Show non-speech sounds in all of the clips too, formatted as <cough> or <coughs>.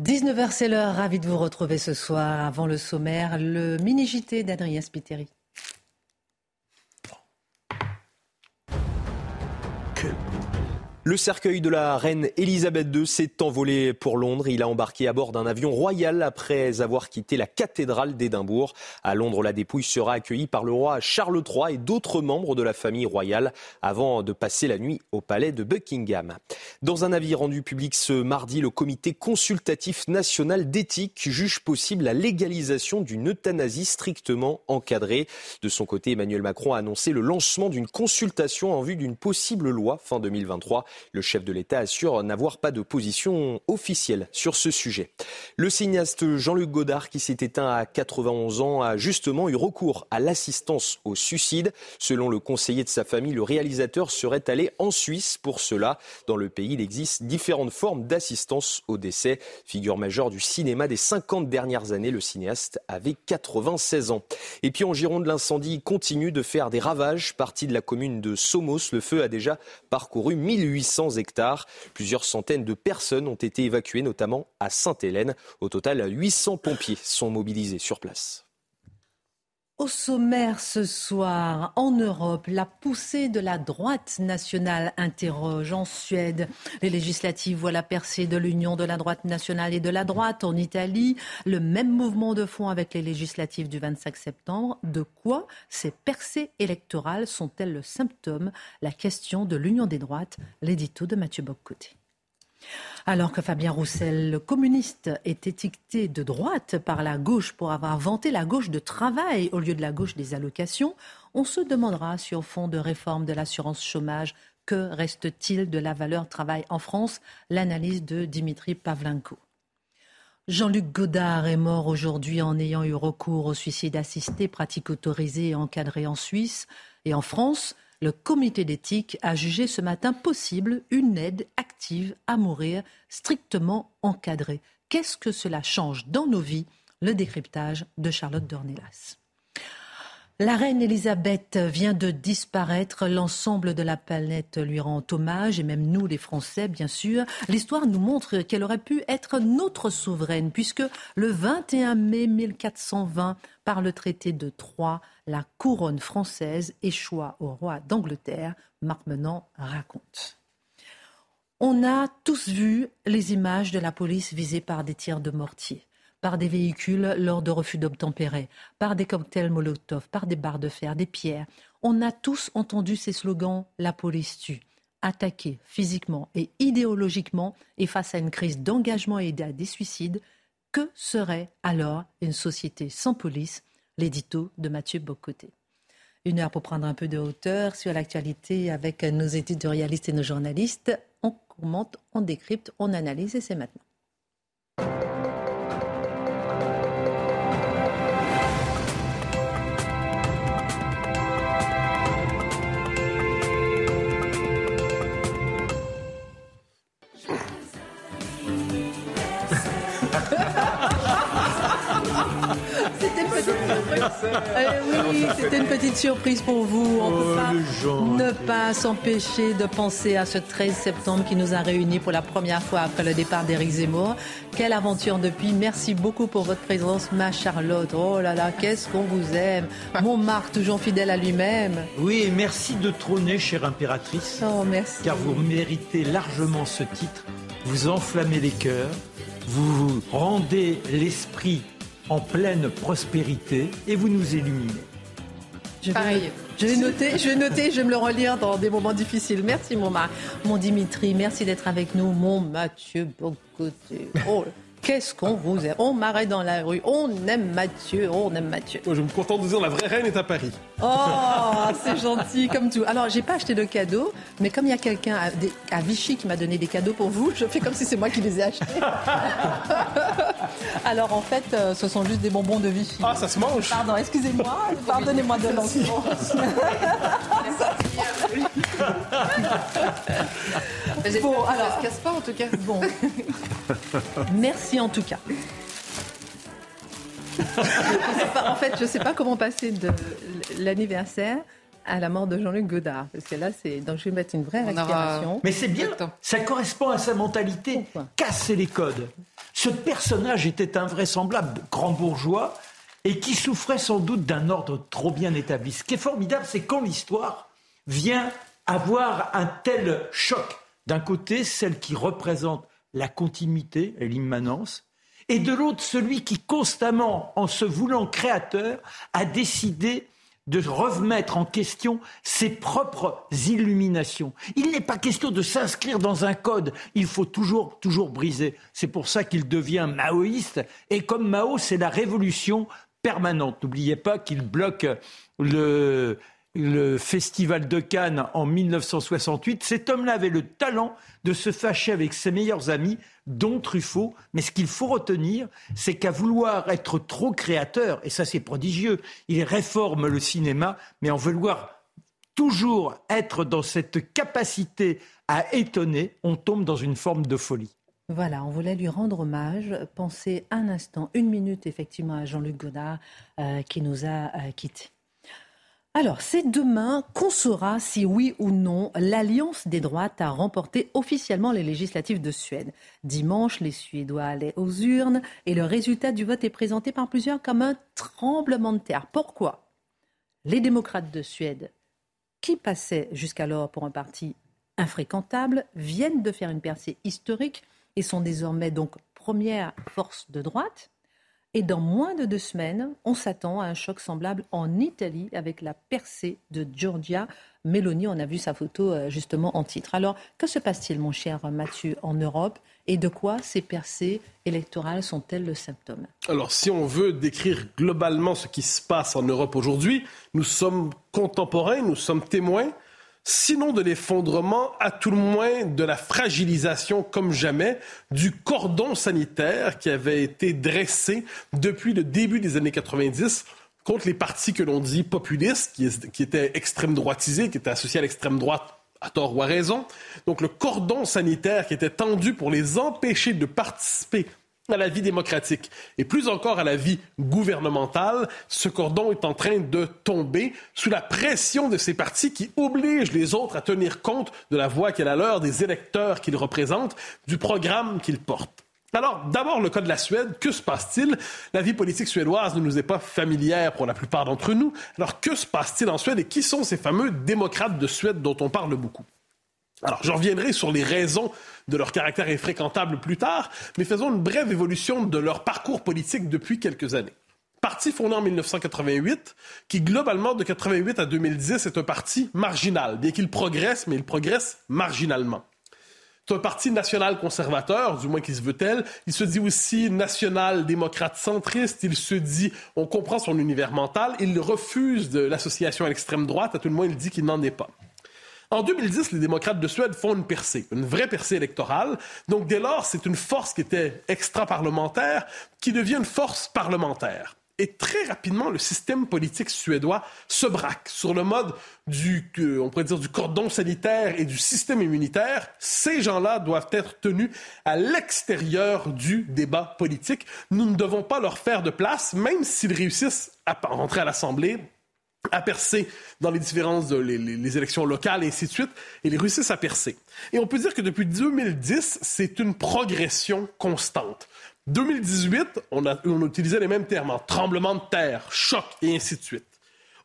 19h, c'est l'heure. Ravi de vous retrouver ce soir. Avant le sommaire, le mini-JT d'Adrien Spiteri. Le cercueil de la reine Elisabeth II s'est envolé pour Londres. Il a embarqué à bord d'un avion royal après avoir quitté la cathédrale d'Édimbourg. À Londres, la dépouille sera accueillie par le roi Charles III et d'autres membres de la famille royale avant de passer la nuit au palais de Buckingham. Dans un avis rendu public ce mardi, le comité consultatif national d'éthique juge possible la légalisation d'une euthanasie strictement encadrée. De son côté, Emmanuel Macron a annoncé le lancement d'une consultation en vue d'une possible loi fin 2023. Le chef de l'État assure n'avoir pas de position officielle sur ce sujet. Le cinéaste Jean-Luc Godard, qui s'est éteint à 91 ans, a justement eu recours à l'assistance au suicide. Selon le conseiller de sa famille, le réalisateur serait allé en Suisse pour cela. Dans le pays, il existe différentes formes d'assistance au décès. Figure majeure du cinéma des 50 dernières années, le cinéaste avait 96 ans. Et puis en Gironde, l'incendie continue de faire des ravages. Parti de la commune de Somos, le feu a déjà parcouru 1800 800 hectares. Plusieurs centaines de personnes ont été évacuées, notamment à Sainte-Hélène. Au total, 800 pompiers sont mobilisés sur place. Au sommaire ce soir, en Europe, la poussée de la droite nationale interroge. En Suède, les législatives voient la percée de l'union de la droite nationale et de la droite. En Italie, le même mouvement de fond avec les législatives du 25 septembre. De quoi ces percées électorales sont-elles le symptôme? La question de l'union des droites, l'édito de Mathieu Boccoté. Alors que Fabien Roussel, le communiste, est étiqueté de droite par la gauche pour avoir vanté la gauche de travail au lieu de la gauche des allocations, on se demandera si au fond de réforme de l'assurance chômage, que reste-t-il de la valeur travail en France? L'analyse de Dimitri Pavlenko. Jean-Luc Godard est mort aujourd'hui en ayant eu recours au suicide assisté, pratique autorisée et encadrée en Suisse. Et en France, le comité d'éthique a jugé ce matin possible une aide active à mourir strictement encadrée. Qu'est-ce que cela change dans nos vies? Le décryptage de Charlotte Dornelas. La reine Elisabeth vient de disparaître. L'ensemble de la planète lui rend hommage, et même nous, les Français, bien sûr. L'histoire nous montre qu'elle aurait pu être notre souveraine, puisque le 21 mai 1420, par le traité de Troyes, la couronne française échoua au roi d'Angleterre. Marc Menant raconte. On a tous vu les images de la police visée par des tirs de mortier par des véhicules lors de refus d'obtempérer, par des cocktails Molotov, par des barres de fer, des pierres. On a tous entendu ces slogans La police tue. Attaquer physiquement et idéologiquement et face à une crise d'engagement et à des suicides, que serait alors une société sans police? L'édito de Mathieu Bocoté. Une heure pour prendre un peu de hauteur sur l'actualité avec nos éditorialistes et nos journalistes. On commente, on décrypte, on analyse et c'est maintenant. Euh, oui, c'était une petite surprise pour vous. On ne peut oh, pas ne pas s'empêcher de penser à ce 13 septembre qui nous a réunis pour la première fois après le départ d'Éric Zemmour. Quelle aventure depuis. Merci beaucoup pour votre présence, ma Charlotte. Oh là là, qu'est-ce qu'on vous aime. Mon Marc, toujours fidèle à lui-même. Oui, et merci de trôner, chère impératrice. Oh, merci. Car vous méritez largement ce titre. Vous enflammez les cœurs, vous rendez l'esprit en pleine prospérité et vous nous illuminez. Je vais, je vais noter, je vais noter, je vais me le relire dans des moments difficiles. Merci mon Marc, mon Dimitri, merci d'être avec nous, mon Mathieu Bocoté. Oh, Qu'est-ce qu'on vous aime? On m'arrête dans la rue. On aime Mathieu. On aime Mathieu. Moi, je me contente de dire la vraie reine est à Paris. Oh, <laughs> c'est gentil comme tout. Alors, j'ai pas acheté de cadeaux, mais comme il y a quelqu'un à, Vichy qui m'a donné des cadeaux pour vous, je fais comme si c'est moi qui les ai achetés. <laughs> Alors, en fait, euh, ce sont juste des bonbons de Vichy. Ah, ça se mange Pardon, excusez-moi. <laughs> Pardonnez-moi de bon, alors, ça se casse pas en tout cas. Bon. <laughs> Merci en tout cas. en fait, je ne sais pas comment passer de l'anniversaire à la mort de Jean-Luc Godard. Parce que là, c'est. Donc, je vais mettre une vraie respiration. Mais c'est bien. Ça correspond à sa mentalité. Casser les codes. Ce personnage était invraisemblable, grand bourgeois, et qui souffrait sans doute d'un ordre trop bien établi. Ce qui est formidable, c'est quand l'histoire vient avoir un tel choc. D'un côté, celle qui représente la continuité et l'immanence, et de l'autre, celui qui constamment, en se voulant créateur, a décidé de remettre en question ses propres illuminations. Il n'est pas question de s'inscrire dans un code, il faut toujours, toujours briser. C'est pour ça qu'il devient maoïste, et comme Mao, c'est la révolution permanente. N'oubliez pas qu'il bloque le, le festival de Cannes en 1968, cet homme-là avait le talent de se fâcher avec ses meilleurs amis, dont Truffaut. Mais ce qu'il faut retenir, c'est qu'à vouloir être trop créateur, et ça c'est prodigieux, il réforme le cinéma, mais en vouloir toujours être dans cette capacité à étonner, on tombe dans une forme de folie. Voilà, on voulait lui rendre hommage. Pensez un instant, une minute effectivement à Jean-Luc Godard euh, qui nous a euh, quittés. Alors, c'est demain qu'on saura si oui ou non l'Alliance des droites a remporté officiellement les législatives de Suède. Dimanche, les Suédois allaient aux urnes et le résultat du vote est présenté par plusieurs comme un tremblement de terre. Pourquoi? Les démocrates de Suède, qui passaient jusqu'alors pour un parti infréquentable, viennent de faire une percée historique et sont désormais donc première force de droite. Et dans moins de deux semaines, on s'attend à un choc semblable en Italie avec la percée de Giorgia Meloni. On a vu sa photo euh, justement en titre. Alors, que se passe-t-il, mon cher Mathieu, en Europe? Et de quoi ces percées électorales sont-elles le symptôme? Alors, si on veut décrire globalement ce qui se passe en Europe aujourd'hui, nous sommes contemporains, nous sommes témoins sinon de l'effondrement, à tout le moins de la fragilisation comme jamais du cordon sanitaire qui avait été dressé depuis le début des années 90 contre les partis que l'on dit populistes, qui, étaient extrême droitisés, qui étaient associés à l'extrême droite à tort ou à raison. Donc le cordon sanitaire qui était tendu pour les empêcher de participer à la vie démocratique et plus encore à la vie gouvernementale, ce cordon est en train de tomber sous la pression de ces partis qui obligent les autres à tenir compte de la voix qu'elle a leur, des électeurs qu'ils représentent, du programme qu'ils portent. Alors, d'abord, le cas de la Suède, que se passe-t-il? La vie politique suédoise ne nous est pas familière pour la plupart d'entre nous. Alors, que se passe-t-il en Suède et qui sont ces fameux démocrates de Suède dont on parle beaucoup? Alors, je reviendrai sur les raisons de leur caractère infréquentable plus tard, mais faisons une brève évolution de leur parcours politique depuis quelques années. Parti fondé en 1988, qui globalement de 88 à 2010 est un parti marginal, bien qu'il progresse, mais il progresse marginalement. C'est un parti national conservateur, du moins qu'il se veut tel. Il se dit aussi national démocrate centriste. Il se dit, on comprend son univers mental. Il refuse de l'association à l'extrême droite. À tout le moins, il dit qu'il n'en est pas. En 2010, les démocrates de Suède font une percée, une vraie percée électorale. Donc dès lors, c'est une force qui était extra-parlementaire qui devient une force parlementaire. Et très rapidement, le système politique suédois se braque sur le mode du, on pourrait dire, du cordon sanitaire et du système immunitaire. Ces gens-là doivent être tenus à l'extérieur du débat politique. Nous ne devons pas leur faire de place, même s'ils réussissent à rentrer à l'Assemblée à percer dans les différences les, élections locales et ainsi de suite, et les réussissent à percer. Et on peut dire que depuis 2010, c'est une progression constante. 2018, on, a, on utilisait les mêmes termes, tremblement de terre, choc et ainsi de suite.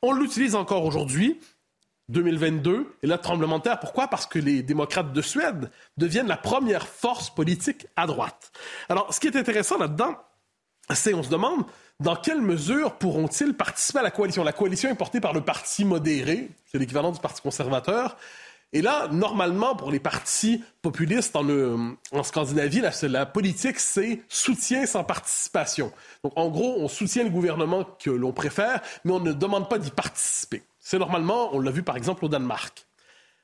On l'utilise encore aujourd'hui, 2022, et là, tremblement de terre, pourquoi? Parce que les démocrates de Suède deviennent la première force politique à droite. Alors, ce qui est intéressant là-dedans, c'est, on se demande, dans quelle mesure pourront-ils participer à la coalition? La coalition est portée par le Parti modéré, c'est l'équivalent du Parti conservateur. Et là, normalement, pour les partis populistes en, euh, Scandinavie, la, la politique, c'est soutien sans participation. Donc, en gros, on soutient le gouvernement que l'on préfère, mais on ne demande pas d'y participer. C'est normalement, on l'a vu par exemple au Danemark.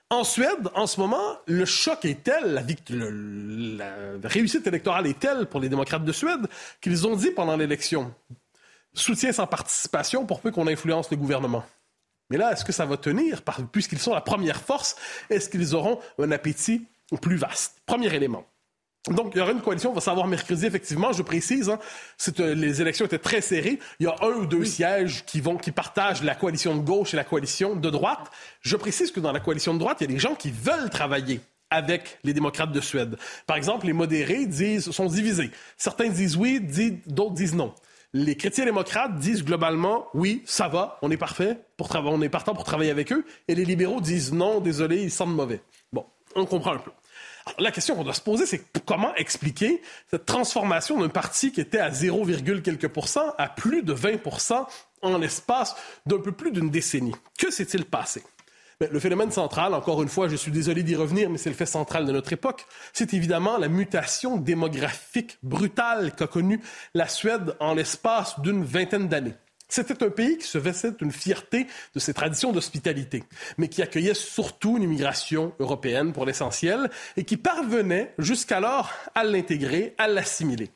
En Suède, en ce moment, le choc est tel, la, la réussite électorale est telle pour les démocrates de Suède qu'ils ont dit pendant l'élection soutien sans participation pour peu qu'on influence le gouvernement. Mais là, est-ce que ça va tenir puisqu'ils sont la première force? Est-ce qu'ils auront un appétit plus vaste? Premier élément. Donc, il y aura une coalition, on va savoir mercredi, effectivement, je précise, hein, euh, les élections étaient très serrées. Il y a un ou deux sièges qui, vont, qui partagent la coalition de gauche et la coalition de droite. Je précise que dans la coalition de droite, il y a des gens qui veulent travailler avec les démocrates de Suède. Par exemple, les modérés disent, sont divisés. Certains disent oui, d'autres disent non. Les chrétiens démocrates disent globalement oui, ça va, on est parfait, pour on est partant pour travailler avec eux. Et les libéraux disent non, désolé, ils semblent mauvais. Bon, on comprend un peu. Alors, la question qu'on doit se poser, c'est comment expliquer cette transformation d'un parti qui était à 0, quelques pourcents à plus de 20% en l'espace d'un peu plus d'une décennie? Que s'est-il passé? Le phénomène central, encore une fois, je suis désolé d'y revenir, mais c'est le fait central de notre époque, c'est évidemment la mutation démographique brutale qu'a connue la Suède en l'espace d'une vingtaine d'années. C'était un pays qui se vessait d'une fierté de ses traditions d'hospitalité, mais qui accueillait surtout une immigration européenne pour l'essentiel et qui parvenait jusqu'alors à l'intégrer, à l'assimiler.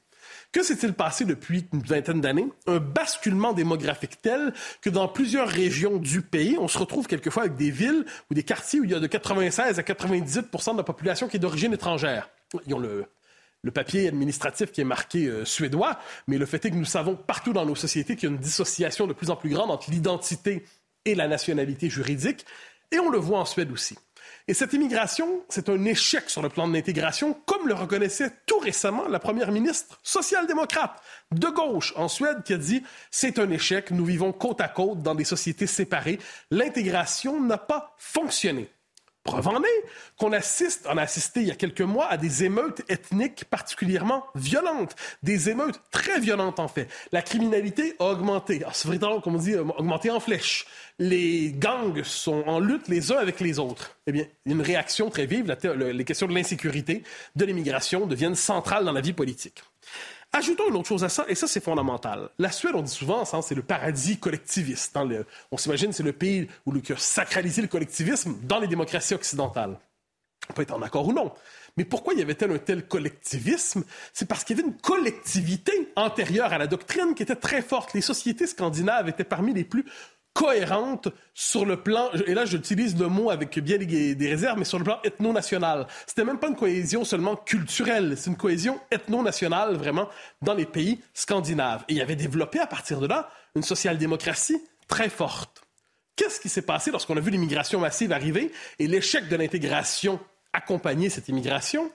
Que s'est-il passé depuis une vingtaine d'années? Un basculement démographique tel que dans plusieurs régions du pays, on se retrouve quelquefois avec des villes ou des quartiers où il y a de 96 à 98% de la population qui est d'origine étrangère. Ils ont le, papier administratif qui est marqué euh, suédois, mais le fait est que nous savons partout dans nos sociétés qu'il y a une dissociation de plus en plus grande entre l'identité et la nationalité juridique, et on le voit en Suède aussi. Et cette immigration, c'est un échec sur le plan de l'intégration, comme le reconnaissait tout récemment la première ministre social-démocrate de gauche en Suède qui a dit c'est un échec, nous vivons côte à côte dans des sociétés séparées, l'intégration n'a pas fonctionné. Preuve en est qu'on assiste, on a assisté il y a quelques mois à des émeutes ethniques particulièrement violentes, des émeutes très violentes en fait. La criminalité a augmenté, ah, c'est vraiment comme on dit, augmenté en flèche. Les gangs sont en lutte les uns avec les autres. Eh bien, une réaction très vive. les questions de l'insécurité, de l'immigration deviennent centrales dans la vie politique. Ajoutons une autre chose à ça, et ça c'est fondamental. La Suède, on dit souvent, c'est le paradis collectiviste. on s'imagine c'est le pays où le, qui a sacralisé le collectivisme dans les démocraties occidentales. On peut être en accord ou non. Mais pourquoi y avait-il un tel collectivisme? C'est parce qu'il y avait une collectivité antérieure à la doctrine qui était très forte. Les sociétés scandinaves étaient parmi les plus cohérente sur le plan, et là j'utilise le mot avec bien des, réserves, mais sur le plan ethno-national. C'était même pas une cohésion seulement culturelle, c'est une cohésion ethno-nationale vraiment dans les pays scandinaves. Et il y avait développé à partir de là une social-démocratie très forte. Qu'est-ce qui s'est passé lorsqu'on a vu l'immigration massive arriver et l'échec de l'intégration accompagner cette immigration?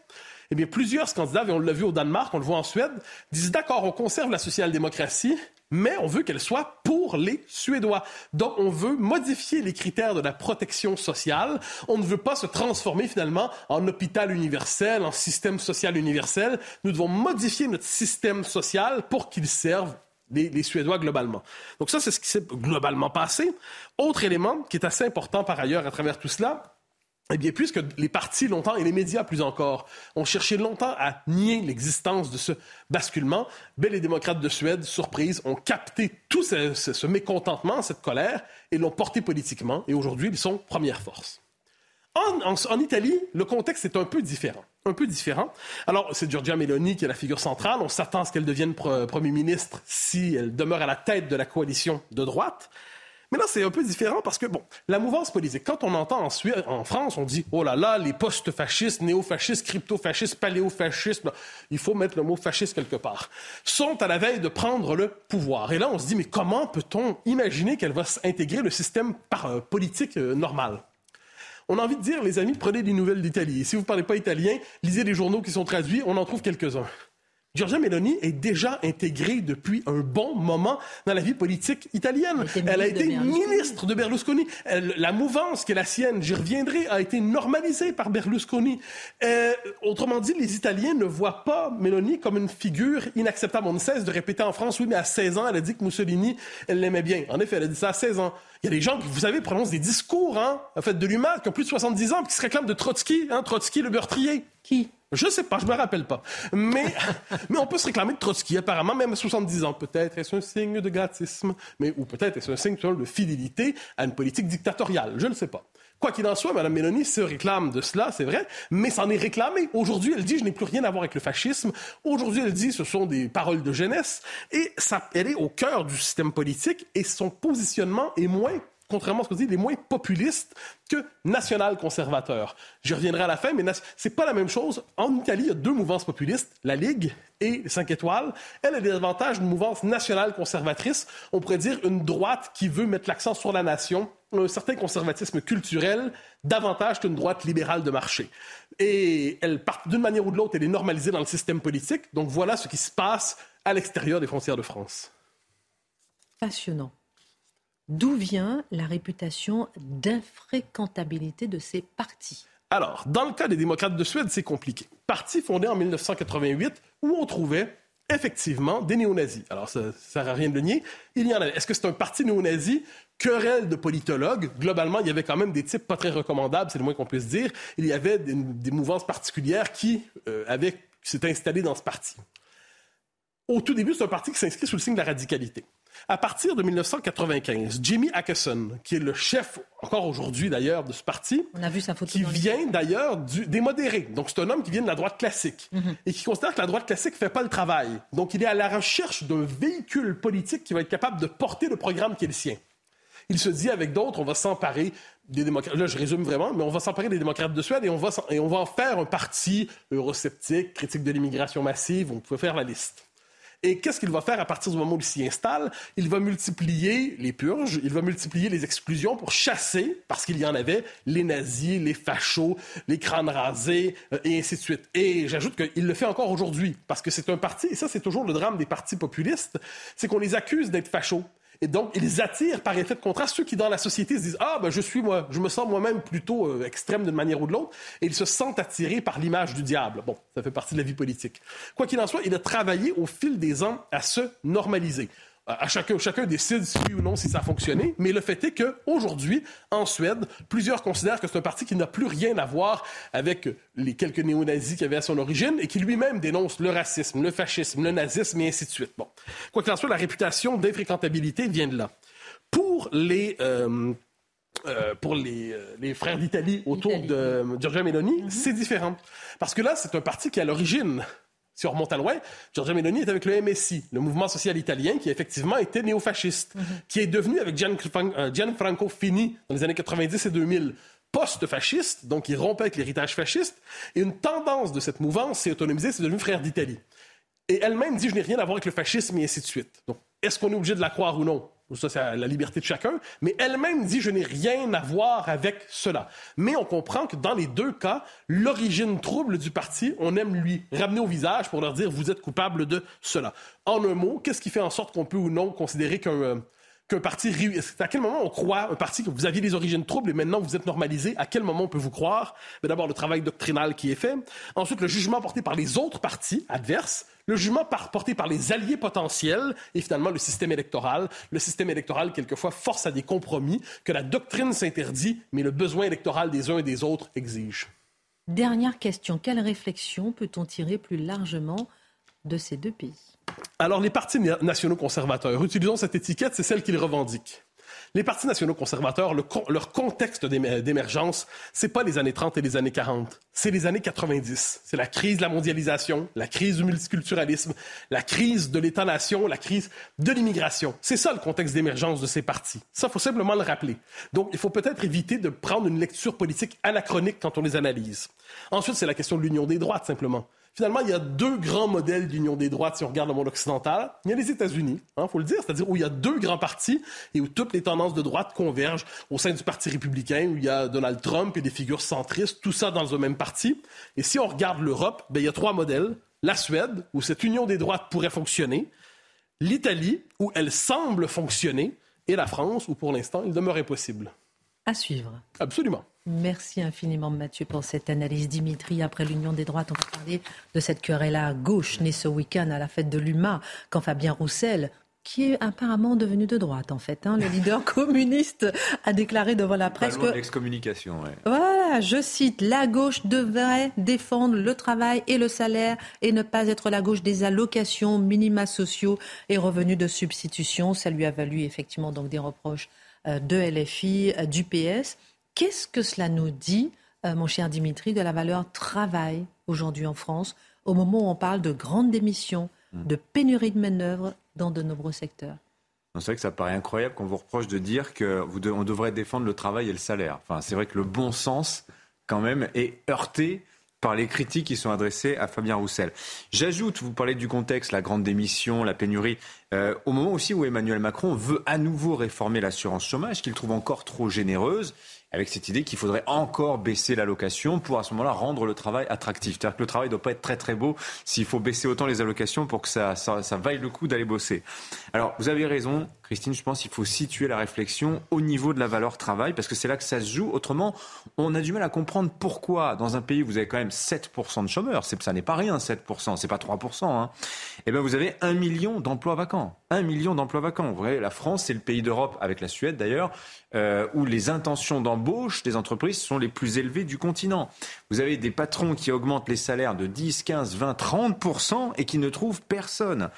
Eh bien, plusieurs Scandinaves, et on l'a vu au Danemark, on le voit en Suède, disent d'accord, on conserve la social-démocratie, mais on veut qu'elle soit pour les Suédois. Donc, on veut modifier les critères de la protection sociale. On ne veut pas se transformer finalement en hôpital universel, en système social universel. Nous devons modifier notre système social pour qu'il serve les, Suédois globalement. Donc ça, c'est ce qui s'est globalement passé. Autre élément qui est assez important par ailleurs à travers tout cela, eh bien, puisque les partis longtemps et les médias plus encore ont cherché longtemps à nier l'existence de ce basculement, ben, les démocrates de Suède, surprise, ont capté tout ce, mécontentement, cette colère, et l'ont porté politiquement. Et aujourd'hui, ils sont première force. En, Italie, le contexte est un peu différent. Un peu différent. Alors, c'est Giorgia Meloni qui est la figure centrale. On s'attend à ce qu'elle devienne Premier ministre si elle demeure à la tête de la coalition de droite. Mais là, c'est un peu différent parce que, bon, la mouvance politique, quand on entend en, en France, on dit, oh là là, les post-fascistes, néo-fascistes, crypto-fascistes, paléo-fascistes, il faut mettre le mot fasciste quelque part, sont à la veille de prendre le pouvoir. Et là, on se dit, mais comment peut-on imaginer qu'elle va s'intégrer le système euh, politique euh, normal? On a envie de dire, les amis, prenez des nouvelles d'Italie. Si vous ne parlez pas italien, lisez les journaux qui sont traduits, on en trouve quelques-uns. Giorgia Meloni est déjà intégrée depuis un bon moment dans la vie politique italienne. Elle a été ministre de Berlusconi. la mouvance qui est la sienne, j'y reviendrai, a été normalisée par Berlusconi. Euh, autrement dit, les Italiens ne voient pas Meloni comme une figure inacceptable. On ne cesse de répéter en France, oui, mais à 16 ans, elle a dit que Mussolini, elle l'aimait bien. En effet, elle a dit ça à 16 ans. Il y a des gens qui, vous savez, prononcent des discours, hein, en fait, de l'humain, qui ont plus de 70 ans, qui se réclament de Trotsky, hein, Trotsky le meurtrier. Qui? Je sais pas, je me rappelle pas. Mais, <laughs> mais on peut se réclamer de Trotsky, apparemment, même à 70 ans. Peut-être est-ce un signe de gâtisme, mais, ou peut-être est-ce un signe de fidélité à une politique dictatoriale. Je ne sais pas. Quoi qu'il en soit, Mme Mélanie se réclame de cela, c'est vrai, mais s'en est réclamée. Aujourd'hui, elle dit, je n'ai plus rien à voir avec le fascisme. Aujourd'hui, elle dit, ce sont des paroles de jeunesse. Et ça, elle est au cœur du système politique et son positionnement est moins contrairement à ce qu'on dit, les moins populistes que national-conservateurs. J'y reviendrai à la fin, mais c'est pas la même chose. En Italie, il y a deux mouvances populistes, la Ligue et les 5 étoiles. Elle a des avantages d'une mouvance nationale-conservatrice. On pourrait dire une droite qui veut mettre l'accent sur la nation, un certain conservatisme culturel, davantage qu'une droite libérale de marché. Et elle part d'une manière ou de l'autre, elle est normalisée dans le système politique. Donc voilà ce qui se passe à l'extérieur des frontières de France. Passionnant. D'où vient la réputation d'infréquentabilité de ces partis Alors, dans le cas des démocrates de Suède, c'est compliqué. Parti fondé en 1988 où on trouvait effectivement des néo-nazis. Alors, ça ne sert à rien de le nier. Il y en avait. Est-ce que c'est un parti néo-nazi? Querelle de politologues. Globalement, il y avait quand même des types pas très recommandables, c'est le moins qu'on puisse dire. Il y avait des, mouvances particulières qui euh, avaient, s'étaient installées dans ce parti. Au tout début, c'est un parti qui s'inscrit sous le signe de la radicalité. À partir de 1995, Jimmy Ackerson, qui est le chef, encore aujourd'hui d'ailleurs, de ce parti, On a vu sa qui vient d'ailleurs des modérés. Donc c'est un homme qui vient de la droite classique mhm. et qui considère que la droite classique ne fait pas le travail. Donc il est à la recherche d'un véhicule politique qui va être capable de porter le programme qui est le sien. Il se dit avec d'autres, on va s'emparer des démocrates. Là, je résume vraiment, mais on va s'emparer des démocrates de Suède et on va, et on va en faire un parti eurosceptique, critique de l'immigration massive. On peut faire la liste. Et qu'est-ce qu'il va faire à partir du moment où il s'y installe? Il va multiplier les purges, il va multiplier les exclusions pour chasser, parce qu'il y en avait, les nazis, les fachos, les crânes rasés, euh, et ainsi de suite. Et j'ajoute qu'il le fait encore aujourd'hui, parce que c'est un parti, et ça c'est toujours le drame des partis populistes, c'est qu'on les accuse d'être fachos. Et donc, ils attirent par effet de contraste ceux qui, dans la société, se disent Ah, ben, je suis moi, je me sens moi-même plutôt euh, extrême d'une manière ou de l'autre. Et ils se sentent attirés par l'image du diable. Bon, ça fait partie de la vie politique. Quoi qu'il en soit, il a travaillé au fil des ans à se normaliser à chacun, chacun décide si oui ou non si ça a fonctionné, mais le fait est qu'aujourd'hui, en Suède, plusieurs considèrent que c'est un parti qui n'a plus rien à voir avec les quelques néo-nazis qui avaient à son origine et qui lui-même dénonce le racisme, le fascisme, le nazisme et ainsi de suite. Bon. Quoi qu'il en soit, la réputation d'infréquentabilité vient de là. Pour les... Euh, euh, pour les, euh, les frères d'Italie autour de Giorgia Meloni, mm-hmm. c'est différent. Parce que là, c'est un parti qui, à l'origine, si on remonte à loin, Giorgia Meloni est avec le MSI, le mouvement social italien, qui effectivement était néofasciste, mhm. qui est devenu avec euh, Gianfranco Fini dans les années 90 et 2000 post-fasciste, donc il rompait avec l'héritage fasciste. Et une tendance de cette mouvance s'est autonomisée, c'est devenu frère d'Italie. Et elle-même dit, je n'ai rien à voir avec le fascisme et ainsi de suite. Donc, est-ce qu'on est obligé de la croire ou non? Ça c'est la liberté de chacun, mais elle-même dit je n'ai rien à voir avec cela. Mais on comprend que dans les deux cas, l'origine trouble du parti, on aime lui ramener au visage pour leur dire vous êtes coupable de cela. En un mot, qu'est-ce qui fait en sorte qu'on peut ou non considérer qu'un euh, qu'un parti À quel moment on croit un parti que vous aviez des origines troubles et maintenant vous êtes normalisé? À quel moment on peut vous croire? D'abord le travail doctrinal qui est fait. Ensuite le jugement porté par les autres partis adverses. Le jugement porté par les alliés potentiels et finalement le système électoral. Le système électoral quelquefois force à des compromis que la doctrine s'interdit, mais le besoin électoral des uns et des autres exige. Dernière question. Quelle réflexion peut-on tirer plus largement de ces deux pays? Alors, les partis nationaux conservateurs, utilisons cette étiquette, c'est celle qu'ils revendiquent. Les partis nationaux conservateurs, leur contexte d'émergence, c'est pas les années 30 et les années 40, c'est les années 90. C'est la crise de la mondialisation, la crise du multiculturalisme, la crise de l'État-nation, la crise de l'immigration. C'est ça le contexte d'émergence de ces partis. Ça, faut simplement le rappeler. Donc, il faut peut-être éviter de prendre une lecture politique anachronique quand on les analyse. Ensuite, c'est la question de l'union des droites, simplement. Finalement, il y a deux grands modèles d'union des droites si on regarde le monde occidental. Il y a les États-Unis, il hein, faut le dire, c'est-à-dire où il y a deux grands partis et où toutes les tendances de droite convergent au sein du Parti républicain, où il y a Donald Trump et des figures centristes, tout ça dans le même parti. Et si on regarde l'Europe, ben, il y a trois modèles la Suède, où cette union des droites pourrait fonctionner, l'Italie, où elle semble fonctionner, et la France, où pour l'instant, il demeure impossible. À suivre. Absolument. Merci infiniment Mathieu pour cette analyse. Dimitri, après l'Union des droites, on va parler de cette querelle à gauche née ce week-end à la fête de l'UMA, quand Fabien Roussel qui est apparemment devenu de droite en fait. Hein. Le leader <laughs> communiste a déclaré devant la presse que... l'excommunication, Voilà, je cite, la gauche devrait défendre le travail et le salaire et ne pas être la gauche des allocations, minima sociaux et revenus de substitution. Ça lui a valu effectivement donc des reproches de LFI, euh, du PS. Qu'est-ce que cela nous dit, euh, mon cher Dimitri, de la valeur travail aujourd'hui en France, au moment où on parle de grandes démissions, hmm. de pénurie de main-d'œuvre dans de nombreux secteurs? C'est vrai que ça paraît incroyable qu'on vous reproche de dire qu'on devrait défendre le travail et le salaire. Enfin, c'est vrai que le bon sens, quand même, est heurté par les critiques qui sont adressées à Fabien Roussel. J'ajoute, vous parlez du contexte, la grande démission, la pénurie, euh, au moment aussi où Emmanuel Macron veut à nouveau réformer l'assurance chômage, qu'il trouve encore trop généreuse, avec cette idée qu'il faudrait encore baisser l'allocation pour à ce moment-là rendre le travail attractif. C'est-à-dire que le travail ne doit pas être très très beau s'il faut baisser autant les allocations pour que ça, ça, vaille le coup d'aller bosser. Alors vous avez raison, Christine, je pense qu'il faut situer la réflexion au niveau de la valeur travail parce que c'est là que ça se joue. Autrement, on a du mal à comprendre pourquoi dans un pays où vous avez quand même 7% de chômeurs, ça n'est pas rien 7%, c'est pas 3%, hein, eh bien vous avez un million d'emplois vacants. Un million d'emplois vacants. Vous voyez, la France, c'est le pays d'Europe, avec la Suède d'ailleurs, euh, où les intentions des entreprises sont les plus élevées du continent. Vous avez des patrons qui augmentent les salaires de 10, 15, 20, 30% et qui ne trouvent personne.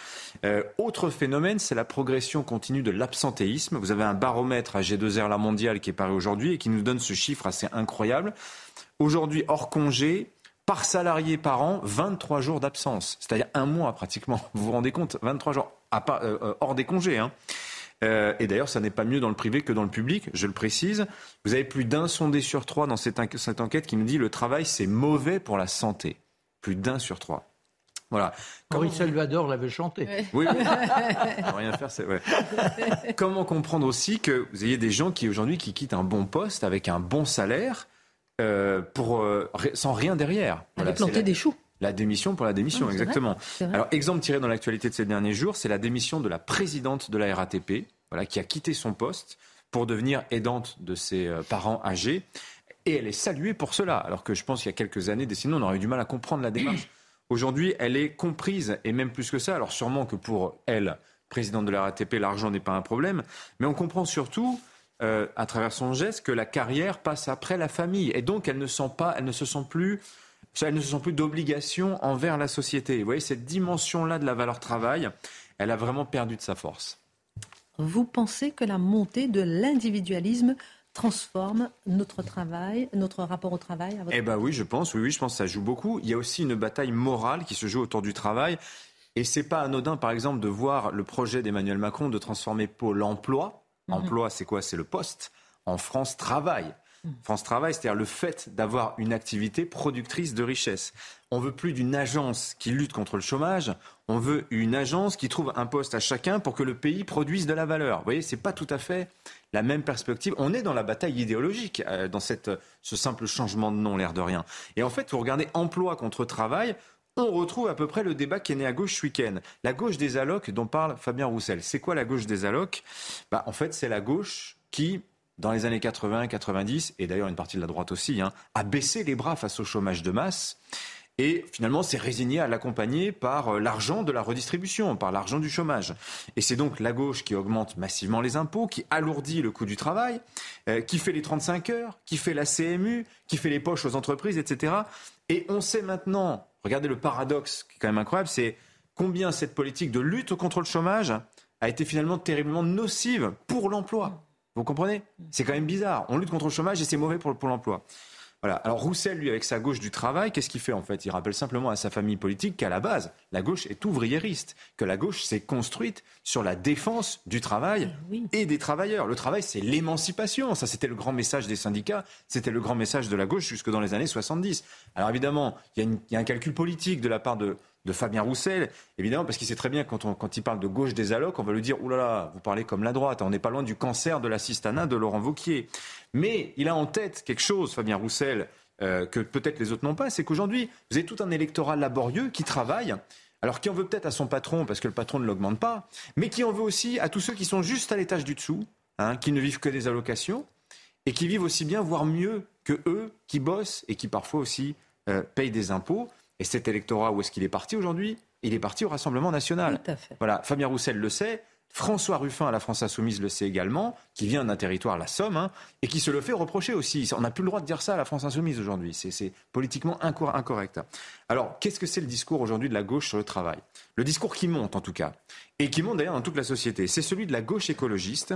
Euh, autre phénomène, c'est la progression continue de l'absentéisme. Vous avez un baromètre à G2R La Mondiale qui est paru aujourd'hui et qui nous donne ce chiffre assez incroyable. Aujourd'hui, hors congé, par salarié par an, 23 jours d'absence, c'est-à-dire un mois pratiquement. Vous vous rendez compte? 23 jours à euh, hors des congés. Hein. Euh, et d'ailleurs, ça n'est pas mieux dans le privé que dans le public, je le précise. Vous avez plus d'un sondé sur trois dans cette, enquête qui nous dit le travail, c'est mauvais pour la santé. Plus d'un sur trois. Voilà. Maurice Salvador l'avait chanté. Oui, oui. <laughs> rien faire, c'est Comment comprendre aussi que vous ayez des gens qui aujourd'hui qui quittent un bon poste avec un bon salaire euh, pour euh, sans rien derrière? Voilà, planter des choux. La démission pour la démission, exactement. Alors, exemple tiré dans l'actualité de ces derniers jours, c'est la démission de la présidente de la RATP, voilà, qui a quitté son poste pour devenir aidante de ses euh, parents âgés. Et elle est saluée pour cela, alors que je pense qu'il y a quelques années, sinon on aurait eu du mal à comprendre la démarche. <coughs> Aujourd'hui, elle est comprise, et même plus que ça. Alors sûrement que pour elle, présidente de la RATP, l'argent n'est pas un problème, mais on comprend surtout euh, à travers son geste que la carrière passe après la famille, et donc elle ne sent pas, elle ne se sent plus elles ne se sent plus d'obligation envers la société. Vous voyez, cette dimension-là de la valeur travail, elle a vraiment perdu de sa force. Vous pensez que la montée de l'individualisme transforme notre travail, notre rapport au travail Eh bien oui, je pense, oui, oui, je pense que ça joue beaucoup. Il y a aussi une bataille morale qui se joue autour du travail. Et c'est pas anodin, par exemple, de voir le projet d'Emmanuel Macron de transformer Pôle emploi. Mhm. Emploi, c'est quoi? C'est le poste. En France, travail. France Travail, c'est-à-dire le fait d'avoir une activité productrice de richesse. On veut plus d'une agence qui lutte contre le chômage, on veut une agence qui trouve un poste à chacun pour que le pays produise de la valeur. Vous voyez, c'est pas tout à fait la même perspective. On est dans la bataille idéologique, euh, dans cette, ce simple changement de nom, l'air de rien. Et en fait, vous regardez emploi contre travail, on retrouve à peu près le débat qui est né à gauche ce week-end. La gauche des allocs dont parle Fabien Roussel. C'est quoi la gauche des allocs? Bah, En fait, c'est la gauche qui dans les années 80, 90, et d'ailleurs une partie de la droite aussi, hein, a baissé les bras face au chômage de masse. Et finalement, s'est résigné à l'accompagner par euh, l'argent de la redistribution, par l'argent du chômage. Et c'est donc la gauche qui augmente massivement les impôts, qui alourdit le coût du travail, euh, qui fait les 35 heures, qui fait la CMU, qui fait les poches aux entreprises, etc. Et on sait maintenant, regardez le paradoxe qui est quand même incroyable, c'est combien cette politique de lutte contre le chômage a été finalement terriblement nocive pour l'emploi. Vous comprenez? C'est quand même bizarre. On lutte contre le chômage et c'est mauvais pour, pour l'emploi. Voilà. Alors Roussel, lui, avec sa gauche du travail, qu'est-ce qu'il fait en fait? Il rappelle simplement à sa famille politique qu'à la base, la gauche est ouvriériste, que la gauche s'est construite sur la défense du travail eh et des travailleurs. Le travail, c'est l'émancipation. Ça, c'était le grand message des syndicats, c'était le grand message de la gauche jusque dans les années 70. Alors évidemment, il y, a un calcul politique de la part de, de Fabien Roussel, évidemment, parce qu'il sait très bien quand, quand il parle de gauche des allocs, on va lui dire Ouh là là, vous parlez comme la droite, on n'est pas loin du cancer de l'assistanat de Laurent Vauquier. Mais il a en tête quelque chose, Fabien Roussel, euh, que peut-être les autres n'ont pas, c'est qu'aujourd'hui, vous avez tout un électorat laborieux qui travaille. Alors qui en veut peut-être à son patron parce que le patron ne l'augmente pas, mais qui en veut aussi à tous ceux qui sont juste à l'étage du dessous, hein, qui ne vivent que des allocations et qui vivent aussi bien, voire mieux que eux, qui bossent et qui parfois aussi euh, payent des impôts. Et cet électorat, où est-ce qu'il est parti aujourd'hui? Il est parti au Rassemblement national. Tout à fait. Voilà, Fabien Roussel le sait. François Ruffin à la France Insoumise le sait également, qui vient d'un territoire, la Somme, hein, et qui se le fait reprocher aussi. On n'a plus le droit de dire ça à la France Insoumise aujourd'hui. C'est politiquement incorrect. Alors, qu'est-ce que c'est le discours aujourd'hui de la gauche sur le travail? Le discours qui monte, en tout cas, et qui monte d'ailleurs dans toute la société, c'est celui de la gauche écologiste,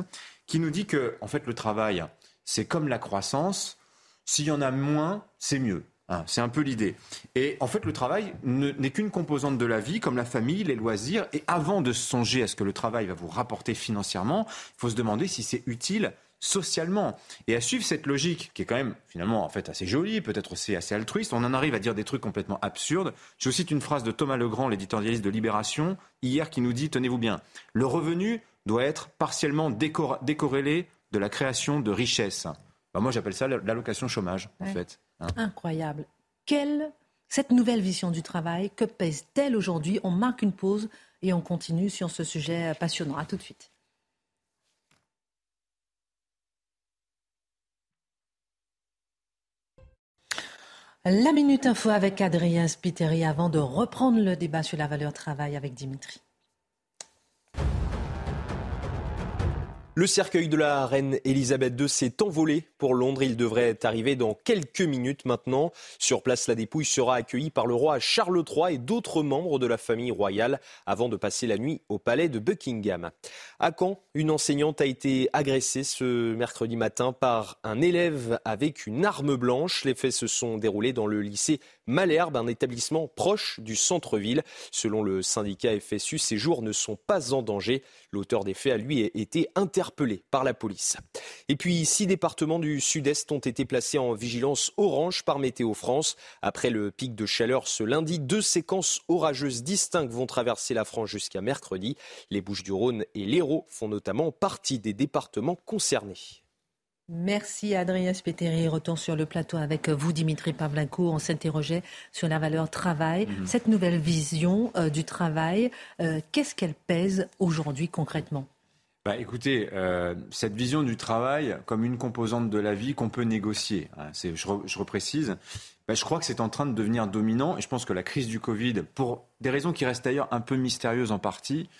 qui nous dit que, en fait, le travail, c'est comme la croissance. S'il y en a moins, c'est mieux. Hein, c'est un peu l'idée. Et en fait, le travail n'est qu'une composante de la vie, comme la famille, les loisirs. Et avant de songer à ce que le travail va vous rapporter financièrement, il faut se demander si c'est utile socialement. Et à suivre cette logique, qui est quand même finalement en fait assez jolie, peut-être aussi assez altruiste, on en arrive à dire des trucs complètement absurdes. Je vous cite une phrase de Thomas Legrand, l'éditorialiste de Libération, hier, qui nous dit, tenez-vous bien, le revenu doit être partiellement décorrélé de la création de richesses. Bah, moi, j'appelle ça l'allocation chômage, en fait. Hein. Incroyable. Quelle cette nouvelle vision du travail, que pèse-t-elle aujourd'hui? On marque une pause et on continue sur ce sujet passionnant. À tout de suite. La Minute Info avec Adrien Spiteri avant de reprendre le débat sur la valeur travail avec Dimitri. Le cercueil de la reine Elisabeth II s'est envolé pour Londres. Il devrait arriver dans quelques minutes maintenant. Sur place, la dépouille sera accueillie par le roi Charles III et d'autres membres de la famille royale avant de passer la nuit au palais de Buckingham. À Caen, une enseignante a été agressée ce mercredi matin par un élève avec une arme blanche. Les faits se sont déroulés dans le lycée Malherbe, un établissement proche du centre-ville. Selon le syndicat FSU, ces jours ne sont pas en danger. L'auteur des faits a lui été interpellé par la police. Et puis, six départements du sud-est ont été placés en vigilance orange par Météo France. Après le pic de chaleur ce lundi, deux séquences orageuses distinctes vont traverser la France jusqu'à mercredi. Les Bouches-du-Rhône et l'Hérault font notamment partie des départements concernés. Merci Adrien Spéteri. Retour sur le plateau avec vous, Dimitri Pavlenko. On s'interrogeait sur la valeur travail. Mhm. Cette nouvelle vision euh, du travail, euh, qu'est-ce qu'elle pèse aujourd'hui concrètement? Bah, écoutez, euh, cette vision du travail comme une composante de la vie qu'on peut négocier, hein, je, je, reprécise, bah, je crois que c'est en train de devenir dominant et je pense que la crise du Covid, pour des raisons qui restent d'ailleurs un peu mystérieuses en partie,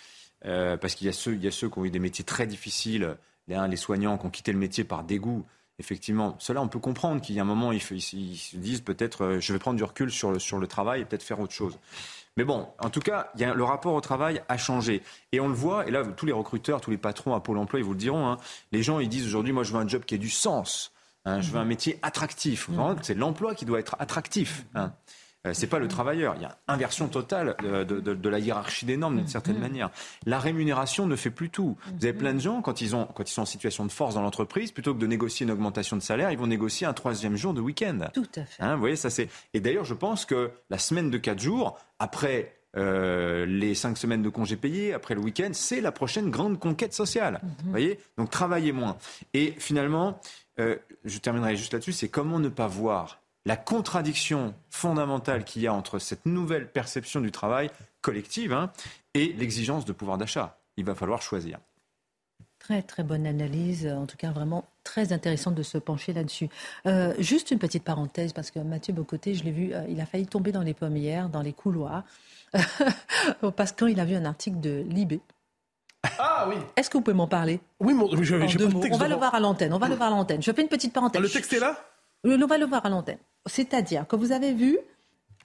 parce qu'il y, y, a ceux qui ont eu des métiers très difficiles, les soignants qui ont quitté le métier par dégoût, effectivement, cela on peut comprendre qu'il y a un moment, ils, ils, se disent peut-être euh, je vais prendre du recul sur le, sur le travail et peut-être faire autre chose. Mais bon, en tout cas, y a, le rapport au travail a changé. Et on le voit, et là, tous les recruteurs, tous les patrons à Pôle emploi, ils vous le diront, hein, les gens, ils disent aujourd'hui, moi, je veux un job qui ait du sens. Hein, je veux un métier attractif. C'est l'emploi qui doit être attractif. Hein. Euh, c'est pas le travailleur. Il y a inversion totale de, la hiérarchie des normes d'une certaine mm-hmm. manière. La rémunération ne fait plus tout. Vous avez plein de gens quand ils ont quand ils sont en situation de force dans l'entreprise, plutôt que de négocier une augmentation de salaire, ils vont négocier un troisième jour de week-end. Tout à fait. Hein, vous voyez ça c'est. Et d'ailleurs, je pense que la semaine de quatre jours après euh, les cinq semaines de congés payés, après le week-end, c'est la prochaine grande conquête sociale. Mm-hmm. Vous voyez Donc travaillez moins. Et finalement, euh, je terminerai juste là-dessus, c'est comment ne pas voir la contradiction fondamentale qu'il y a entre cette nouvelle perception du travail collective hein, et l'exigence de pouvoir d'achat. Il va falloir choisir. Très très bonne analyse, en tout cas vraiment très intéressante de se pencher là-dessus. Euh, juste une petite parenthèse, parce que Mathieu Bocoté, je l'ai vu, euh, il a failli tomber dans les pommes hier, dans les couloirs, <laughs> parce qu'il a vu un article de Libé. Ah oui. Est-ce que vous pouvez m'en parler? Oui, je, On va le voir à l'antenne. On va le voir à l'antenne. Je fais une petite parenthèse. le texte est là? On va le voir à l'antenne. C'est-à-dire que vous avez vu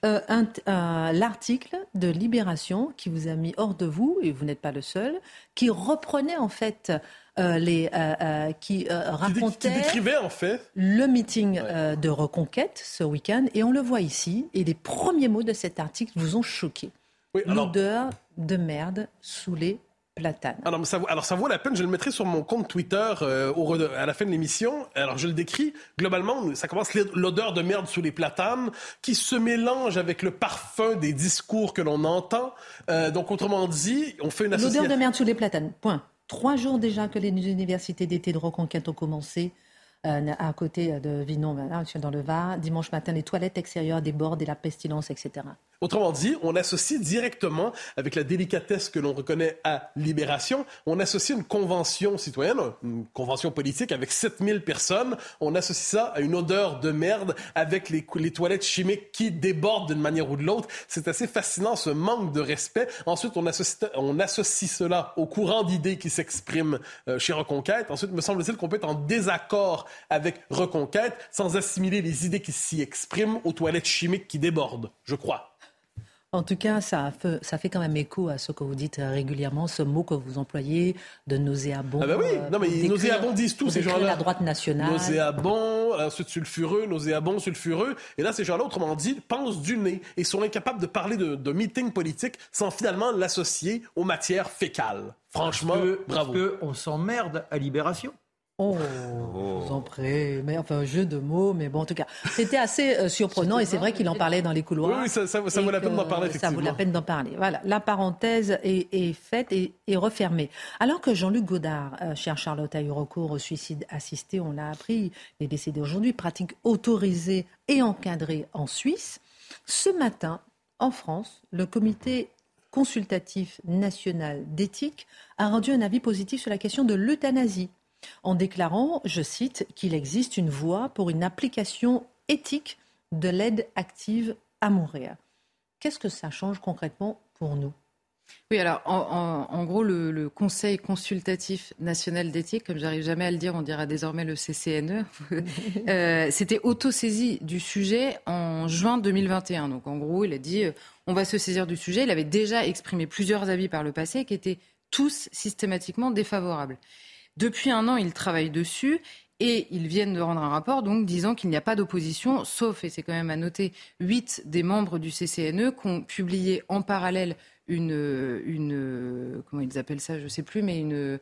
euh, l'article de Libération qui vous a mis hors de vous, et vous n'êtes pas le seul, qui reprenait en fait euh, les, euh, qui racontait qui décrivait en fait le meeting de reconquête ce week-end, et on le voit ici. Et les premiers mots de cet article vous ont choqué. L'odeur de merde sous les platane. Alors ça, alors ça vaut la peine, je le mettrai sur mon compte Twitter euh, au, à la fin de l'émission. Alors je le décris, globalement, ça commence l'odeur de merde sous les platanes qui se mélange avec le parfum des discours que l'on entend. Euh, donc autrement dit, on fait une association... L'odeur de merde sous les platanes, point. Trois jours déjà que les universités d'été de reconquête ont commencé. à côté de Vinon, dans le Var. Dimanche matin, les toilettes extérieures débordent et la pestilence, etc. Autrement dit, on associe directement, avec la délicatesse que l'on reconnaît à Libération, on associe une convention citoyenne, une convention politique avec 7000 personnes, on associe ça à une odeur de merde avec les, toilettes chimiques qui débordent d'une manière ou de l'autre. C'est assez fascinant, ce manque de respect. Ensuite, on associe, cela au courant d'idées qui s'exprime euh, chez Reconquête. Ensuite, me semble-t-il qu'on peut être en désaccord avec Reconquête sans assimiler les idées qui s'y expriment aux toilettes chimiques qui débordent, je crois. En tout cas, ça fait, ça fait quand même écho à ce que vous dites régulièrement, ce mot que vous employez de nauséabond. Ah ben oui, non mais nauséabond disent tous ces gens-là. la droite nationale. Nauséabond, ensuite sulfureux, nauséabond, sulfureux. Et là, ces gens-là, autrement dit, pensent du nez et sont incapables de parler de, de meeting politique sans finalement l'associer aux matières fécales. Franchement, bravo. Parce qu'on s'emmerde à Libération. Oh, vous en prie. Mais enfin, un jeu de mots, mais bon, en tout cas, c'était assez euh, surprenant et c'est vrai qu'il en parlait dans les couloirs. Oui, ça, vaut la peine d'en parler, effectivement. Ça vaut la peine d'en parler. Voilà, la parenthèse est, faite et, refermée. Alors que Jean-Luc Godard, euh, cher Charlotte, a eu recours au suicide assisté, on l'a appris, il est décédé aujourd'hui, pratique autorisée et encadrée en Suisse. Ce matin, en France, le comité consultatif national d'éthique a rendu un avis positif sur la question de l'euthanasie en déclarant, je cite, qu'il existe une voie pour une application éthique de l'aide active à mourir. Qu'est-ce que ça change concrètement pour nous? Oui, alors en, gros, le, Conseil consultatif national d'éthique, comme j'arrive jamais à le dire, on dira désormais le CCNE, <laughs> euh, s'était auto-saisi du sujet en juin 2021. Donc en gros, il a dit euh, on va se saisir du sujet. Il avait déjà exprimé plusieurs avis par le passé qui étaient tous systématiquement défavorables. Depuis un an, ils travaillent dessus et ils viennent de rendre un rapport donc disant qu'il n'y a pas d'opposition, sauf, et c'est quand même à noter, huit des membres du CCNE qui ont publié en parallèle une, une comment ils appellent ça, je ne sais plus, mais une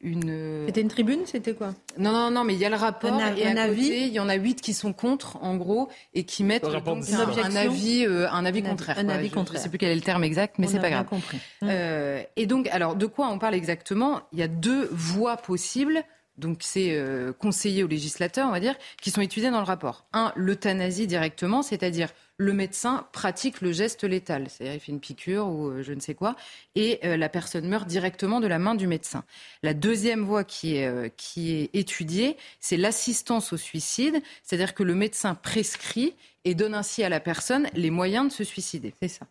une. C'était une tribune, c'était quoi? Non, non, non, mais il y a le rapport un, et à avis? Côté, il y en a huit qui sont contre, en gros, et qui mettent donc, un, avis, euh, un avis contraire. Un avis contraire. Je ne sais plus quel est le terme exact, mais c'est pas grave. Compris. Euh, et donc, alors, de quoi on parle exactement? Il y a deux voies possibles donc c'est euh, conseillé aux législateurs, on va dire, qui sont étudiés dans le rapport. Un, l'euthanasie directement, c'est-à-dire le médecin pratique le geste létal, c'est-à-dire il fait une piqûre ou euh, je ne sais quoi, et euh, la personne meurt directement de la main du médecin. La deuxième voie qui est, qui est étudiée, c'est l'assistance au suicide, c'est-à-dire que le médecin prescrit et donne ainsi à la personne les moyens de se suicider. C'est ça.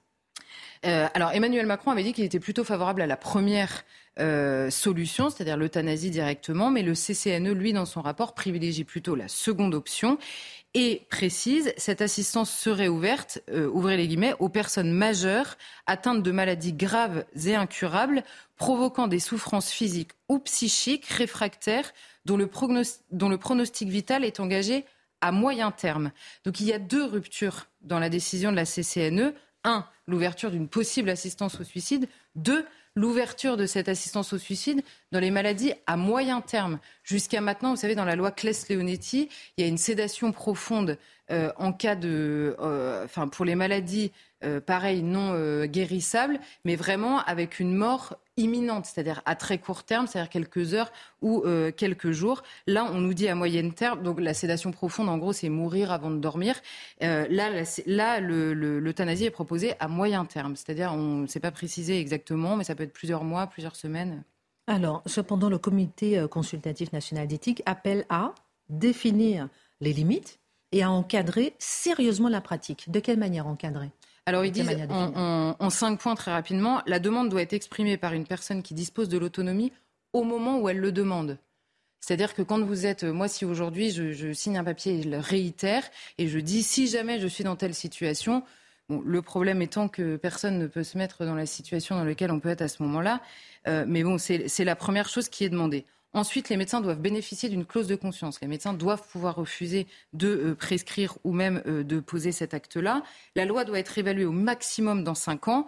alors Emmanuel Macron avait dit qu'il était plutôt favorable à la première euh, solution, c'est-à-dire l'euthanasie directement, mais le CCNE, lui, dans son rapport, privilégie plutôt la seconde option et précise cette assistance serait ouverte, euh, ouvrez les guillemets, aux personnes majeures atteintes de maladies graves et incurables, provoquant des souffrances physiques ou psychiques réfractaires, dont le, dont le pronostic vital est engagé à moyen terme. Donc il y a deux ruptures dans la décision de la CCNE. Un, l'ouverture d'une possible assistance au suicide. Deux, l'ouverture de cette assistance au suicide dans les maladies à moyen terme. Jusqu'à maintenant, vous savez, dans la loi Claes-Leonetti, il y a une sédation profonde euh, en cas de, euh, enfin, pour les maladies euh, pareil, non euh, guérissable, mais vraiment avec une mort imminente, c'est-à-dire à très court terme, c'est-à-dire quelques heures ou euh, quelques jours. Là, on nous dit à moyenne terme, donc la sédation profonde, en gros, c'est mourir avant de dormir. là, là, l'euthanasie est proposée à moyen terme, c'est-à-dire on ne sait pas préciser exactement, mais ça peut être plusieurs mois, plusieurs semaines. Alors, cependant, le Comité consultatif national d'éthique appelle à définir les limites et à encadrer sérieusement la pratique. De quelle manière encadrer? Alors ils disent en, cinq points très rapidement, la demande doit être exprimée par une personne qui dispose de l'autonomie au moment où elle le demande. C'est-à-dire que quand vous êtes, moi si aujourd'hui je, signe un papier et je le réitère et je dis si jamais je suis dans telle situation, le problème étant que personne ne peut se mettre dans la situation dans laquelle on peut être à ce moment-là, euh, mais bon c'est la première chose qui est demandée. Ensuite, les médecins doivent bénéficier d'une clause de conscience. Les médecins doivent pouvoir refuser de euh, prescrire ou même euh, de poser cet acte-là. La loi doit être évaluée au maximum dans cinq ans.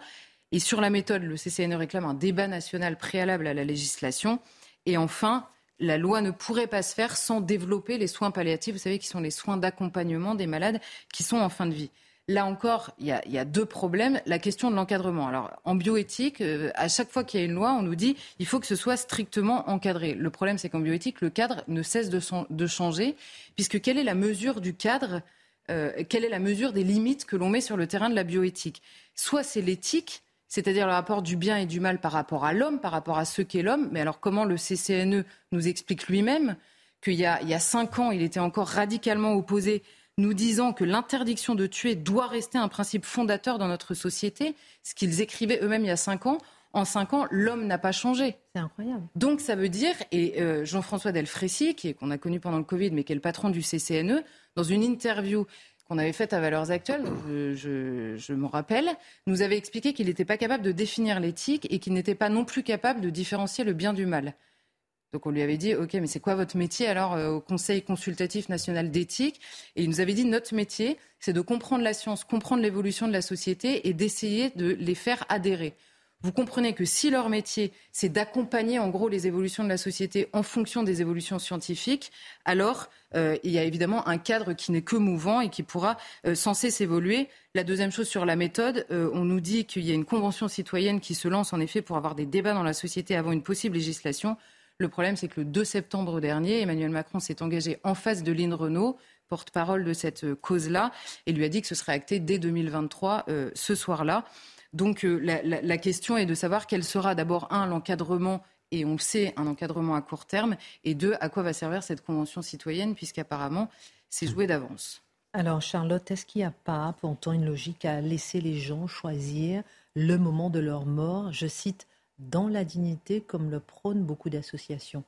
Et sur la méthode, le CCNE réclame un débat national préalable à la législation. Et enfin, la loi ne pourrait pas se faire sans développer les soins palliatifs, vous savez, qui sont les soins d'accompagnement des malades qui sont en fin de vie. Là encore, il y, a, deux problèmes. La question de l'encadrement. Alors, en bioéthique, euh, à chaque fois qu'il y a une loi, on nous dit il faut que ce soit strictement encadré. Le problème, c'est qu'en bioéthique, le cadre ne cesse de, changer, puisque quelle est la mesure du cadre euh, Quelle est la mesure des limites que l'on met sur le terrain de la bioéthique? Soit c'est l'éthique, c'est-à-dire le rapport du bien et du mal par rapport à l'homme, par rapport à ce qu'est l'homme. Mais alors, comment le CCNE nous explique lui-même qu'il y, y a cinq ans, il était encore radicalement opposé nous disant que l'interdiction de tuer doit rester un principe fondateur dans notre société, ce qu'ils écrivaient eux-mêmes il y a cinq ans. En cinq ans, l'homme n'a pas changé. C'est incroyable. Donc ça veut dire, et euh, Jean-François Delfrécy, qui qu'on a connu pendant le Covid, mais qui est le patron du CCNE, dans une interview qu'on avait faite à Valeurs Actuelles, je, je me rappelle, nous avait expliqué qu'il n'était pas capable de définir l'éthique et qu'il n'était pas non plus capable de différencier le bien du mal. Donc on lui avait dit, OK, mais c'est quoi votre métier alors euh, au Conseil consultatif national d'éthique? Et il nous avait dit, notre métier, c'est de comprendre la science, comprendre l'évolution de la société et d'essayer de les faire adhérer. Vous comprenez que si leur métier, c'est d'accompagner en gros les évolutions de la société en fonction des évolutions scientifiques, alors euh, il y a évidemment un cadre qui n'est que mouvant et qui pourra euh, sans cesse évoluer. La deuxième chose sur la méthode, on nous dit qu'il y a une convention citoyenne qui se lance en effet pour avoir des débats dans la société avant une possible législation. Le problème, c'est que le 2 septembre dernier, Emmanuel Macron s'est engagé en face de Lynn Renault, porte-parole de cette euh, cause-là, et lui a dit que ce serait acté dès 2023, euh, ce soir-là. Donc euh, la, question est de savoir quel sera d'abord, un, l'encadrement et on le sait, un encadrement à court terme, et deux, à quoi va servir cette convention citoyenne, puisqu'apparemment, c'est joué d'avance. Alors, Charlotte, est-ce qu'il n'y a pas, pour toi, une logique à laisser les gens choisir le moment de leur mort? Je cite dans la dignité, comme le prônent beaucoup d'associations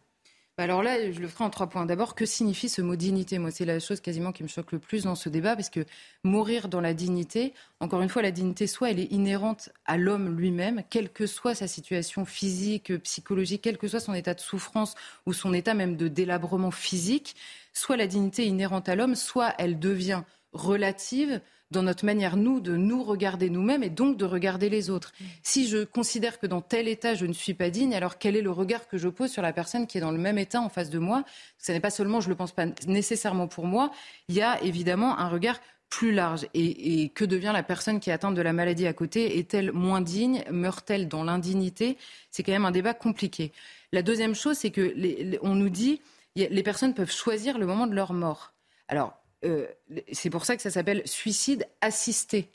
bah alors là, je le ferai en trois points. D'abord, que signifie ce mot dignité? Moi, c'est la chose quasiment qui me choque le plus dans ce débat, parce que mourir dans la dignité, encore une fois, la dignité, soit elle est inhérente à l'homme lui-même, quelle que soit sa situation physique, psychologique, quel que soit son état de souffrance ou son état même de délabrement physique, soit la dignité est inhérente à l'homme, soit elle devient relative dans notre manière, nous, de nous regarder nous-mêmes et donc de regarder les autres. Mm. Si je considère que dans tel état, je ne suis pas digne, alors quel est le regard que je pose sur la personne qui est dans le même état en face de moi? Ce n'est pas seulement, je ne le pense pas nécessairement pour moi, il y a évidemment un regard plus large. Et, que devient la personne qui est atteinte de la maladie à côté? Est-elle moins digne? Meurt-elle dans l'indignité? C'est quand même un débat compliqué. La deuxième chose, c'est que on nous dit les personnes peuvent choisir le moment de leur mort. Alors, euh, c'est pour ça que ça s'appelle suicide assisté.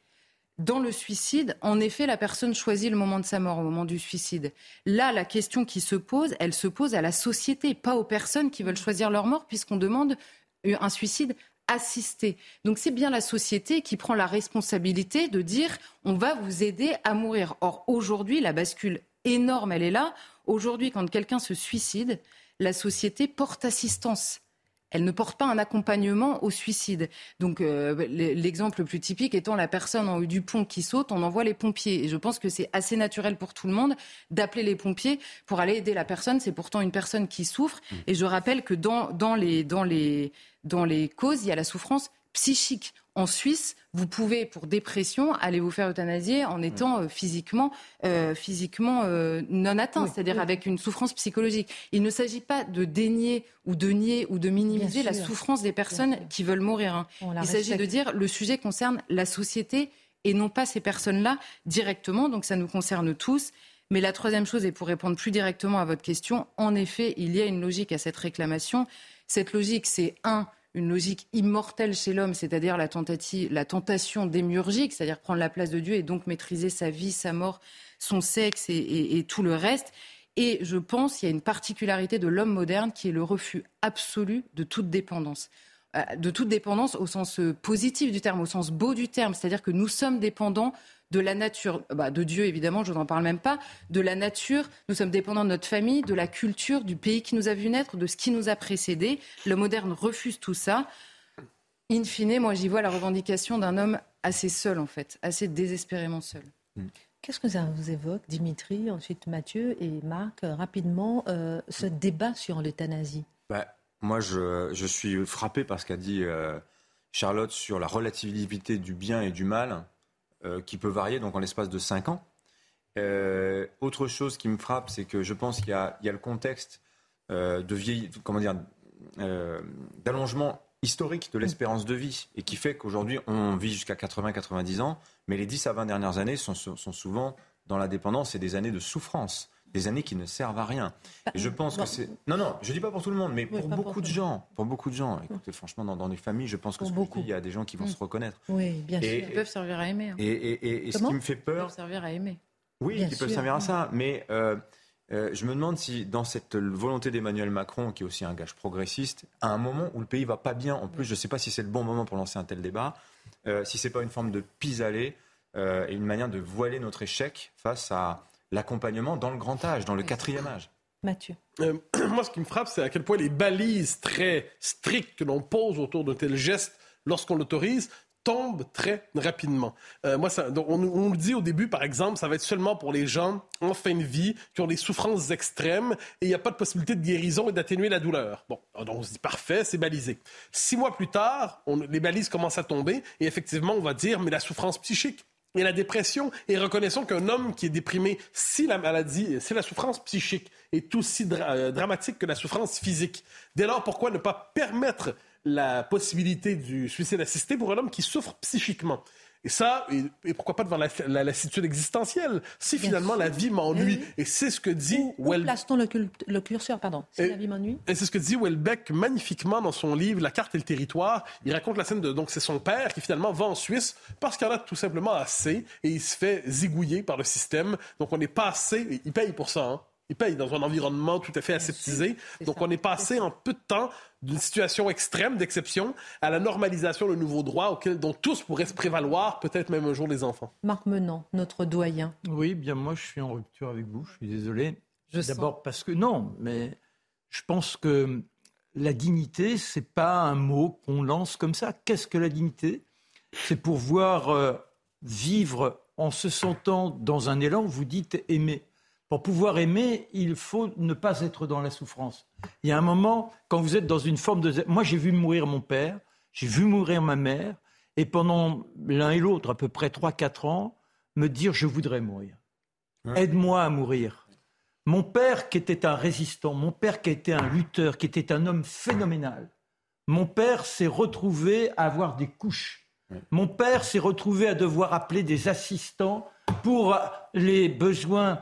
Dans le suicide, en effet, la personne choisit le moment de sa mort, au moment du suicide. Là, la question qui se pose, elle se pose à la société, pas aux personnes qui veulent choisir leur mort, puisqu'on demande un suicide assisté. Donc c'est bien la société qui prend la responsabilité de dire on va vous aider à mourir. Or, aujourd'hui, la bascule énorme, elle est là. Aujourd'hui, quand quelqu'un se suicide, la société porte assistance elle ne porte pas un accompagnement au suicide. Donc euh, l'exemple le plus typique étant la personne en haut du pont qui saute, on envoie les pompiers. Et je pense que c'est assez naturel pour tout le monde d'appeler les pompiers pour aller aider la personne. C'est pourtant une personne qui souffre. Mmh. Et je rappelle que dans, dans, les, dans, les, dans les causes, il y a la souffrance psychique. En Suisse, vous pouvez, pour dépression, aller vous faire euthanasier en étant euh, physiquement, euh, physiquement euh, non atteint, c'est-à-dire avec une souffrance psychologique. Il ne s'agit pas de dénier ou de nier ou de minimiser la souffrance des personnes qui veulent mourir. Hein. Il s'agit de dire le sujet concerne la société et non pas ces personnes-là directement, donc ça nous concerne tous. Mais la troisième chose, et pour répondre plus directement à votre question, en effet, il y a une logique à cette réclamation. Cette logique, c'est un, une logique immortelle chez l'homme, c'est-à-dire la, tentation démiurgique, c'est-à-dire prendre la place de Dieu et donc maîtriser sa vie, sa mort, son sexe et, tout le reste. Et je pense qu'il y a une particularité de l'homme moderne qui est le refus absolu de toute dépendance euh, de toute dépendance au sens positif du terme, au sens beau du terme, c'est-à-dire que nous sommes dépendants de la nature, bah, de Dieu évidemment, je n'en parle même pas, de la nature, nous sommes dépendants de notre famille, de la culture, du pays qui nous a vu naître, de ce qui nous a précédés. Le moderne refuse tout ça. In fine, moi j'y vois la revendication d'un homme assez seul en fait, assez désespérément seul. Qu'est-ce que ça vous évoque, Dimitri, ensuite Mathieu et Marc, rapidement, euh, ce débat sur l'euthanasie? Bah, Moi, je, suis frappé par ce qu'a dit euh, Charlotte sur la relativité du bien et du mal. Euh, qui peut varier donc en l'espace de 5 ans. Euh, autre chose qui me frappe, c'est que je pense qu'il y, a le contexte euh, de vieille, comment dire, d'allongement historique de l'espérance de vie et qui fait qu'aujourd'hui on vit jusqu'à 80-90 ans, mais les 10 à 20 dernières années sont, sont souvent dans la dépendance et des années de souffrance des années qui ne servent à rien. Bah, et je pense que c'est. Non, non, je dis pas pour tout le monde, mais pour beaucoup de gens. Pour beaucoup de gens. Écoutez, franchement, dans, dans les familles, je pense que ce beaucoup. il y a des gens qui vont mm. se reconnaître. Oui, bien sûr. Ils peuvent servir à aimer. Hein. Et, ce qui me fait peur. Ils peuvent servir à aimer. Oui, ils peuvent servir à ça. Mais euh, euh, je me demande si, dans cette volonté d'Emmanuel Macron, qui est aussi un gage progressiste, à un moment où le pays va pas bien, en plus, je ne sais pas si c'est le bon moment pour lancer un tel débat, euh, si c'est pas une forme de pis-aller et une manière de voiler notre échec face à l'accompagnement dans le grand âge, dans le quatrième âge. Mathieu. Euh, <clears throat> moi, ce qui me frappe, c'est à quel point les balises très strictes que l'on pose autour d'un tel geste lorsqu'on l'autorise tombent très rapidement. Euh, moi, ça, on, nous dit au début, par exemple, ça va être seulement pour les gens en fin de vie qui ont des souffrances extrêmes et il n'y a pas de possibilité de guérison et d'atténuer la douleur. Bon, donc on se dit parfait, c'est balisé. Six mois plus tard, on, les balises commencent à tomber et effectivement, on va dire, mais la souffrance psychique, et la dépression, et reconnaissons qu'un homme qui est déprimé, si la maladie, si la souffrance psychique est aussi euh, dramatique que la souffrance physique, dès lors, pourquoi ne pas permettre la possibilité du suicide assisté pour un homme qui souffre psychiquement? Et ça, et, pourquoi pas devant la, la lassitude existentielle, si finalement la vie m'ennuie. Et c'est ce que dit... Où, où place-t-on le, curseur, pardon, si la vie m'ennuie Et c'est ce que dit Welbeck magnifiquement dans son livre La carte et le territoire. Il raconte la scène de... Donc c'est son père qui finalement va en Suisse parce qu'il en a tout simplement assez et il se fait zigouiller par le système. Donc on n'est pas assez... Il paye pour ça, hein. Il paye dans un environnement tout à fait aseptisé. Donc, on est passé en peu de temps d'une situation extrême, d'exception, à la normalisation, le nouveau droit auquel, dont tous pourraient se prévaloir, peut-être même un jour les enfants. Marc Menant, notre doyen. Oui, bien moi, je suis en rupture avec vous. Je suis désolé. D'abord parce que non, mais je pense que la dignité, c'est pas un mot qu'on lance comme ça. Qu'est-ce que la dignité? C'est pouvoir euh, vivre en se sentant dans un élan. Vous dites aimer. Pour pouvoir aimer, il faut ne pas être dans la souffrance. Il y a un moment, quand vous êtes dans une forme de... Moi, j'ai vu mourir mon père, j'ai vu mourir ma mère, et pendant l'un et l'autre, à peu près 3-4 ans, me dire, je voudrais mourir. Aide-moi à mourir. Mon père qui était un résistant, mon père qui était un lutteur, qui était un homme phénoménal, mon père s'est retrouvé à avoir des couches. Mon père s'est retrouvé à devoir appeler des assistants pour les besoins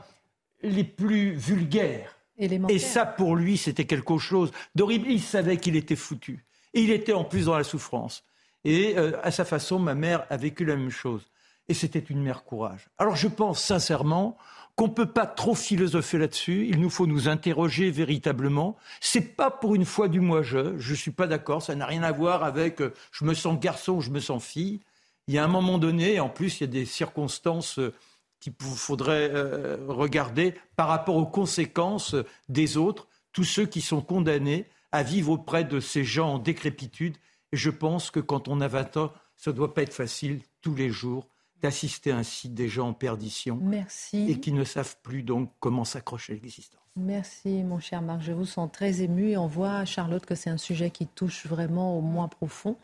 les plus vulgaires. Et ça, pour lui, c'était quelque chose d'horrible. Il savait qu'il était foutu. Et il était en plus dans la souffrance. Et euh, à sa façon, ma mère a vécu la même chose. Et c'était une mère courage. Alors je pense sincèrement qu'on ne peut pas trop philosopher là-dessus. Il nous faut nous interroger véritablement. C'est pas pour une fois du moi-je. Je suis pas d'accord. Ça n'a rien à voir avec euh, je me sens garçon, je me sens fille. Il y a un moment donné, en plus, il y a des circonstances euh, qu'il faudrait euh, regarder par rapport aux conséquences des autres, tous ceux qui sont condamnés à vivre auprès de ces gens en décrépitude. Et je pense que quand on a 20 ans, ça ne doit pas être facile tous les jours d'assister ainsi des gens en perdition Merci. et qui ne savent plus donc comment s'accrocher à l'existence. Merci mon cher Marc, je vous sens très ému et on voit, Charlotte, que c'est un sujet qui touche vraiment au moins profond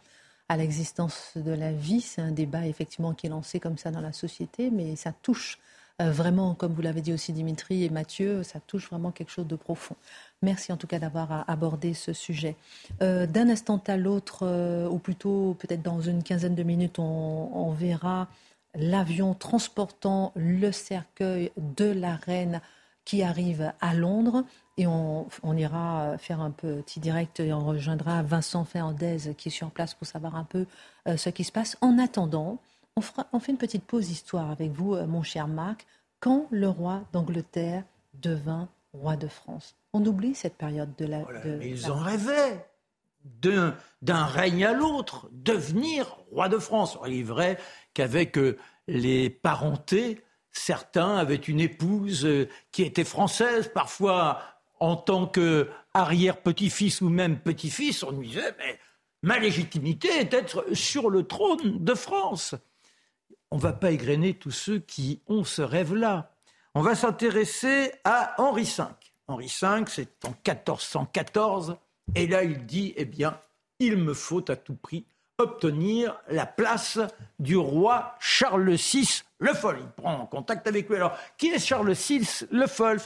à l'existence de la vie. C'est un débat effectivement qui est lancé comme ça dans la société, mais ça touche euh, vraiment, comme vous l'avez dit aussi Dimitri et Mathieu, ça touche vraiment quelque chose de profond. Merci en tout cas d'avoir abordé ce sujet. Euh, d'un instant à l'autre, euh, ou plutôt peut-être dans une quinzaine de minutes, on verra l'avion transportant le cercueil de la reine qui arrive à Londres. Et on, ira faire un petit direct et on rejoindra Vincent Fernandez qui est sur place pour savoir un peu euh, ce qui se passe. En attendant, on, fera, on fait une petite pause histoire avec vous, euh, mon cher Marc. Quand le roi d'Angleterre devint roi de France? On oublie cette période de la. ils en rêvaient d'un règne à l'autre, devenir roi de France. Il est vrai qu'avec euh, les parentés, certains avaient une épouse qui était française, parfois en tant que arrière-petit-fils ou même petit-fils, on disait, mais ma légitimité est d'être sur le trône de France. On ne va pas égrener tous ceux qui ont ce rêve-là. On va s'intéresser à Henri V. Henri V, c'est en 1414, et là il dit, eh bien, il me faut à tout prix obtenir la place du roi Charles VI le Foll. Il prend contact avec lui. Alors, qui est Charles VI le Foll?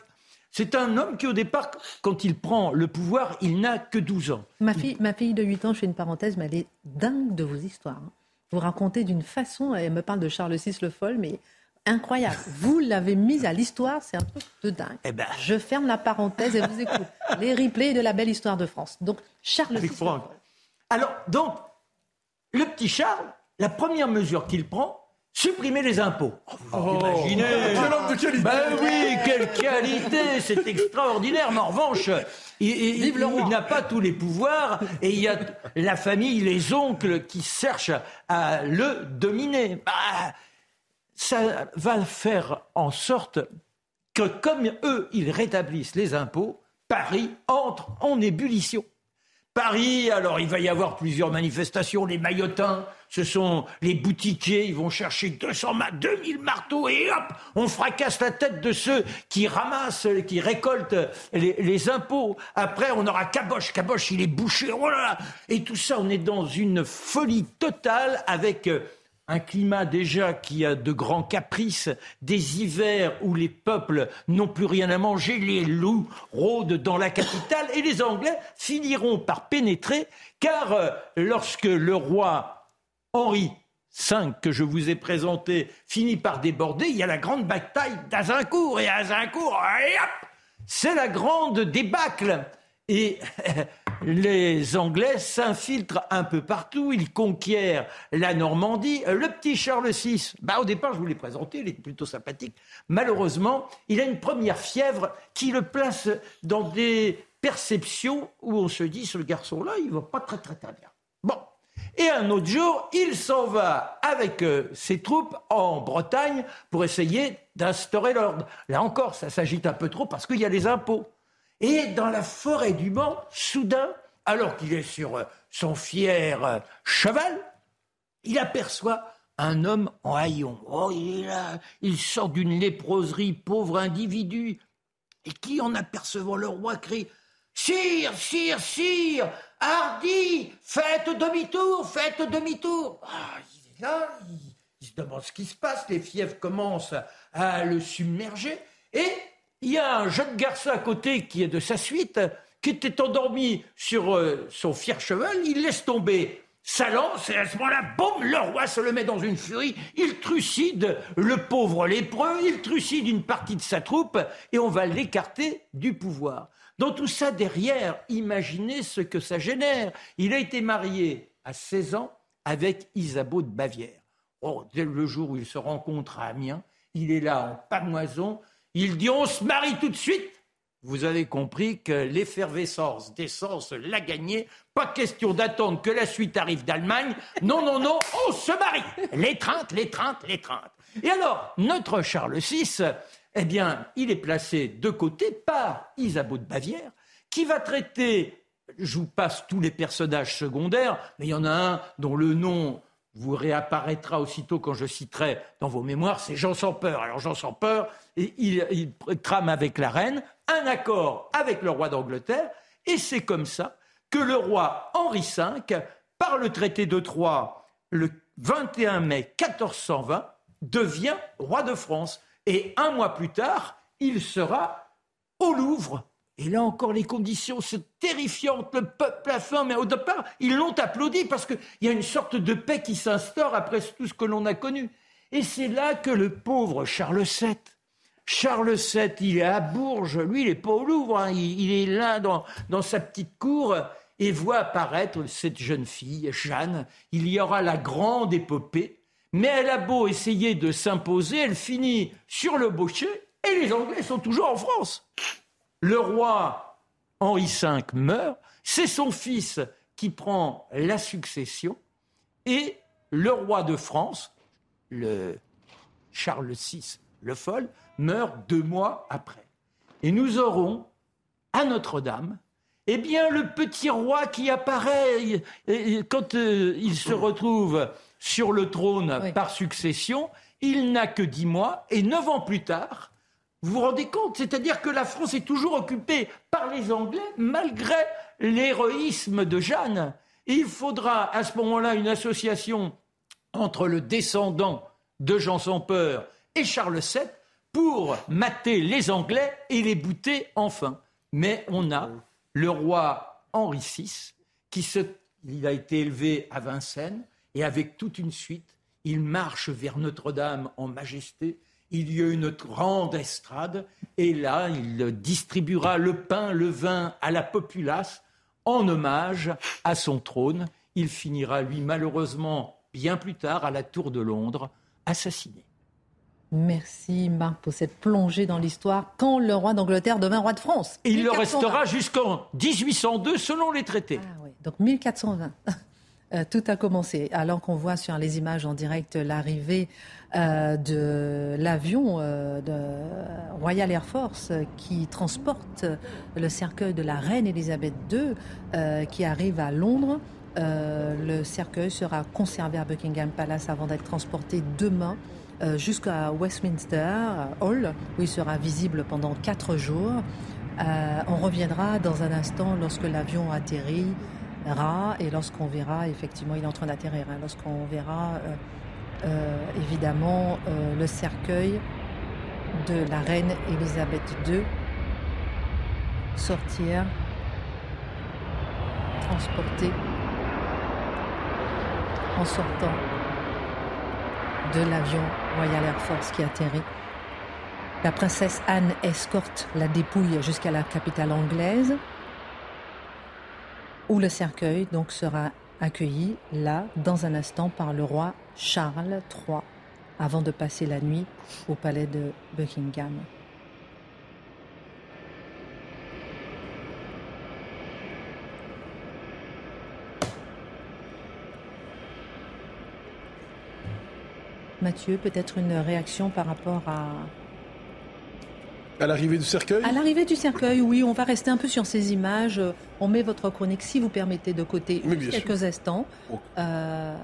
C'est un homme qui, au départ, quand il prend le pouvoir, il n'a que 12 ans. Ma fille, ma fille de 8 ans, je fais une parenthèse, mais elle est dingue de vos histoires. Hein. Vous racontez d'une façon, elle me parle de Charles VI le folle, mais incroyable. <laughs> Vous l'avez mise à l'histoire, c'est un truc de dingue. Eh ben. Je ferme la parenthèse et vous écoute. <laughs> Les replays de la belle histoire de France. Donc, Charles VI. Alors, donc, le petit Charles, la première mesure qu'il prend, supprimer les impôts. Oh, vous oh. imaginez de qualité Ben oui, quelle qualité C'est <laughs> extraordinaire, mais en revanche, il, n'a pas tous les pouvoirs et il y a la famille, les oncles qui cherchent à le dominer. Bah, ça va faire en sorte que comme eux, ils rétablissent les impôts, Paris entre en ébullition. Paris, alors il va y avoir plusieurs manifestations, les maillotins, ce sont les boutiquiers, ils vont chercher 200 2000 marteaux et hop, on fracasse la tête de ceux qui ramassent, qui récoltent les, impôts. Après, on aura Caboche, Caboche, il est bouché, oh là là Et tout ça, on est dans une folie totale avec un climat déjà qui a de grands caprices, des hivers où les peuples n'ont plus rien à manger, les loups rôdent dans la capitale et les Anglais finiront par pénétrer car euh, lorsque le roi Henri V que je vous ai présenté finit par déborder, il y a la grande bataille d'Azincourt et Azincourt, c'est la grande débâcle. Et <laughs> les Anglais s'infiltrent un peu partout, ils conquièrent la Normandie. Le petit Charles VI, bah, au départ, je vous l'ai présenté, il est plutôt sympathique. Malheureusement, il a une première fièvre qui le place dans des perceptions où on se dit, ce garçon-là, il va pas très, très, très bien. Bon. Et un autre jour, il s'en va avec euh, ses troupes en Bretagne pour essayer d'instaurer l'ordre. Là encore, ça s'agite un peu trop parce qu'il y a les impôts. Et dans la forêt du Mans, soudain, alors qu'il est sur euh, son fier euh, cheval, il aperçoit un homme en haillons. Oh, il est là, il sort d'une léproserie, pauvre individu, et qui, en apercevant le roi, crie Sire, sire, sire, hardi, faites demi-tour, faites demi-tour. Ah, il est là, il, il, se demande ce qui se passe, les fièvres commencent à le submerger, et il y a un jeune garçon à côté qui est de sa suite, qui était endormi sur euh, son fier cheval, il laisse tomber sa lance, et à ce moment-là, boum, le roi se le met dans une furie, il trucide le pauvre lépreux, il trucide une partie de sa troupe, et on va l'écarter du pouvoir. Dans tout ça, derrière, imaginez ce que ça génère. Il a été marié à 16 ans avec Isabeau de Bavière. Oh, dès le jour où il se rencontre à Amiens, il est là en pamoison, il dit on se marie tout de suite. Vous avez compris que l'effervescence d'essence l'a gagné. Pas question d'attendre que la suite arrive d'Allemagne. Non, non, non, on se marie. L'étreinte, l'étreinte, l'étreinte. Et alors, notre Charles VI, eh bien, il est placé de côté par Isabeau de Bavière, qui va traiter, je vous passe tous les personnages secondaires, mais il y en a un dont le nom vous réapparaîtra aussitôt quand je citerai dans vos mémoires, c'est Jean sans peur. Alors Jean sans peur, il, il trame avec la reine un accord avec le roi d'Angleterre, et c'est comme ça que le roi Henri V, par le traité de Troyes, le 21 mai 1420, devient roi de France. Et un mois plus tard, il sera au Louvre et là encore, les conditions sont terrifiantes. Le peuple a faim, mais au départ, ils l'ont applaudi parce qu'il y a une sorte de paix qui s'instaure après tout ce que l'on a connu. Et c'est là que le pauvre Charles VII, Charles VII, il est à Bourges, lui, il n'est pas au Louvre, hein. il, est là dans, dans sa petite cour et voit apparaître cette jeune fille, Jeanne. Il y aura la grande épopée, mais elle a beau essayer de s'imposer, elle finit sur le boucher et les Anglais sont toujours en France le roi Henri V meurt, c'est son fils qui prend la succession, et le roi de France, le Charles VI le Foll, meurt deux mois après. Et nous aurons à Notre-Dame, eh bien, le petit roi qui apparaît quand euh, il se retrouve sur le trône par succession, il n'a que dix mois, et neuf ans plus tard, vous vous rendez compte C'est-à-dire que la France est toujours occupée par les Anglais malgré l'héroïsme de Jeanne. Il faudra à ce moment-là une association entre le descendant de Jean sans peur et Charles VII pour mater les Anglais et les bouter enfin. Mais on a le roi Henri VI qui se, il a été élevé à Vincennes et avec toute une suite, il marche vers Notre-Dame en majesté. Il y a une grande estrade et là, il distribuera le pain, le vin à la populace en hommage à son trône. Il finira, lui, malheureusement, bien plus tard, à la Tour de Londres, assassiné. Merci Marc pour cette plongée dans l'histoire quand le roi d'Angleterre devint roi de France? Et il le restera jusqu'en 1802 selon les traités. Ah oui, donc 1420. Euh, tout a commencé alors qu'on voit sur les images en direct l'arrivée euh, de l'avion euh, de Royal Air Force qui transporte le cercueil de la reine Elisabeth II qui arrive à Londres. le cercueil sera conservé à Buckingham Palace avant d'être transporté demain jusqu'à Westminster Hall, où il sera visible pendant quatre jours. On reviendra dans un instant lorsque l'avion et lorsqu'on verra, effectivement, il est en train d'atterrir, hein, lorsqu'on verra euh, évidemment le cercueil de la reine Elisabeth II sortir, transporter en sortant de l'avion Royal Air Force qui atterrit. La princesse Anne escorte la dépouille jusqu'à la capitale anglaise, où le cercueil donc sera accueilli là, dans un instant, par le roi Charles III, avant de passer la nuit au palais de Buckingham. Mathieu, peut-être une réaction par rapport à... À l'arrivée du cercueil? À l'arrivée du cercueil, oui, on va rester un peu sur ces images. On met votre chronique, si vous permettez, de côté quelques instants. Euh,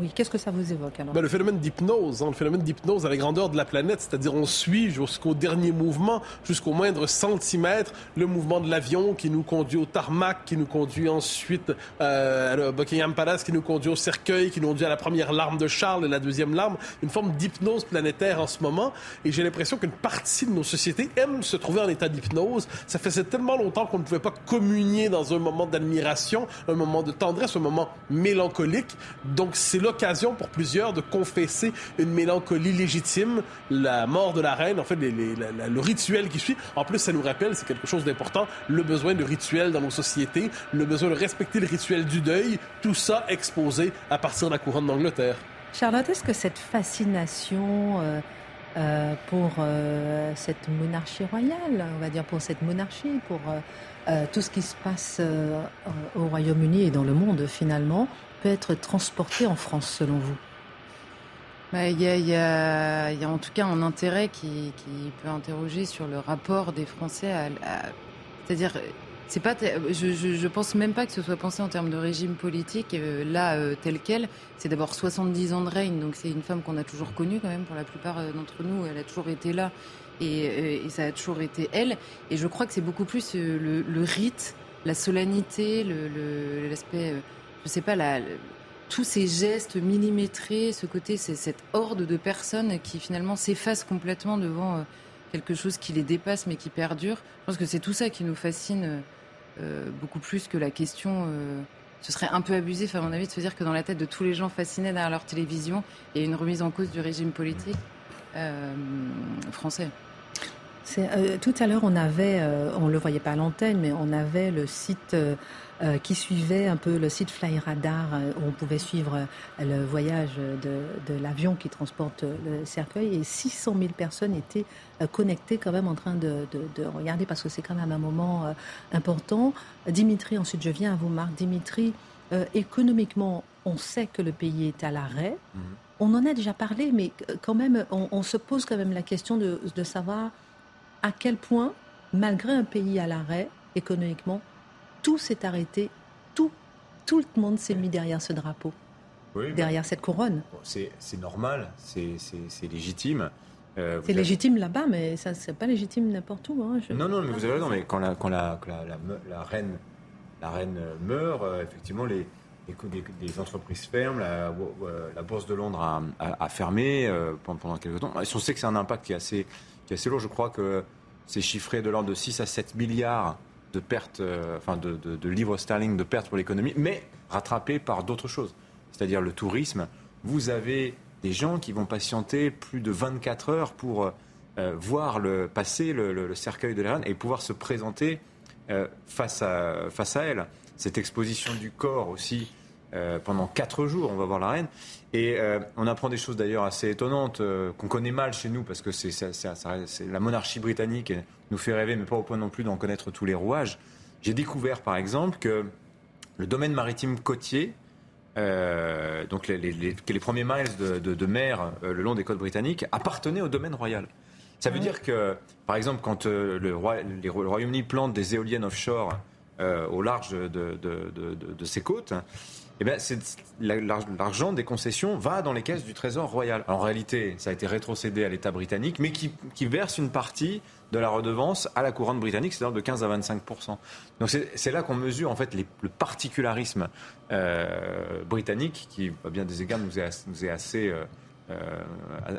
oui, qu'est-ce que ça vous évoque alors ben, Le phénomène d'hypnose, hein, le phénomène d'hypnose à la grandeur de la planète, c'est-à-dire on suit jusqu'au dernier mouvement, jusqu'au moindre centimètre, le mouvement de l'avion qui nous conduit au tarmac, qui nous conduit ensuite euh, à Buckingham Palace, qui nous conduit au cercueil, qui nous conduit à la première larme de Charles et la deuxième larme, une forme d'hypnose planétaire en ce moment. Et j'ai l'impression qu'une partie de nos sociétés aime se trouver en état d'hypnose. Ça faisait tellement longtemps qu'on ne pouvait pas communier dans un moment d'admiration, un moment de tendresse, un moment mélancolique. Donc c'est l'occasion pour plusieurs de confesser une mélancolie légitime, la mort de la reine, en fait, le rituel qui suit. En plus, ça nous rappelle, c'est quelque chose d'important, le besoin de rituel dans nos sociétés, le besoin de respecter le rituel du deuil, tout ça exposé à partir de la couronne d'Angleterre. Charlotte, est-ce que cette fascination euh, euh, pour euh, cette monarchie royale, on va dire pour cette monarchie, pour tout ce qui se passe au Royaume-Uni et dans le monde finalement, peut être transporté en France, selon vous? Bah, il y, a, en tout cas un intérêt qui, peut interroger sur le rapport des Français à, c'est-à-dire c'est pas je, je, pense même pas que ce soit pensé en termes de régime politique euh, là euh, tel quel. C'est d'abord 70 ans de règne donc c'est une femme qu'on a toujours connue quand même pour la plupart euh, d'entre nous. Elle a toujours été là et, ça a toujours été elle. Et je crois que c'est beaucoup plus le, rite la solennité l'aspect je sais pas, la, tous ces gestes millimétrés, ce côté, c'est cette horde de personnes qui finalement s'effacent complètement devant quelque chose qui les dépasse mais qui perdure. Je pense que c'est tout ça qui nous fascine euh, beaucoup plus que la question. Euh, ce serait un peu abusif, à mon avis, de se dire que dans la tête de tous les gens fascinés derrière leur télévision, il y a une remise en cause du régime politique français. Tout à l'heure, on avait, on le voyait pas à l'antenne, mais on avait le site euh, qui suivait un peu le site Fly Radar euh, où on pouvait suivre euh, le voyage de, l'avion qui transporte le cercueil et 600 000 personnes étaient connectées quand même en train de, regarder parce que c'est quand même un moment important. Dimitri, ensuite je viens à vous Marc. Dimitri, économiquement, on sait que le pays est à l'arrêt. Mhm. On en a déjà parlé, mais quand même, on, se pose quand même la question de, de savoir à quel point, malgré un pays à l'arrêt économiquement, tout s'est arrêté, tout, tout le monde s'est mis derrière ce drapeau, derrière cette couronne. c'est normal, c'est légitime. Euh, c'est légitime là-bas, mais ça c'est pas légitime n'importe où. Hein, non, non, mais vous avez raison. Mais quand la, quand la, la, reine, la reine meurt, euh, effectivement, les, des, entreprises ferment, la, bourse de Londres a, fermé pendant, quelques temps. On sait que c'est un impact qui est assez, qui est assez lourd. Je crois que c'est chiffré de l'ordre de 6 à 7 milliards de pertes, enfin de, de livres sterling de pertes pour l'économie, mais rattrapé par d'autres choses, c'est-à-dire le tourisme. Vous avez des gens qui vont patienter plus de 24 heures pour euh, voir le, passer le, cercueil de la reine et pouvoir se présenter euh, face, à, face à elle. Cette exposition du corps aussi, euh, pendant 4 jours, on va voir la reine. Et on apprend des choses d'ailleurs assez étonnantes qu'on connaît mal chez nous parce que c'est, la monarchie britannique nous fait rêver, mais pas au point non plus d'en connaître tous les rouages. J'ai découvert par exemple que le domaine maritime côtier, donc les, les, premiers miles de, de mer le long des côtes britanniques, appartenaient au domaine royal. Ça veut dire que, par exemple, quand euh, le, Royaume-Uni plante des éoliennes offshore euh, au large de, ses côtes, eh ben, l'argent des concessions va dans les caisses du Trésor royal. en réalité, ça a été rétrocédé à l'État britannique, mais qui, verse une partie de la redevance à la couronne britannique, c'est-à-dire de 15 à 25% Donc c'est là qu'on mesure en fait le particularisme euh, britannique, qui, à bien des égards, nous est, assez,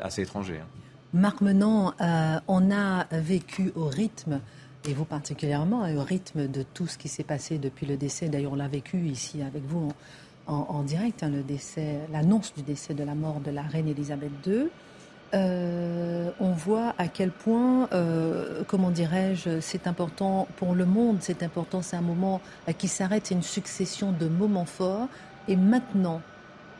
assez étranger. Hein. Marc Menant, euh, on a vécu au rythme, et vous particulièrement, au rythme de tout ce qui s'est passé depuis le décès. D'ailleurs, on l'a vécu ici avec vous direct, hein, l'annonce du décès de la mort de la reine Elisabeth II. Euh, on voit à quel point, euh, comment dirais-je, c'est important pour le monde, c'est important, c'est un moment qui s'arrête, c'est une succession de moments forts. Et maintenant,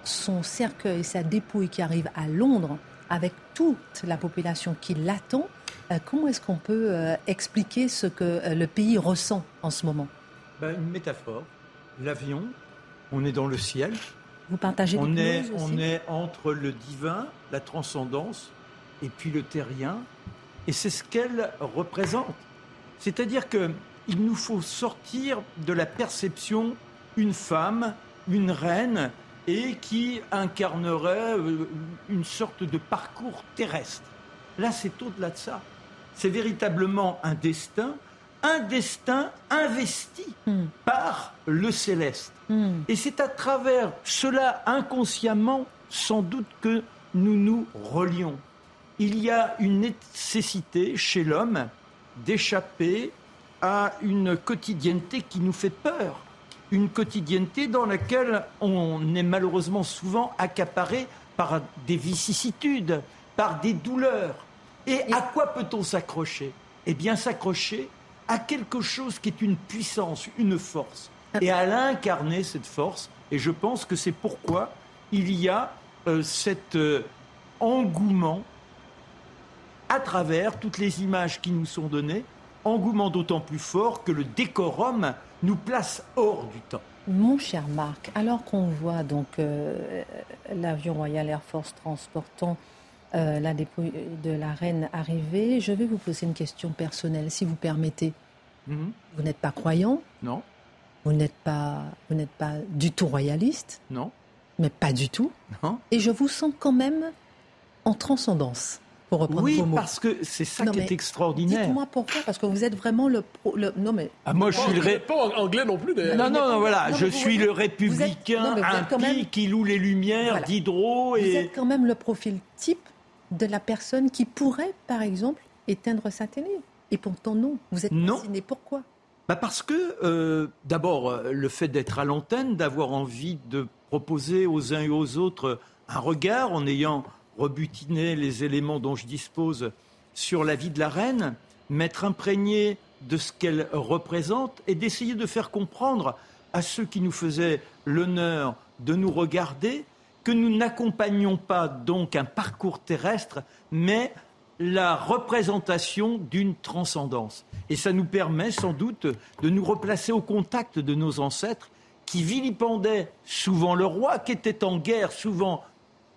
son cercueil, sa dépouille qui arrive à Londres, avec toute la population qui l'attend, euh, comment est-ce qu'on peut expliquer ce que le pays ressent en ce moment? Ben, Une métaphore. L'avion, on est dans le ciel. Vous partagez on est, On est entre le divin, la transcendance, et puis le terrien. Et c'est ce qu'elle représente. C'est-à-dire qu'il nous faut sortir de la perception une femme, une reine, et qui incarnerait euh, une sorte de parcours terrestre. Là, c'est au-delà de ça. C'est véritablement un destin, un destin investi hmm. par le céleste. Hmm. Et c'est à travers cela, inconsciemment, sans doute, que nous nous relions. Il y a une nécessité chez l'homme d'échapper à une quotidienneté qui nous fait peur une quotidienneté dans laquelle on est malheureusement souvent accaparé par des vicissitudes, par des douleurs. Et à quoi peut-on s'accrocher? Eh bien s'accrocher à quelque chose qui est une puissance, une force. Et à l'incarner cette force. Et je pense que c'est pourquoi il y a euh, cet euh, engouement à travers toutes les images qui nous sont données, engouement d'autant plus fort que le décorum nous place hors du temps. Mon cher Marc, alors qu'on voit donc euh, l'avion Royal Air Force transportant euh, la dépouille de la reine arriver, je vais vous poser une question personnelle, si vous permettez. Mhm. Vous n'êtes pas croyant? Non. Vous n'êtes pas, vous n'êtes pas du tout royaliste? Non. Mais pas du tout? Non. Et je vous sens quand même en transcendance oui, parce que c'est ça qui est extraordinaire. Dites-moi pourquoi, parce que vous êtes vraiment le... Non mais... Ah, moi je suis le... Pas anglais non plus d'ailleurs. Non, non, non, voilà, je suis le républicain impie qui loue les lumières d'Hydro. Et... Vous êtes quand même le profil type de la personne qui pourrait, par exemple, éteindre sa télé. Et pourtant non, vous êtes non. fasciné. Pourquoi? Bah parce que, euh, d'abord, euh, le fait d'être à l'antenne, d'avoir envie de proposer aux uns et aux autres un regard en ayant rebutiner les éléments dont je dispose sur la vie de la reine, m'être imprégné de ce qu'elle représente et d'essayer de faire comprendre à ceux qui nous faisaient l'honneur de nous regarder que nous n'accompagnons pas donc un parcours terrestre, mais la représentation d'une transcendance. Et ça nous permet sans doute de nous replacer au contact de nos ancêtres qui vilipendaient souvent le roi, qui étaient en guerre souvent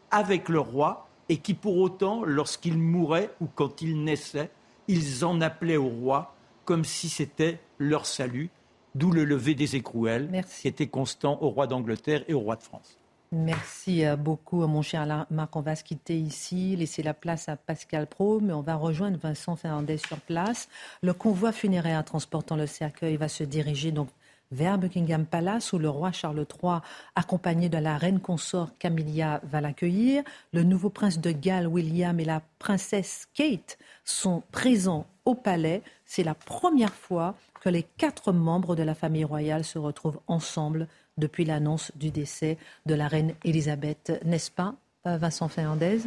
avec le roi, et qui pour autant, lorsqu'ils mouraient ou quand ils naissaient, ils en appelaient au roi comme si c'était leur salut, d'où le lever des écrouelles qui était constant au roi d'Angleterre et au roi de France. Merci euh, beaucoup, mon cher Marc. On va se quitter ici, laisser la place à Pascal Pro, mais on va rejoindre Vincent Fernandez sur place. Le convoi funéraire transportant le cercueil va se diriger donc vers Buckingham Palace où le roi Charles III, accompagné de la reine consort Camilla, va l'accueillir. Le nouveau prince de Galles, William, et la princesse Kate sont présents au palais. C'est la première fois que les quatre membres de la famille royale se retrouvent ensemble depuis l'annonce du décès de la reine Elisabeth, n'est-ce pas, Vincent Fernandez?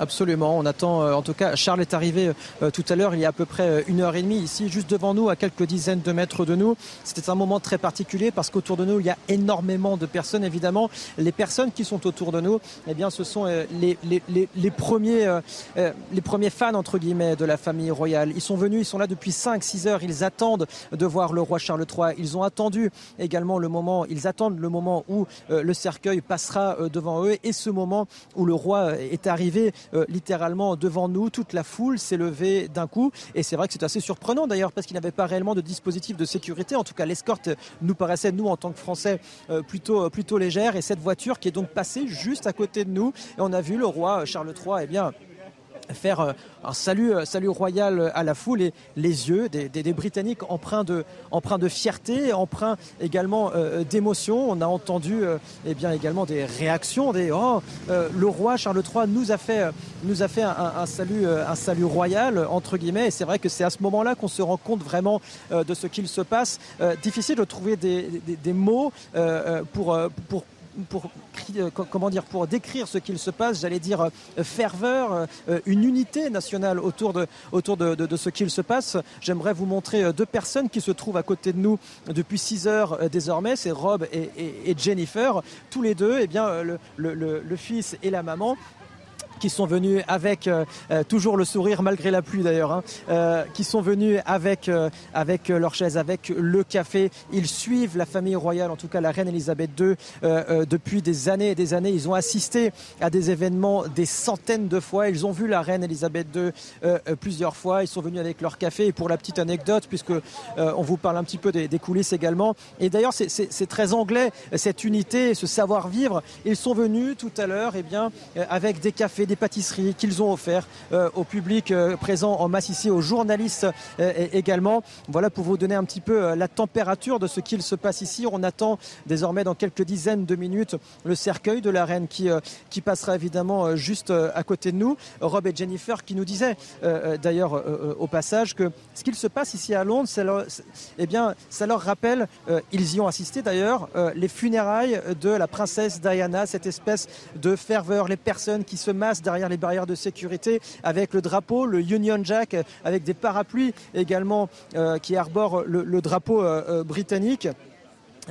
Absolument. On attend, euh, en tout cas, Charles est arrivé euh, tout à l'heure, il y a à peu près euh, une heure et demie, ici, juste devant nous, à quelques dizaines de mètres de nous. C'était un moment très particulier parce qu'autour de nous, il y a énormément de personnes, évidemment. Les personnes qui sont autour de nous, eh bien, ce sont les, les, les, les premiers, les premiers fans, entre guillemets, de la famille royale. Ils sont venus, ils sont là depuis 5-6 heures, ils attendent de voir le roi Charles III. Ils ont attendu également le moment, ils attendent le moment où le cercueil passera devant eux et ce moment où le roi est arrivé euh, littéralement devant nous. Toute la foule s'est levée d'un coup. Et c'est vrai que c'est assez surprenant d'ailleurs parce qu'il n'avait pas réellement de dispositif de sécurité. En tout cas, l'escorte nous paraissait, nous, en tant que Français, euh, plutôt, euh, plutôt légère. Et cette voiture qui est donc passée juste à côté de nous. Et on a vu le roi Charles III, eh bien, faire euh, un salut, euh, salut royal à la foule et les yeux des, Britanniques empreints de, fierté, empreints également euh, d'émotion. On a entendu eh bien également des réactions, oh le roi Charles III nous a fait nous a fait un, salut un salut royal entre guillemets. Et c'est vrai que c'est à ce moment-là qu'on se rend compte vraiment de ce qu'il se passe. difficile de trouver des, des, des mots pour pour pour, euh, comment dire, pour décrire ce qu'il se passe, j'allais dire euh, ferveur, euh, une unité nationale autour de, ce qu'il se passe. J'aimerais vous montrer deux personnes qui se trouvent à côté de nous depuis 6 heures désormais. C'est Rob et, Jennifer. Tous les deux, eh bien, le fils et la maman qui sont venus avec euh, euh, toujours le sourire malgré la pluie d'ailleurs, hein, euh, qui sont venus avec avec leur chaise, avec le café. Ils suivent la famille royale, en tout cas la reine Elisabeth II, depuis des années et des années. Ils ont assisté à des événements des centaines de fois. Ils ont vu la reine Elisabeth II plusieurs fois. Ils sont venus avec leur café. Et pour la petite anecdote, puisque on vous parle un petit peu des, des coulisses également. Et d'ailleurs, c'est très anglais cette unité, ce savoir-vivre. Ils sont venus tout à l'heure, et eh bien, avec des cafés des pâtisseries qu'ils ont offert euh, au public euh, présent en masse ici, aux journalistes euh, également. Voilà pour vous donner un petit peu la température de ce qu'il se passe ici. On attend désormais dans quelques dizaines de minutes le cercueil de la reine qui, qui passera évidemment juste à côté de nous. Rob et Jennifer qui nous disaient d'ailleurs au passage que ce qu'il se passe ici à Londres, eh bien, ça leur rappelle, ils y ont assisté d'ailleurs, les funérailles de la princesse Diana, cette espèce de ferveur, les personnes qui se massent derrière les barrières de sécurité avec le drapeau, le Union Jack, avec des parapluies également euh, qui arborent le, drapeau euh, euh, britannique.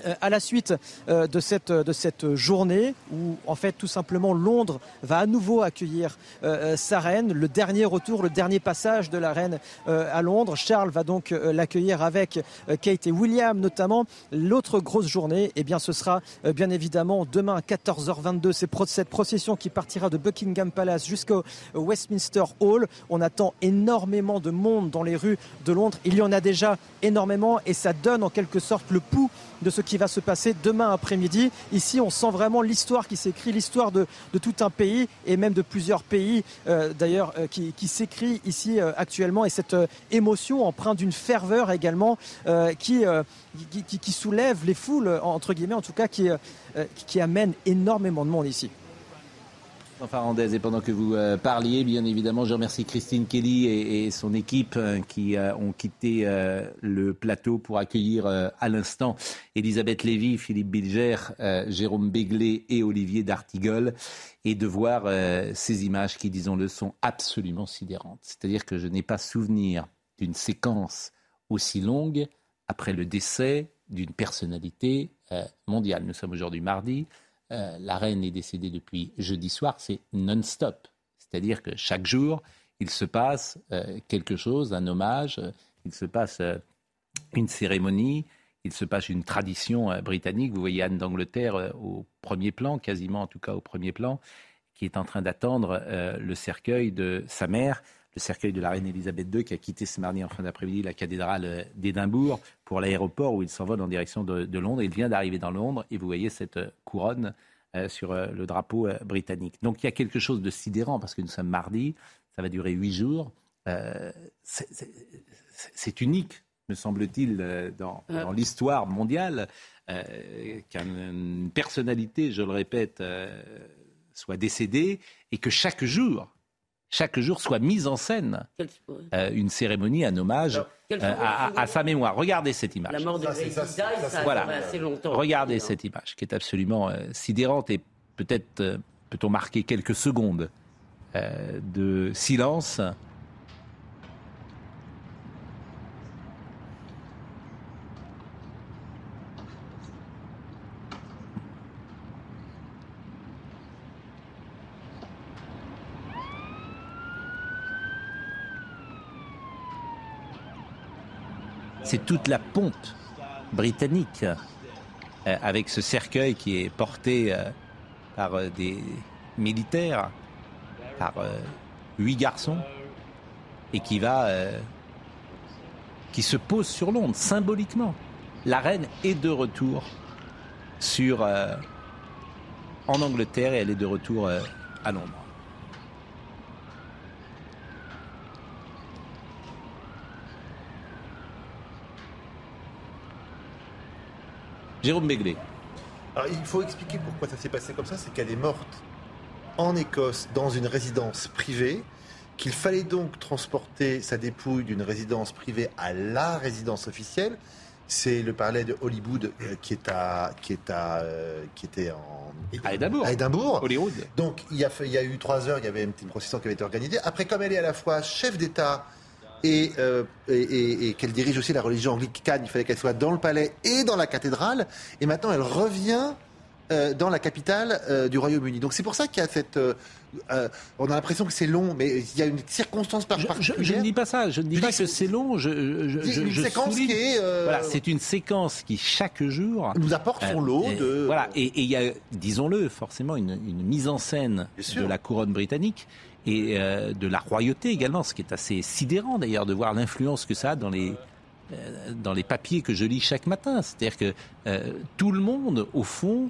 Euh, à la suite euh, de cette, journée où en fait tout simplement Londres va à nouveau accueillir euh, sa reine, le dernier retour, le dernier passage de la reine à Londres. Charles va donc l'accueillir avec Kate et William notamment. L'autre grosse journée, eh bien ce sera bien évidemment demain à 14h22. C'est cette procession qui partira de Buckingham Palace jusqu'au Westminster Hall. On attend énormément de monde dans les rues de Londres. Il y en a déjà énormément et ça donne en quelque sorte le pouls de ce qui va se passer demain après-midi. Ici, on sent vraiment l'histoire qui s'écrit, l'histoire de, tout un pays et même de plusieurs pays euh, d'ailleurs euh, qui, s'écrit ici euh, actuellement et cette émotion empreinte d'une ferveur également qui, soulève les foules, entre guillemets en tout cas, qui amène énormément de monde ici. Farandez, et pendant que vous euh, parliez, bien évidemment, je remercie Christine Kelly et, son équipe euh, qui euh, ont quitté le plateau pour accueillir à l'instant Elisabeth Lévy, Philippe Bilger, Jérôme Béglé et Olivier D'Artigol, et de voir ces images qui, disons-le, sont absolument sidérantes. C'est-à-dire que je n'ai pas souvenir d'une séquence aussi longue après le décès d'une personnalité mondiale. Nous sommes aujourd'hui mardi. Euh, la reine est décédée depuis jeudi soir, c'est non-stop. C'est-à-dire que chaque jour, il se passe euh, quelque chose, un hommage, euh, il se passe une cérémonie, il se passe une tradition britannique. Vous voyez Anne d'Angleterre au premier plan, quasiment en tout cas au premier plan, qui est en train d'attendre le cercueil de sa mère le cercueil de la reine Elisabeth II qui a quitté ce mardi en fin d'après-midi la cathédrale d'Édimbourg pour l'aéroport où il s'envole en direction de, Londres. Il vient d'arriver dans Londres et vous voyez cette euh, couronne euh, sur euh, le drapeau britannique. Donc il y a quelque chose de sidérant parce que nous sommes mardi, ça va durer huit jours. c'est unique me semble-t-il, euh, dans, Euh. dans l'histoire mondiale, euh, qu'une personnalité, je le répète, euh, soit décédée et que chaque jour, chaque jour soit mise en scène euh, une cérémonie, un hommage euh, à, à- à sa mémoire. Regardez cette image. La mort de Ça, c'est- Lady ça, Di, c'est- ça, ça, a c'est- Voilà. duré assez longtemps. Regardez Hein. cette image qui est absolument euh, sidérante et peut-être euh, peut-on marquer quelques secondes euh, de silence. C'est toute la pompe britannique euh, avec ce cercueil qui est porté euh, par euh, des militaires, par huit garçons, et qui va, qui se pose sur Londres symboliquement. La reine est de retour sur en Angleterre et elle est de retour à Londres. Jérôme Béglé. Alors, il faut expliquer pourquoi ça s'est passé comme ça. C'est qu'elle est morte en Écosse dans une résidence privée, qu'il fallait donc transporter sa dépouille d'une résidence privée à la résidence officielle. C'est le palais de Hollywood euh, qui est à qui est à euh, qui était en À Édimbourg. à Édimbourg. Hollywood. Donc il y, a, il y a eu trois heures, il y avait une petite procession qui avait été organisée. Après, comme elle est à la fois chef d'État et, euh, et, et- et qu'elle dirige aussi la religion anglicane, il fallait qu'elle soit dans le palais et dans la cathédrale. Et maintenant, elle revient euh, dans la capitale euh, du Royaume-Uni. Donc c'est pour ça qu'il y a cette... euh, euh, on a l'impression que c'est long, mais il y a une circonstance par Je, je- particulière. je ne dis pas ça, je ne dis Je pas dis que c'est long, je, je, C'est je- une je séquence souligne- qui est, euh, Voilà, c'est une séquence qui, chaque jour... nous apporte son lot de... Voilà, et il y a, disons-le, forcément une, une mise en scène de la couronne britannique et euh, de la royauté également, ce qui est assez sidérant d'ailleurs de voir l'influence que ça a dans les, euh, dans les papiers que je lis chaque matin. C'est-à-dire que euh, tout le monde, au fond,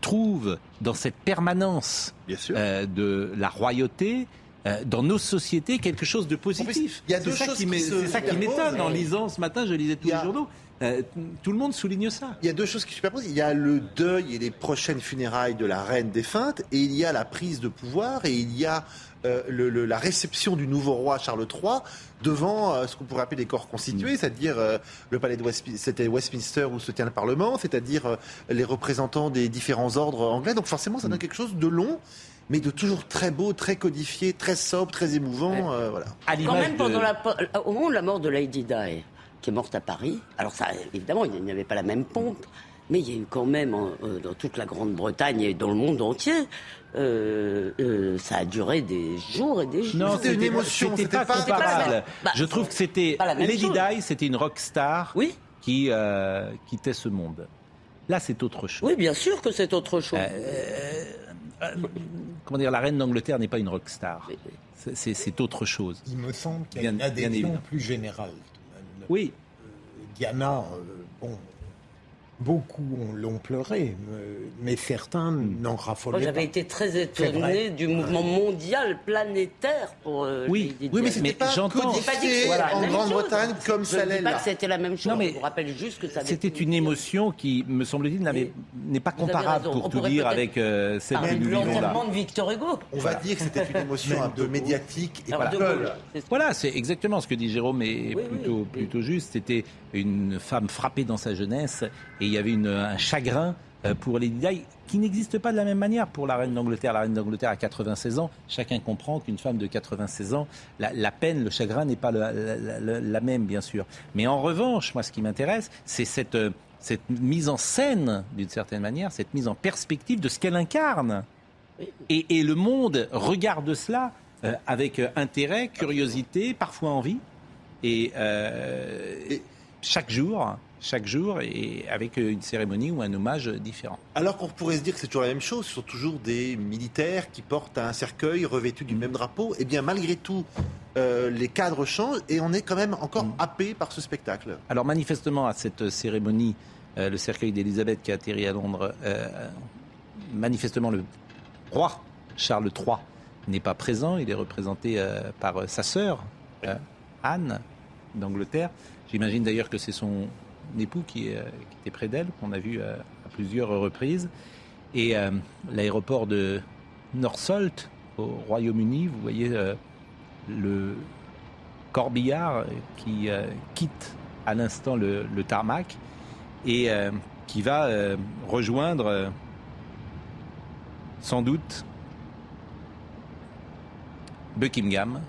trouve dans cette permanence de la royauté, euh, dans nos sociétés, quelque chose de positif. il y a deux choses qui c'est ça qui m'étonne en lisant ce matin, je lisais tous les journaux. Euh, tout le monde souligne ça. Il y a deux choses qui se superposent. Il y a le deuil et les prochaines funérailles de la reine défunte, et il y a la prise de pouvoir, et il y a euh, le- le- la réception du nouveau roi Charles III devant euh, ce qu'on pourrait appeler les corps constitués, c'est-à-dire euh, le palais de Westminster, où se tient le Parlement, c'est-à-dire euh, les représentants des différents ordres anglais. Donc forcément, ça donne quelque chose de long. Mais de toujours très beau, très codifié, très sobre, très émouvant. euh, voilà. À Quand même, de- pendant la, au moment de la mort de Lady Di, qui est morte à Paris, alors ça, évidemment, il n'y avait pas la même pompe, mais il y a eu quand même, en- euh, dans toute la Grande-Bretagne et dans le monde entier, euh, euh, ça a duré des jours et des jours. Non, C'était une émotion, C'était pas pas- comparable. pas même. Bah, Je trouve que c'était Lady. Di, c'était une rock star Oui, qui euh, quittait ce monde. Là, c'est autre chose. oui, bien sûr que c'est autre chose. Euh, euh, comment dire, la reine d'Angleterre n'est pas une rock star. C'est- autre chose. Il me semble qu'il y a une adhésion plus générale. Oui, Diana, euh, beaucoup ont- l'ont pleuré, mais- mais certains Hmm. n'en Moi, raffolaient pas. j'avais été très étonné du mouvement mondial planétaire pour euh, Oui, Oui, mais c'était pas j'entends- pas dit que en Grande-Bretagne comme Je ça ne l'est dis pas là. que c'était la même chose. Non, mais je vous rappelle juste que ça c'était une émotion qui, me semble-t-il, n'est pas comparable pour On tout dire avec euh, celle là. l'enterrement de Victor Hugo. On va dire que c'était une émotion un peu médiatique et Alors, c'est- Voilà, c'est exactement ce que dit Jérôme Oui, plutôt, plutôt juste. C'était une femme frappée dans sa jeunesse et il y avait un chagrin euh, pour Lady Di qui n'existe pas de la même manière pour la reine d'Angleterre. La reine d'Angleterre a 96 ans. Chacun comprend qu'une femme de 96 ans, la, peine, le chagrin n'est pas la, même, bien sûr. Mais en revanche, moi, ce qui m'intéresse, c'est cette, euh, cette mise en scène, d'une certaine manière, cette mise en perspective de ce qu'elle incarne. Et, et le monde regarde cela euh, avec intérêt, curiosité, parfois envie. Et, Et- chaque jour, chaque jour, et avec une cérémonie ou un hommage différent. Alors qu'on pourrait se dire que c'est toujours la même chose, ce sont toujours des militaires qui portent un cercueil revêtu du même drapeau. Eh bien, malgré tout, euh, les cadres changent et on est quand même encore happé par ce spectacle. Alors manifestement, à cette cérémonie, euh, le cercueil d'Élisabeth qui a atterri à Londres, euh, manifestement le roi Charles III n'est pas présent. Il est représenté par sa sœur, Anne. d'Angleterre. J'imagine d'ailleurs que c'est son époux qui, était près d'elle, qu'on a vu à, plusieurs reprises. Et l'aéroport de Northolt, au Royaume-Uni, vous voyez le corbillard qui quitte à l'instant le, tarmac et qui va rejoindre sans doute Buckingham,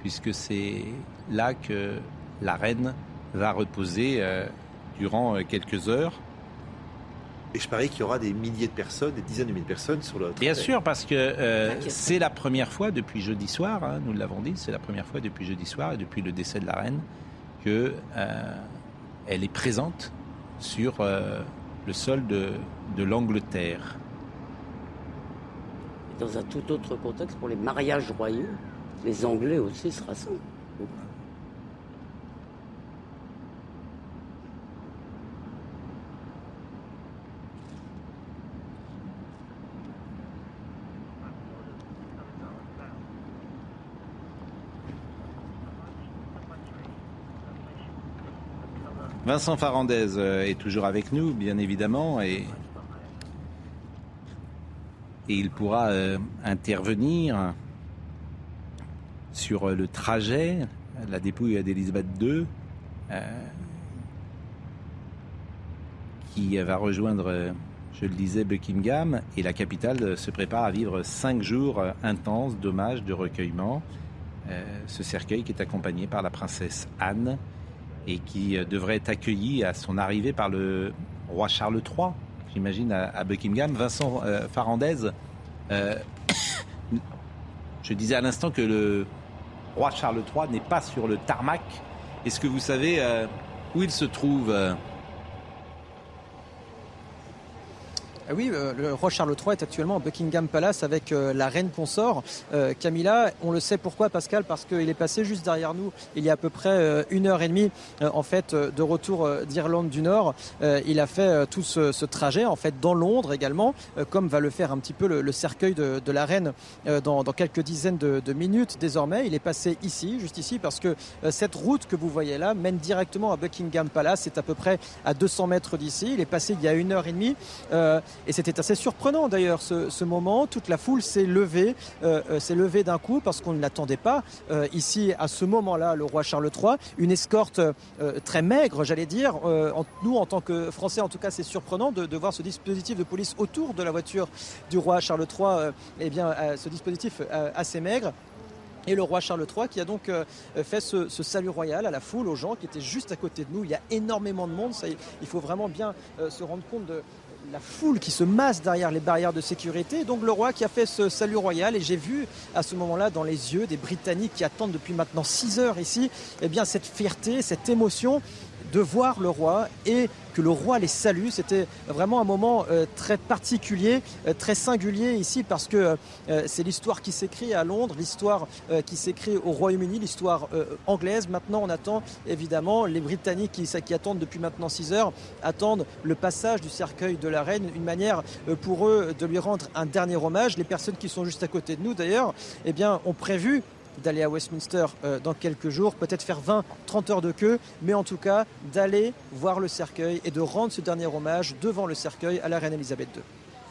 puisque c'est là que la reine va reposer euh, durant euh, quelques heures. Et je parie qu'il y aura des milliers de personnes, des dizaines de milliers de personnes sur le. Bien sûr, parce que euh, c'est la première fois depuis jeudi soir, hein, nous l'avons dit, c'est la première fois depuis jeudi soir et depuis le décès de la reine que elle est présente sur le sol de, de l'Angleterre dans un tout autre contexte pour les mariages royaux. Les Anglais aussi se rassemblent. Vincent Farandez euh, est toujours avec nous, bien évidemment, et il pourra euh, intervenir sur le trajet, la dépouille d'Elisabeth II, euh, qui va rejoindre, je le disais, Buckingham, et la capitale se prépare à vivre cinq jours intenses d'hommage, de recueillement. Ce cercueil qui est accompagné par la princesse Anne et qui devrait être accueilli à son arrivée par le roi Charles III, j'imagine, à, Buckingham. Vincent euh, Farandez, euh, <coughs> je disais à l'instant que le roi Charles III n'est pas sur le tarmac. Est-ce que vous savez euh, où il se trouve Ah oui, euh, le roi Charles III est actuellement à Buckingham Palace avec euh, la reine consort euh, Camilla. On le sait pourquoi, Pascal, parce qu'il est passé juste derrière nous il y a à peu près une heure et demie, en fait, de retour d'Irlande du Nord. il a fait tout ce, trajet, en fait, dans Londres également, comme va le faire un petit peu le, cercueil de, la reine dans, quelques dizaines de, de, minutes. Désormais, il est passé ici, juste ici, parce que cette route que vous voyez là mène directement à Buckingham Palace. C'est à peu près à 200 mètres d'ici. Il est passé il y a une heure et demie. Et c'était assez surprenant d'ailleurs ce, moment. Toute la foule s'est levée, euh, euh, s'est levée d'un coup parce qu'on ne l'attendait pas. Euh, ici, à ce moment-là, le roi Charles III, une escorte très maigre, j'allais dire. nous, en tant que Français, en tout cas, c'est surprenant de, voir ce dispositif de police autour de la voiture du roi Charles III. eh bien, ce dispositif assez maigre. Et le roi Charles III qui a donc fait ce, salut royal à la foule, aux gens qui étaient juste à côté de nous. Il y a énormément de monde, ça, il faut vraiment bien se rendre compte de, la foule qui se masse derrière les barrières de sécurité. Donc le roi qui a fait ce salut royal et j'ai vu à ce moment-là dans les yeux des Britanniques qui attendent depuis maintenant 6 heures ici, eh bien cette fierté, cette émotion de voir le roi et que le roi les salue. C'était vraiment un moment euh, très particulier, euh, très singulier ici parce que euh, c'est l'histoire qui s'écrit à Londres, l'histoire qui s'écrit au Royaume-Uni, l'histoire anglaise. Maintenant, on attend évidemment les Britanniques qui, qui, attendent depuis maintenant 6 heures, attendent le passage du cercueil de la reine, une manière pour eux de lui rendre un dernier hommage. Les personnes qui sont juste à côté de nous d'ailleurs, eh bien, ont prévu d'aller à Westminster euh, dans quelques jours, peut-être faire 20, 30 heures de queue, mais en tout cas d'aller voir le cercueil et de rendre ce dernier hommage devant le cercueil à la reine Elisabeth II.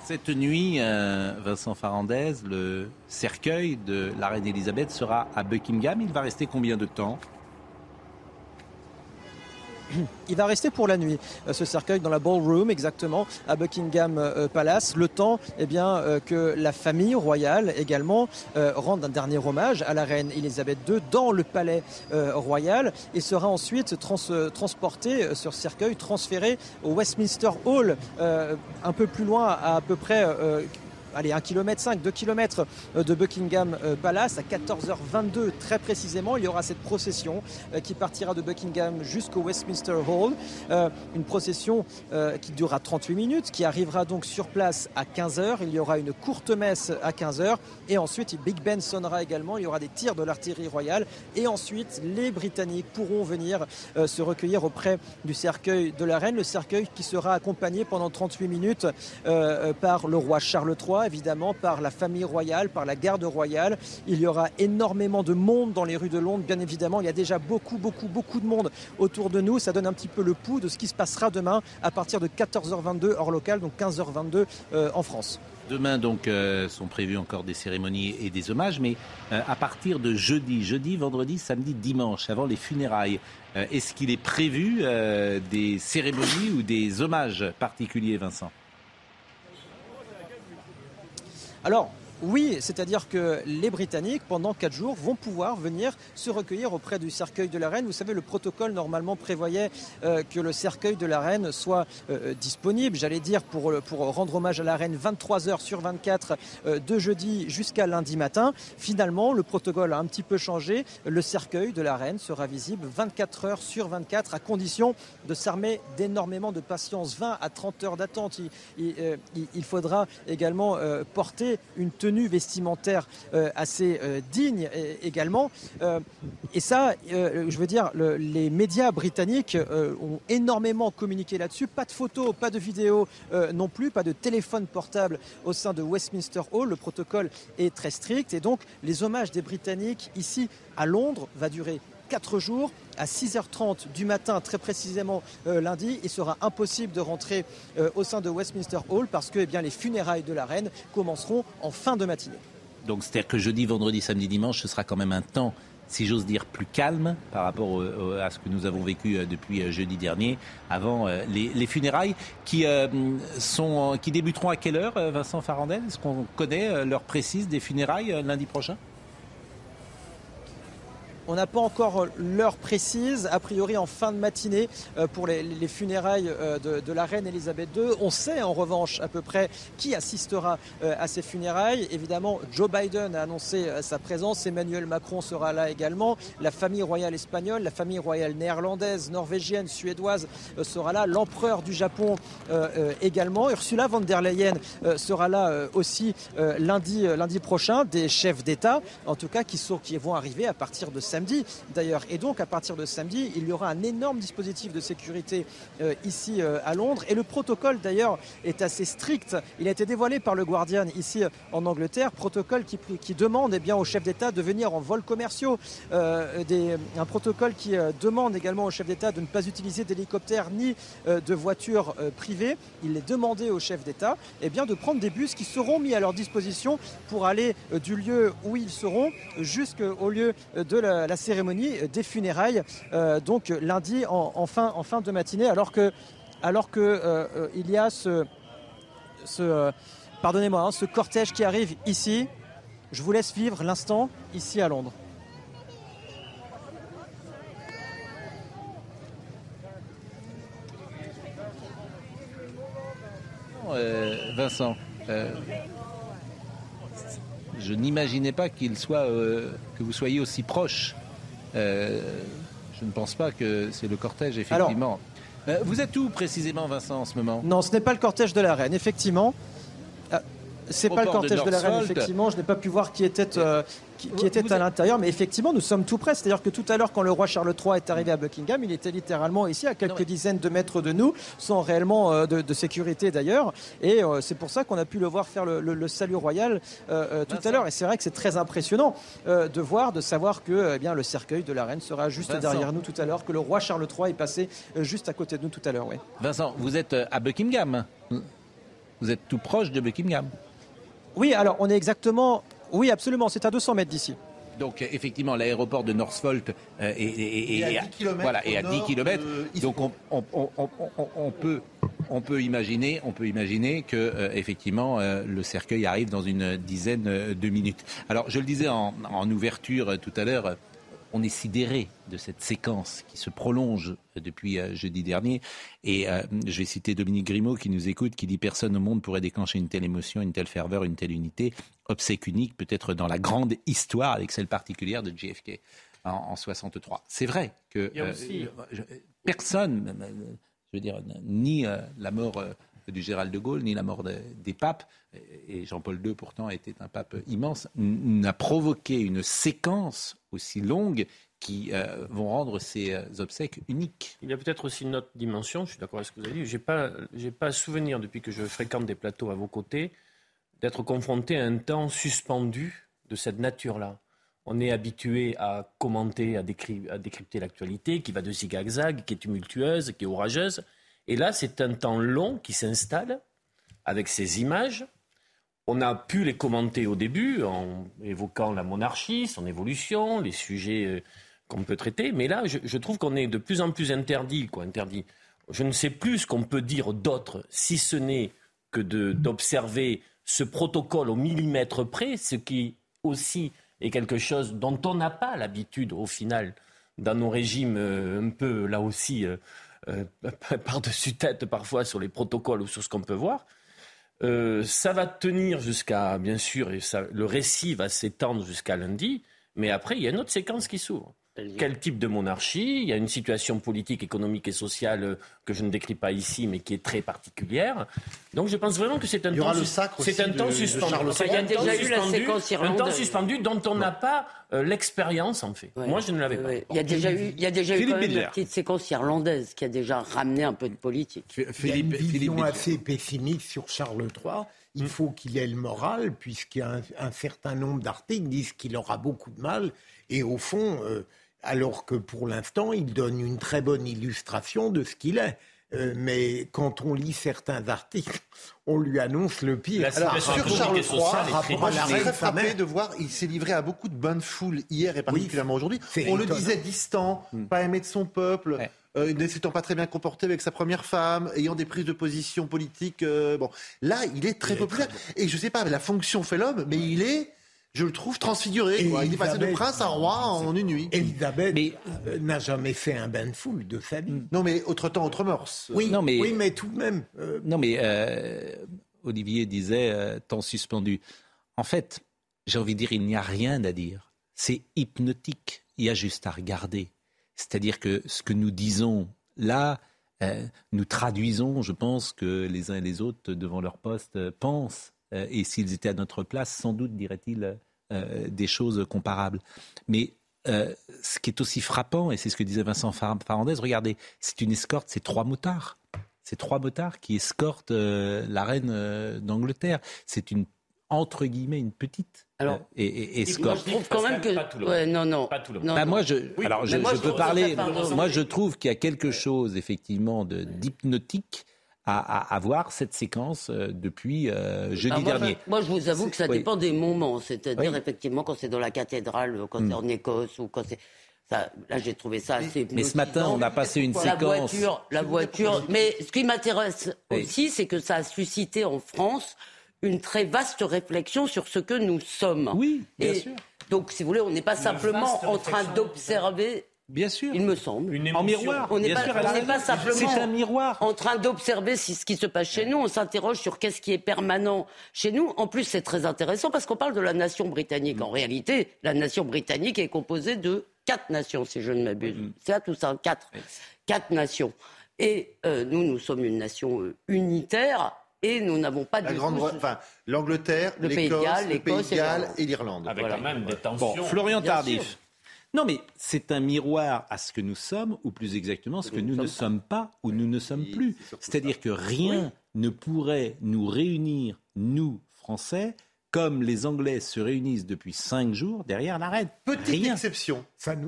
Cette nuit, euh, Vincent Farandez, le cercueil de la reine Elisabeth sera à Buckingham. Il va rester combien de temps? Il va rester pour la nuit, euh, ce cercueil dans la ballroom exactement à Buckingham euh, Palace, le temps eh bien, euh, que la famille royale également rende un dernier hommage à la reine Elisabeth II dans le palais royal et sera ensuite transporté sur ce cercueil, transféré au Westminster Hall, un peu plus loin, à peu près allez, 1 km 5, 2 km de Buckingham euh, Palace. À 14h22, très précisément, il y aura cette procession euh, qui partira de Buckingham jusqu'au Westminster Hall. Euh, une procession qui durera 38 minutes, qui arrivera donc sur place à 15h. Il y aura une courte messe à 15h. Et ensuite, Big Ben sonnera également. Il y aura des tirs de l'artillerie royale. Et ensuite, les Britanniques pourront venir se recueillir auprès du cercueil de la reine. Le cercueil qui sera accompagné pendant 38 minutes par le roi Charles III évidemment, par la famille royale, par la garde royale. Il y aura énormément de monde dans les rues de Londres, bien évidemment. Il y a déjà beaucoup, beaucoup, beaucoup de monde autour de nous. Ça donne un petit peu le pouls de ce qui se passera demain à partir de 14h22 hors local, donc 15h22 euh, en France. Demain, donc, euh, sont prévues encore des cérémonies et des hommages, mais euh, à partir de jeudi, jeudi, vendredi, samedi, dimanche, avant les funérailles, est-ce qu'il est prévu des cérémonies ou des hommages particuliers, Vincent? Alors, oui, c'est-à-dire que les Britanniques, pendant quatre jours, vont pouvoir venir se recueillir auprès du cercueil de la reine. Vous savez, le protocole normalement prévoyait euh, que le cercueil de la reine soit euh, disponible, j'allais dire, pour, pour rendre hommage à la reine 23 heures sur 24 euh, de jeudi jusqu'à lundi matin. Finalement, le protocole a un petit peu changé. Le cercueil de la reine sera visible 24 heures sur 24 à condition de s'armer d'énormément de patience. 20 à 30 heures d'attente. Il, il, faudra également porter une tenue vestimentaire euh, assez euh, digne également. Euh, et ça, je veux dire, les médias britanniques ont énormément communiqué là-dessus. Pas de photos, pas de vidéos non plus, pas de téléphone portable au sein de Westminster Hall. Le protocole est très strict et donc les hommages des Britanniques ici à Londres va durer 4 jours à 6h30 du matin, très précisément lundi. Il sera impossible de rentrer au sein de Westminster Hall parce que eh bien, les funérailles de la reine commenceront en fin de matinée. Donc c'est-à-dire que jeudi, vendredi, samedi, dimanche, ce sera quand même un temps si j'ose dire, plus calme par rapport à ce que nous avons vécu depuis jeudi dernier, avant les, funérailles, qui, sont, qui débuteront à quelle heure, Vincent Farandel? Est-ce qu'on connaît l'heure précise des funérailles lundi prochain? On n'a pas encore l'heure précise, a priori en fin de matinée euh, pour les, funérailles euh, de, la reine Elisabeth II. On sait en revanche à peu près qui assistera euh, à ces funérailles. Évidemment, Joe Biden a annoncé sa présence, Emmanuel Macron sera là également, la famille royale espagnole, la famille royale néerlandaise, norvégienne, suédoise sera là, l'empereur du Japon également, Ursula von der Leyen sera là aussi lundi, prochain, des chefs d'État en tout cas qui, vont arriver à partir de samedi samedi d'ailleurs. Et donc à partir de samedi, il y aura un énorme dispositif de sécurité euh, ici euh, à Londres. Et le protocole d'ailleurs est assez strict. Il a été dévoilé par le Guardian ici euh, en Angleterre, protocole qui, demande eh bien, aux chefs d'État de venir en vols commerciaux. Un protocole qui demande également aux chefs d'État de ne pas utiliser d'hélicoptères ni de voitures privées. Il est demandé aux chefs d'État eh bien, de prendre des bus qui seront mis à leur disposition pour aller du lieu où ils seront jusqu'au lieu de la, la cérémonie des funérailles, euh, donc lundi en, fin, en, fin, de matinée, alors que, alors que euh, euh, il y a ce, ce pardonnez-moi, hein, ce cortège qui arrive ici. Je vous laisse vivre l'instant ici à Londres. Vincent, je n'imaginais pas qu'il soit, que vous soyez aussi proche euh, je ne pense pas que c'est le cortège, effectivement. Euh, vous êtes où précisément, Vincent, en ce moment? Non, ce n'est pas le cortège de la reine, effectivement. Euh, c'est pas le cortège de, la reine, effectivement. Je n'ai pas pu voir qui était, euh, qui, était à l'intérieur, mais effectivement, nous sommes tout près. C'est-à-dire que tout à l'heure, quand le roi Charles III est arrivé à Buckingham, il était littéralement ici, à quelques dizaines de mètres de nous, sans réellement euh, de, sécurité d'ailleurs. Et euh, c'est pour ça qu'on a pu le voir faire le, salut royal tout à l'heure. Et c'est vrai que c'est très impressionnant de voir, de savoir que eh bien, le cercueil de la reine sera juste derrière nous tout à l'heure, que le roi Charles III est passé juste à côté de nous tout à l'heure. Vincent, vous êtes à Buckingham. Vous êtes tout proche de Buckingham. Oui, alors on est exactement. Oui, absolument, c'est à 200 mètres d'ici. Donc effectivement, l'aéroport de Northvolt euh, est, à 10 km. Voilà, et à 10 km. Donc on, peut, on peut imaginer, on peut imaginer que euh, effectivement euh, le cercueil arrive dans une dizaine de minutes. Alors je le disais en, en ouverture tout à l'heure on est sidéré de cette séquence qui se prolonge depuis euh, jeudi dernier. Et euh, je vais citer Dominique Grimaud qui nous écoute, qui dit Personne au monde pourrait déclencher une telle émotion, une telle ferveur, une telle unité. Obsèque unique, peut-être dans la grande histoire, avec celle particulière de JFK en, 63. C'est vrai que euh, personne, je veux dire, ni la mort du Gérald de Gaulle, ni la mort des papes, et Jean-Paul II pourtant était un pape immense, n'a provoqué une séquence aussi longue qui euh, vont rendre ces euh, obsèques uniques. Il y a peut-être aussi une autre dimension, je suis d'accord avec ce que vous avez dit, je n'ai pas, pas souvenir depuis que je fréquente des plateaux à vos côtés d'être confronté à un temps suspendu de cette nature-là. On est habitué à commenter, à, à décrypter l'actualité qui va de zig à zag, qui est tumultueuse, qui est orageuse. Et là, c'est un temps long qui s'installe avec ces images. On a pu les commenter au début en évoquant la monarchie, son évolution, les sujets euh, qu'on peut traiter. Mais là, je, trouve qu'on est de plus en plus interdit, quoi, interdit. Je ne sais plus ce qu'on peut dire d'autre, si ce n'est que d'observer ce protocole au millimètre près, ce qui aussi est quelque chose dont on n'a pas l'habitude au final dans nos régimes euh, un peu là aussi euh, euh, <laughs> par-dessus tête parfois sur les protocoles ou sur ce qu'on peut voir. ça va tenir jusqu'à, bien sûr, et le récit va s'étendre jusqu'à lundi, mais après, il y a une autre séquence qui s'ouvre. Quel type de monarchie? Il y a une situation politique, économique et sociale euh, que je ne décris pas ici, mais qui est très particulière. Donc je pense vraiment que c'est un, temps, c'est un temps suspendu. Il y a déjà eu la séquence un temps suspendu dont on n'a pas euh, l'expérience en fait. Moi, je ne l'avais pas. Il y a déjà eu, il y a déjà eu quand même une petite séquence irlandaise qui a déjà ramené un peu de politique. Philippe, il y a une vision assez pessimiste sur Charles III. Il hmm. faut qu'il ait le moral, puisqu'il y a un, certain nombre d'articles disent qu'il aura beaucoup de mal. Et au fond, euh, alors que pour l'instant, il donne une très bonne illustration de ce qu'il est. Euh, mais quand on lit certains articles, on lui annonce le pire. Alors, sur Charles III, je suis très frappé de voir, il s'est livré à beaucoup de bonnes foules hier et particulièrement aujourd'hui. On le disait distant, hmm. pas aimé de son peuple. Euh, ne s'étant pas très bien comporté avec sa première femme, ayant des prises de position politiques. Euh, bon, là, il est très populaire. Et je sais pas, la fonction fait l'homme, mais il est je le trouve transfiguré. Il est passé de prince à roi en une nuit. Elisabeth euh, n'a jamais fait un bain de foule de sa vie. Non, mais autre temps, autre mœurs. Oui, non, mais, oui, mais tout de même. Euh, non, mais euh, Olivier disait temps suspendu. En fait, j'ai envie de dire, il n'y a rien à dire. C'est hypnotique. Il y a juste à regarder. C'est-à-dire que ce que nous disons là, nous traduisons, je pense, que les uns et les autres, devant leur poste, pensent et s'ils étaient à notre place, sans doute diraient-ils euh, des choses comparables. Mais euh, ce qui est aussi frappant, et c'est ce que disait Vincent Farandez, regardez, c'est une escorte, c'est trois motards. C'est trois motards qui escortent la reine d'Angleterre. C'est une entre guillemets une petite alors, et, escorte. je trouve quand même que non non. Bah, moi je alors je, peux parler. Moi je trouve qu'il y a quelque chose effectivement de d'hypnotique à, avoir cette séquence euh, depuis euh, jeudi dernier. Moi, je vous avoue que ça dépend des moments. C'est-à-dire, effectivement, quand c'est dans la cathédrale, quand c'est hmm. en Écosse ou quand c'est. Ça, là, j'ai trouvé ça assez. Mais ce matin, on a passé une séquence. La voiture, la voiture. Mais ce qui m'intéresse aussi, c'est que ça a suscité en France une très vaste réflexion sur ce que nous sommes. Oui, bien sûr. Donc, si vous voulez, on n'est pas simplement en train d'observer Bien sûr. Il me semble. en miroir. On n'est pas, pas, simplement c'est un miroir. en train d'observer ce qui se passe chez nous. On s'interroge sur qu'est-ce qui est permanent chez nous. En plus, c'est très intéressant parce qu'on parle de la nation britannique. En réalité, la nation britannique est composée de quatre nations, si je ne m'abuse. Mm. C'est ça tout ça, quatre. Quatre nations. Et euh, nous, nous sommes une nation euh, unitaire et nous n'avons pas de grande, enfin, l'Angleterre, le Pays de Galles et l'Irlande. Avec quand même des tensions. Bon, Florian Tardif. Non, mais c'est un miroir à ce que nous sommes, ou plus exactement, ce que nous, ne sommes pas ou nous ne sommes plus. C'est-à-dire que rien ne pourrait nous réunir, nous, Français, comme les Anglais se réunissent depuis cinq jours derrière la reine. Petite exception,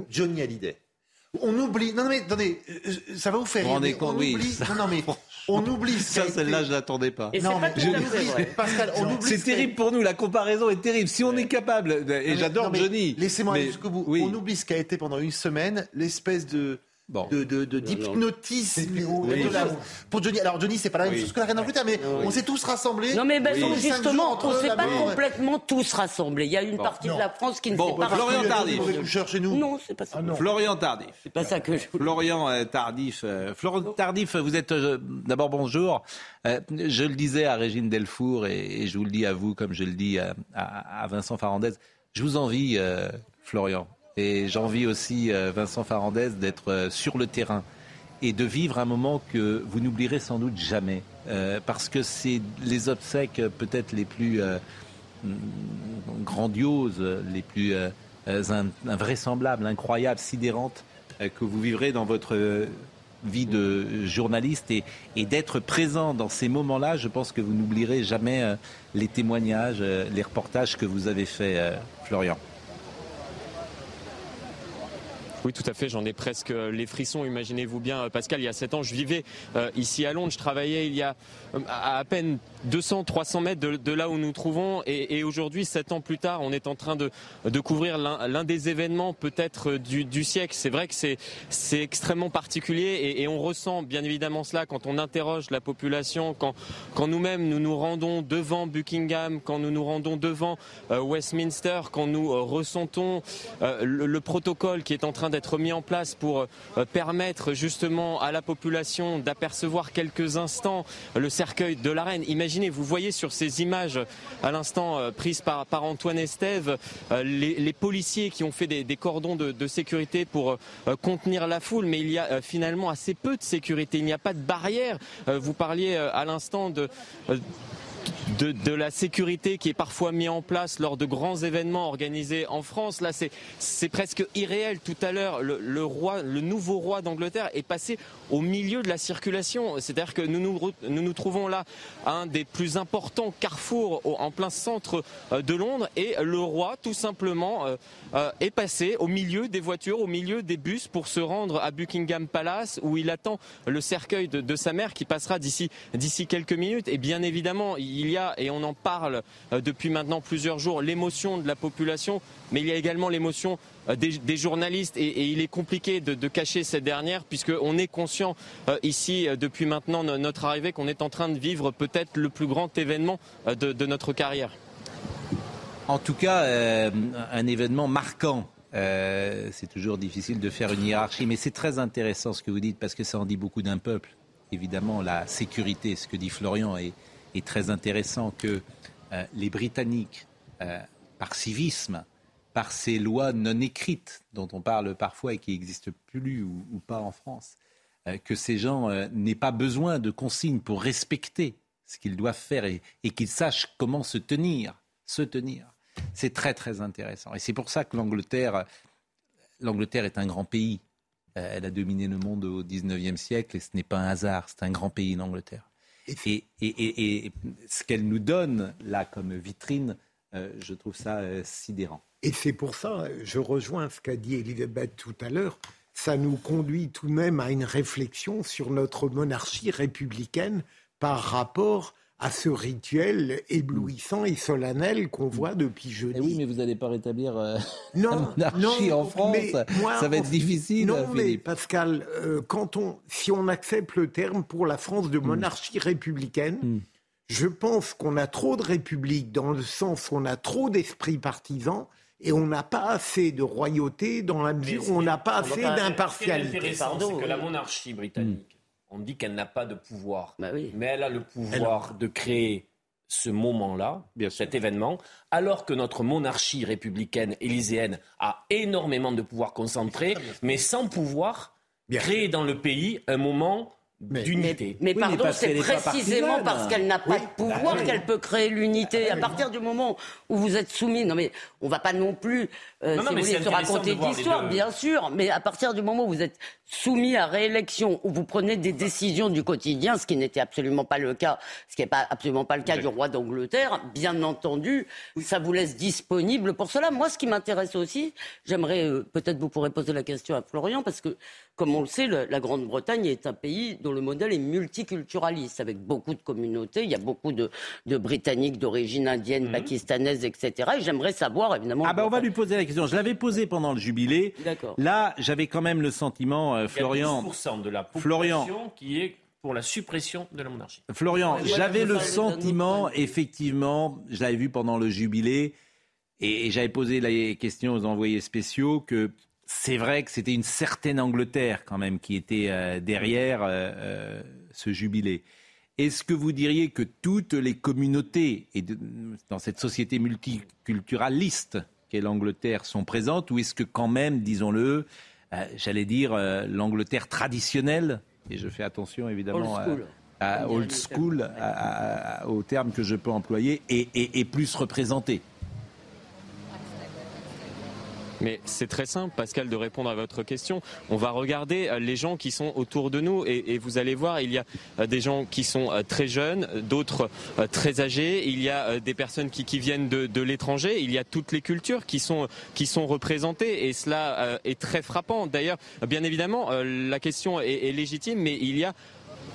Johnny Hallyday. On oublie. Non, mais attendez, euh, ça va vous faire rire. on oublie. Non, non, mais on oublie. Ça, celle-là, je l'attendais pas. non, mais Pascal, on oublie. C'est terrible pour nous. La comparaison est terrible. Si on est capable, et j'adore Johnny. Laissez-moi aller jusqu'au bout. On oublie ce qui a été pendant une semaine, l'espèce de de, d'hypnotisme. Pour Johnny, alors Johnny, c'est pas la même chose que la reine d'Angleterre, mais on s'est tous rassemblés. Non, mais ben, justement, on s'est pas complètement tous rassemblés. Il y a une partie de la France qui ne s'est pas Florian Tardif. chez nous. Non, c'est pas ça. Ah Florian Tardif. C'est pas ça que je. Florian euh, Tardif. Euh, Florian Tardif, vous êtes euh, d'abord bonjour. je le disais à Régine Delfour et, je vous le dis à vous, comme je le dis à, à Vincent Farandez. Je vous envie, Florian. Et j'envie aussi euh, Vincent Farandez d'être euh, sur le terrain et de vivre un moment que vous n'oublierez sans doute jamais. Euh, parce que c'est les obsèques peut-être les plus mm, grandioses, les plus invraisemblables, incroyables, sidérantes que vous vivrez dans votre vie de journaliste et, d'être présent dans ces moments-là, je pense que vous n'oublierez jamais les témoignages, les reportages que vous avez faits, Florian. Oui, tout à fait. J'en ai presque les frissons. Imaginez-vous bien, Pascal, il y a 7 ans, je vivais euh, ici à Londres. Je travaillais il y a euh, à, à peine 200, 300 mètres de, là où nous nous trouvons. Et, aujourd'hui, 7 ans plus tard, on est en train de, de couvrir l'un des événements peut-être du, siècle. C'est vrai que c'est extrêmement particulier et, on ressent bien évidemment cela quand on interroge la population, quand, nous-mêmes nous nous rendons devant Buckingham, quand nous nous rendons devant euh, Westminster, quand nous euh, ressentons euh, le, le protocole qui est en train d'être mis en place pour euh, permettre justement à la population d'apercevoir quelques instants le cercueil de la reine. Imaginez, vous voyez sur ces images à l'instant euh, prises par, par Antoine Estève, euh, les, policiers qui ont fait des, cordons de, sécurité pour contenir la foule, mais il y a finalement assez peu de sécurité. Il n'y a pas de barrière. Vous parliez à l'instant de de, la sécurité qui est parfois mis en place lors de grands événements organisés en France. Là, c'est presque irréel. Tout à l'heure, le, roi, le nouveau roi d'Angleterre est passé au milieu de la circulation. C'est-à-dire que nous nous, nous nous trouvons là à un des plus importants carrefours en plein centre euh, de Londres et le roi, tout simplement, euh, euh, est passé au milieu des voitures, au milieu des bus pour se rendre à Buckingham Palace où il attend le cercueil de, de sa mère qui passera d'ici quelques minutes. Et bien évidemment, il y a, et on en parle euh, depuis maintenant plusieurs jours, l'émotion de la population, mais il y a également l'émotion euh, des, journalistes et, il est compliqué de, cacher cette dernière puisqu'on est conscient euh, ici depuis maintenant no- notre arrivée qu'on est en train de vivre peut-être le plus grand événement de, notre carrière. En tout cas, un événement marquant. C'est toujours difficile de faire une hiérarchie, mais c'est très intéressant ce que vous dites parce que ça en dit beaucoup d'un peuple. Évidemment, la sécurité, ce que dit Florian, est, est très intéressant que euh, les Britanniques, euh, par civisme, par ces lois non écrites dont on parle parfois et qui n'existent plus ou, ou pas en France, euh, que ces gens n'aient pas besoin de consignes pour respecter ce qu'ils doivent faire et, qu'ils sachent comment se tenir, se tenir. C'est très très intéressant. Et c'est pour ça que l'Angleterre, l'Angleterre est un grand pays. Elle a dominé le monde au 19e siècle et ce n'est pas un hasard, c'est un grand pays l'Angleterre. Et, ce qu'elle nous donne là comme vitrine, euh, je trouve ça euh, sidérant. Et c'est pour ça, je rejoins ce qu'a dit Elisabeth tout à l'heure, ça nous conduit tout de même à une réflexion sur notre monarchie républicaine par rapport à ce rituel éblouissant et solennel qu'on voit depuis jeudi. oui, mais vous n'allez pas rétablir euh, <laughs> non, la monarchie non, en France. moi, ça va être difficile. Non, mais. Pascal, euh, quand on, si on accepte le terme pour la France de monarchie républicaine, je pense qu'on a trop de république dans le sens où on a trop d'esprit partisan et on n'a pas assez de royauté dans la mesure où on n'a pas assez Ce qui est d'impartialité. intéressant, c'est que la monarchie britannique, on dit qu'elle n'a pas de pouvoir, Bah mais elle a le pouvoir de créer ce moment-là, cet événement, alors que notre monarchie républicaine élyséenne a énormément de pouvoir concentré, mais sans pouvoir créer dans le pays un moment d'unité. Mais pardon, c'est précisément parce qu'elle n'a pas de pouvoir oui. qu'elle peut créer l'unité. À partir du moment où vous êtes soumis, non mais on va pas non plus, euh, Non, non, si mais vous voulez, se raconter deux. bien sûr, mais à partir du moment où vous êtes soumis à réélection, où vous prenez des décisions du quotidien, ce qui n'était absolument pas le cas, ce qui n'est pas absolument pas le cas du roi d'Angleterre, bien entendu, ça vous laisse disponible pour cela. Moi, ce qui m'intéresse aussi, j'aimerais, euh, peut-être vous pourrez poser la question à Florian, parce que, comme on le sait, la Grande-Bretagne est un pays dont le modèle est multiculturaliste, avec beaucoup de communautés. Il y a beaucoup de, de Britanniques d'origine indienne, pakistanaise, etc. Et j'aimerais savoir, évidemment. Ah ben on va lui poser la question. Je l'avais posée pendant le jubilé. D'accord. Là, j'avais quand même le sentiment, euh, Il y a Florian. 12% de la population Florian. qui est pour la suppression de la monarchie. Florian, Ouais, j'avais le sentiment, effectivement, je l'avais vu pendant le jubilé, et, et j'avais posé la question aux envoyés spéciaux que c'est vrai que c'était une certaine Angleterre quand même qui était euh, derrière euh, euh, ce jubilé. Est-ce que vous diriez que toutes les communautés et de- dans cette société multiculturaliste qu'est l'Angleterre sont présentes ou est-ce que quand même, disons-le, euh, j'allais dire l'Angleterre traditionnelle, et je fais attention évidemment Old à- old school, à- à- à- au terme que je peux employer, est, est- est plus représentée? Mais c'est très simple, Pascal, de répondre à votre question. On va regarder euh, les gens qui sont autour de nous et, vous allez voir, il y a euh, des gens qui sont euh, très jeunes, d'autres très âgés. Il y a des personnes qui, viennent de, l'étranger. Il y a toutes les cultures qui sont qui sont représentées et cela est très frappant. D'ailleurs, bien évidemment, la question est, est légitime, mais il y a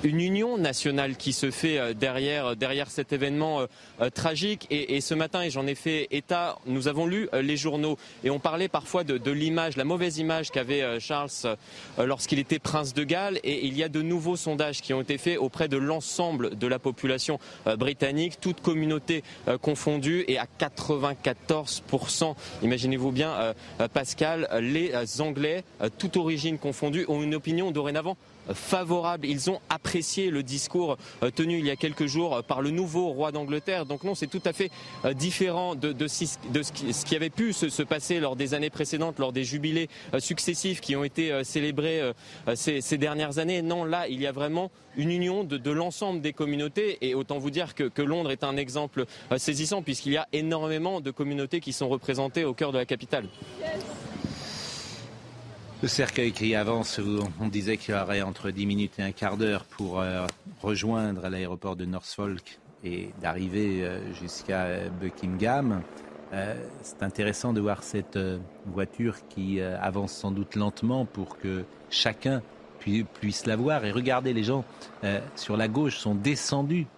une union nationale qui se fait euh, derrière, derrière cet événement euh, euh, tragique. Et, ce matin, et j'en ai fait état, nous avons lu euh, les journaux et on parlait parfois de, l'image, la mauvaise image qu'avait euh, Charles euh, lorsqu'il était prince de Galles. Et il y a de nouveaux sondages qui ont été faits auprès de l'ensemble de la population euh, britannique, toute communauté euh, confondue, et à 94%, imaginez-vous bien, euh, euh, Pascal, les euh, Anglais, euh, toute origine confondue, ont une opinion dorénavant favorable. Ils ont apprécié le discours euh, tenu il y a quelques jours par le nouveau roi d'Angleterre. Donc non, c'est tout à fait euh, différent de, ce, qui, avait pu se, se passer lors des années précédentes, lors des jubilés euh, successifs qui ont été célébrés ces, dernières années. Non, là, il y a vraiment une union de, l'ensemble des communautés. Et autant vous dire que, Londres est un exemple saisissant puisqu'il y a énormément de communautés qui sont représentées au cœur de la capitale. Le cercueil qui avance, où on disait qu'il y aurait entre 10 minutes et un quart d'heure pour euh, rejoindre l'aéroport de Norfolk et d'arriver euh, jusqu'à euh, Buckingham. C'est intéressant de voir cette voiture qui avance sans doute lentement pour que chacun pu- puisse la voir. Et regardez, les gens sur la gauche sont descendus.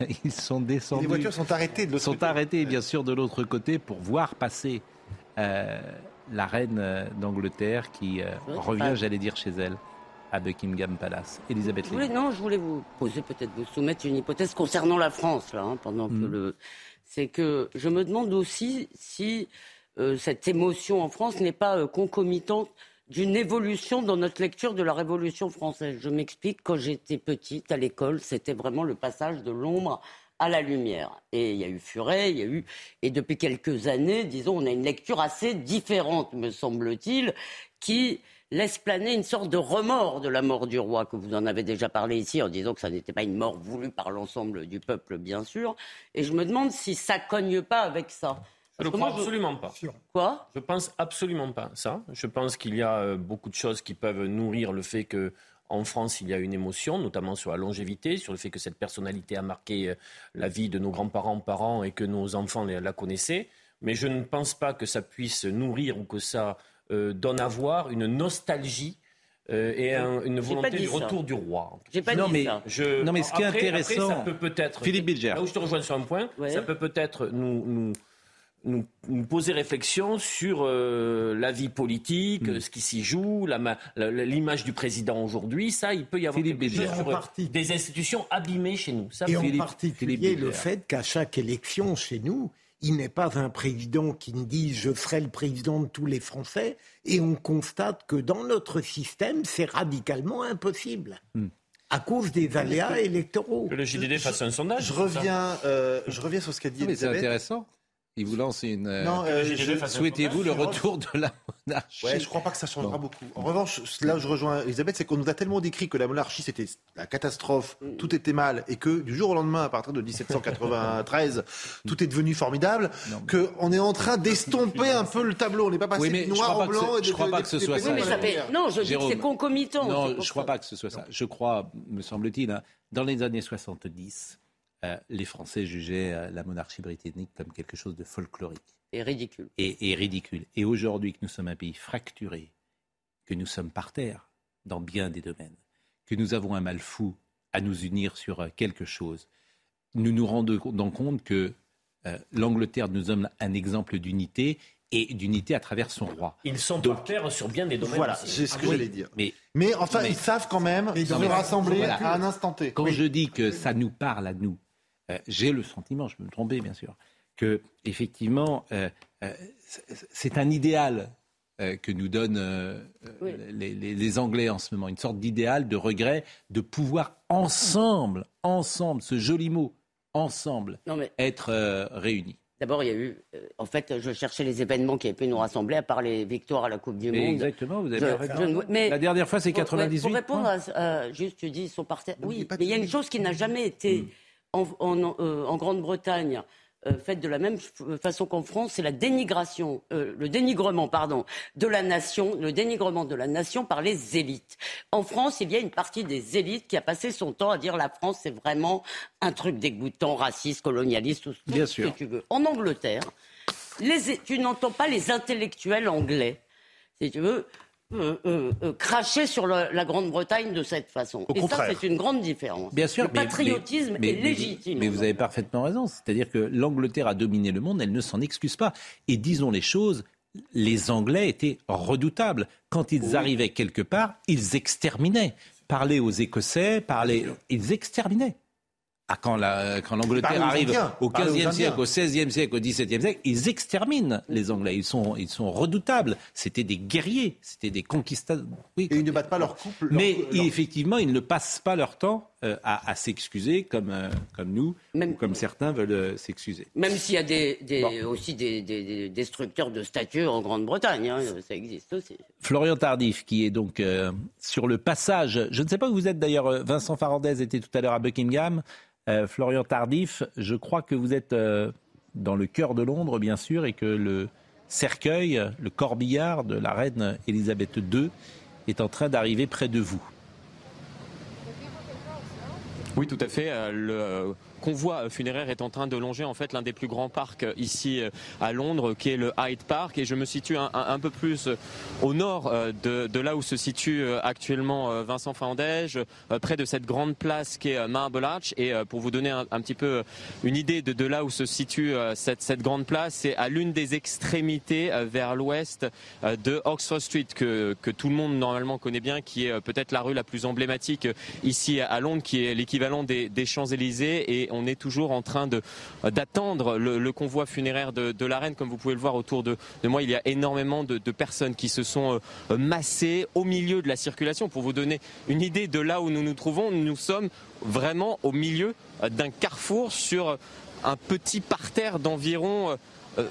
<laughs> Ils sont descendus. les voitures sont arrêtées de l'autre sont côté. arrêtés, bien sûr, de l'autre côté pour voir passer euh, la reine euh, d'Angleterre qui euh, revient, j'allais dire, chez elle, à Buckingham Palace. Elisabeth Je voulais, Lévy. non, je voulais vous poser peut-être vous soumettre une hypothèse concernant la France là, hein, pendant que le, c'est que je me demande aussi si euh, cette émotion en France n'est pas euh, concomitante d'une évolution dans notre lecture de la Révolution française. Je m'explique. Quand j'étais petite à l'école, c'était vraiment le passage de l'ombre à la lumière. Et il y a eu Furet, il y a eu et depuis quelques années, disons, on a une lecture assez différente, me semble-t-il, qui laisse planer une sorte de remords de la mort du roi, que vous en avez déjà parlé ici, en disant que ça n'était pas une mort voulue par l'ensemble du peuple, bien sûr. Et je me demande si ça cogne pas avec ça. Je ne je- absolument pas. Quoi? Je pense absolument pas ça. Je pense qu'il y a euh, beaucoup de choses qui peuvent nourrir le fait que en France, il y a une émotion, notamment sur la longévité, sur le fait que cette personnalité a marqué euh, la vie de nos grands-parents, parents, et que nos enfants la connaissaient. Mais je ne pense pas que ça puisse nourrir ou que ça euh, donne à voir une nostalgie euh, et un- une volonté du ça. retour du roi. J'ai pas Non, dit mais- ça. Je- Non, mais ce qui est après- après, intéressant- ça peut peut-être. Philippe Bilger. Là où je te rejoins sur un point, Ouais. ça peut peut-être nous, nous, nous, nous poser réflexion sur euh, la vie politique, euh, ce qui s'y joue, l'image du président aujourd'hui. Ça, il peut y avoir Philippe quelque chose Bilger. sur En euh, partie. des institutions abîmées chez nous. Ça, Et en Philippe- particulier Philippe le fait qu'à chaque élection chez nous, il n'est pas un président qui me dise je serai le président de tous les Français. Et on constate que dans notre système, c'est radicalement impossible. Hmm. À cause des aléas électoraux. que le JDD fasse un sondage. Je reviens, euh, je reviens sur ce qu'a dit Non, mais c'est Elisabeth. intéressant. Il vous lance une. euh, Non, euh, Souhaitez-vous le retour de la monarchie Ouais, je crois pas que ça changera beaucoup. En revanche, là où je rejoins Elisabeth, c'est qu'on nous a tellement décrit que la monarchie c'était la catastrophe, Mm. tout était mal, et que du jour au lendemain, à partir de 1793, <laughs> tout est devenu formidable, qu'on est en train d'estomper un peu le tableau. On n'est pas passé Oui, mais du je noir crois au blanc ce- et de je crois de- pas que ce soit ça. Non, je dis que c'est concomitant. Non, je ne crois pas que ce soit ça. Je crois, me semble-t-il, dans les années 70, euh, les Français jugeaient euh, la monarchie britannique comme quelque chose de folklorique C'est ridicule. et, et ridicule. Et aujourd'hui que nous sommes un pays fracturé, que nous sommes par terre dans bien des domaines, que nous avons un mal fou à nous unir sur euh, quelque chose, nous nous rendons compte que euh, l'Angleterre nous donne un exemple d'unité et d'unité à travers son roi. Ils sont par terre sur bien des domaines. Voilà, c'est ce que Oui, j'allais dire. Mais Mais enfin, Mais- ils savent quand même se rassembler Voilà. à un instant T. Quand Oui. je dis que ça nous parle à nous, euh, j'ai le sentiment, je peux me tromper bien sûr, que effectivement euh, euh, c'est- un idéal euh, que nous donnent euh, euh, Oui. les, les- les Anglais en ce moment, une sorte d'idéal de regret de pouvoir ensemble, ensemble, ce joli mot, ensemble, Non, mais être euh, réunis. d'abord, il y a eu. euh, en fait, je cherchais les événements qui avaient pu nous rassembler, à part les victoires à la Coupe du Mais Monde. exactement, vous avez raison. je ne- mais- La dernière fois, c'est Pour- 98. Pour répondre à, à- juste, tu dis ils sont par terre. N'oubliez Oui, mais il y a une chose qui n'a jamais été. En, en- euh, en Grande-Bretagne euh, faite de la même façon qu'en France, c'est la dénigration, euh, le dénigrement, pardon, de la nation, le dénigrement de la nation par les élites. En France, il y a une partie des élites qui a passé son temps à dire la France, c'est vraiment un truc dégoûtant, raciste, colonialiste, tout, tout ce que tu veux. En Angleterre, les, tu n'entends pas les intellectuels anglais, si tu veux, euh, euh, euh, cracher sur la Grande-Bretagne de cette façon. Au Et contraire. ça, c'est une grande différence. Bien sûr, le mais- patriotisme mais- est mais- légitime. Mais vous avez parfaitement raison. C'est-à-dire que l'Angleterre a dominé le monde, elle ne s'en excuse pas. Et disons les choses, les Anglais étaient redoutables. Quand ils arrivaient quelque part, ils exterminaient. Parler aux Écossais, parler, ils exterminaient. Ah, quand la- quand l'Angleterre arrive Indiens. au Parlez aux 15e Indiens. siècle, au 16e siècle, au 17e siècle, ils exterminent les Anglais. Ils sont, ils sont redoutables. C'était des guerriers, c'était des conquistadors. Oui, Et ils ne battent pas leur couple. leur- mais leur- effectivement, ils ne passent pas leur temps euh, à, à s'excuser comme, euh, comme nous, ou comme certains veulent euh, s'excuser. Même s'il y a des, des- aussi des, des- des destructeurs de statues en Grande-Bretagne, hein, ça existe aussi. Florian Tardif, qui est donc euh, sur le passage. Je ne sais pas où vous êtes d'ailleurs. Vincent Farandez était tout à l'heure à Buckingham. Euh, Florian Tardif, je crois que vous êtes euh, dans le cœur de Londres, bien sûr, et que le cercueil, le corbillard de la reine Elisabeth II est en train d'arriver près de vous. Oui, tout à fait. Euh, euh, convoi funéraire est en train de longer en fait l'un des plus grands parcs euh, ici euh, à Londres, qui est le Hyde Park, et je me situe un, peu plus euh, au nord de, là où se situe actuellement Vincent Fandège, près de cette grande place qui est Marble Arch. Et pour vous donner un, petit peu une idée de, là où se situe cette, grande place, c'est à l'une des extrémités vers l'ouest de Oxford Street que, tout le monde normalement connaît bien, qui est peut-être la rue la plus emblématique ici à Londres, qui est l'équivalent des, Champs-Élysées. On est toujours en train euh, d'attendre le, convoi funéraire de, la reine. Comme vous pouvez le voir autour de, moi, il y a énormément de, personnes qui se sont euh, massées au milieu de la circulation. Pour vous donner une idée de là où nous nous trouvons, nous sommes vraiment au milieu euh, d'un carrefour sur euh, un petit parterre d'environ euh, euh,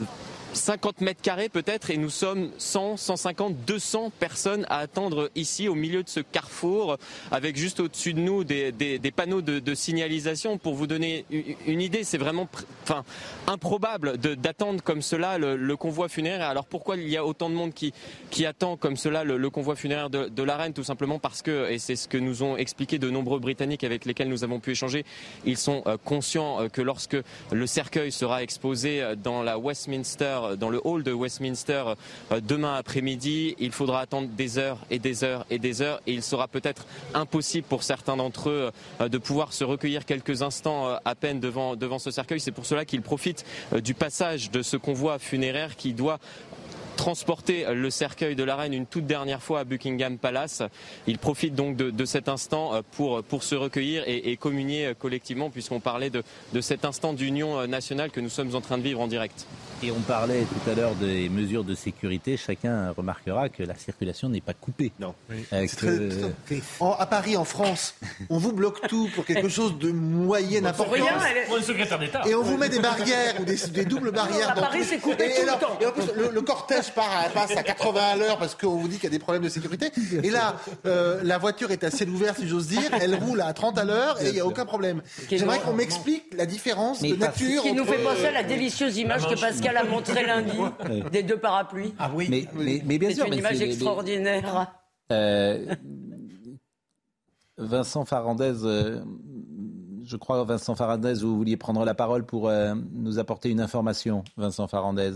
50 mètres carrés peut-être et nous sommes 100, 150, 200 personnes à attendre ici au milieu de ce carrefour avec juste au-dessus de nous des, panneaux de, signalisation. Pour vous donner une idée, c'est vraiment enfin, improbable d'attendre comme cela le, convoi funéraire. Alors pourquoi il y a autant de monde qui, qui attend comme cela le, le convoi funéraire de, de la reine Tout simplement parce que, et c'est ce que nous ont expliqué de nombreux Britanniques avec lesquels nous avons pu échanger, ils sont euh, conscients euh, que lorsque le cercueil sera exposé euh, dans la Westminster, dans le hall de Westminster euh, demain après-midi, il faudra attendre des heures et des heures et des heures et il sera peut-être impossible pour certains d'entre eux euh, de pouvoir se recueillir quelques instants euh, à peine devant, ce cercueil. C'est pour cela qu'ils profitent du passage de ce convoi funéraire qui doit transporter le cercueil de la reine une toute dernière fois à Buckingham Palace. Il profite donc de, de cet instant euh, pour, pour se recueillir et, et communier euh, collectivement puisqu'on parlait de, de cet instant d'union euh, nationale que nous sommes en train de vivre en direct. Et on parlait tout à l'heure des mesures de sécurité. Chacun remarquera que la circulation n'est pas coupée. Non. Euh, très- que- c'est- <laughs> En- à Paris, en France, on vous bloque tout pour quelque chose de moyenne importance. Rien, elle est- Pour une secrétaire d'État. Et on vous met des barrières ou des, des doubles barrières. à dans Paris, c'est coupé et, tout le temps. et en plus, le, le cortège part à, passe à 80 à l'heure parce qu'on vous dit qu'il y a des problèmes de sécurité. Et là, euh, la voiture est à ciel ouvert, si j'ose dire. Elle roule à 30 à l'heure et il n'y a aucun problème. J'aimerais qu'on m'explique la différence de nature. Ce qui nous fait penser à la délicieuse image que Pascal a montrée lundi des deux parapluies. Ah oui. Mais, mais, mais bien C'est sûr, une mais image c'est- mais- extraordinaire. Euh, Vincent Farandez, euh, je crois, Vincent Farandez, vous vouliez prendre la parole pour euh, nous apporter une information, Vincent Farandez.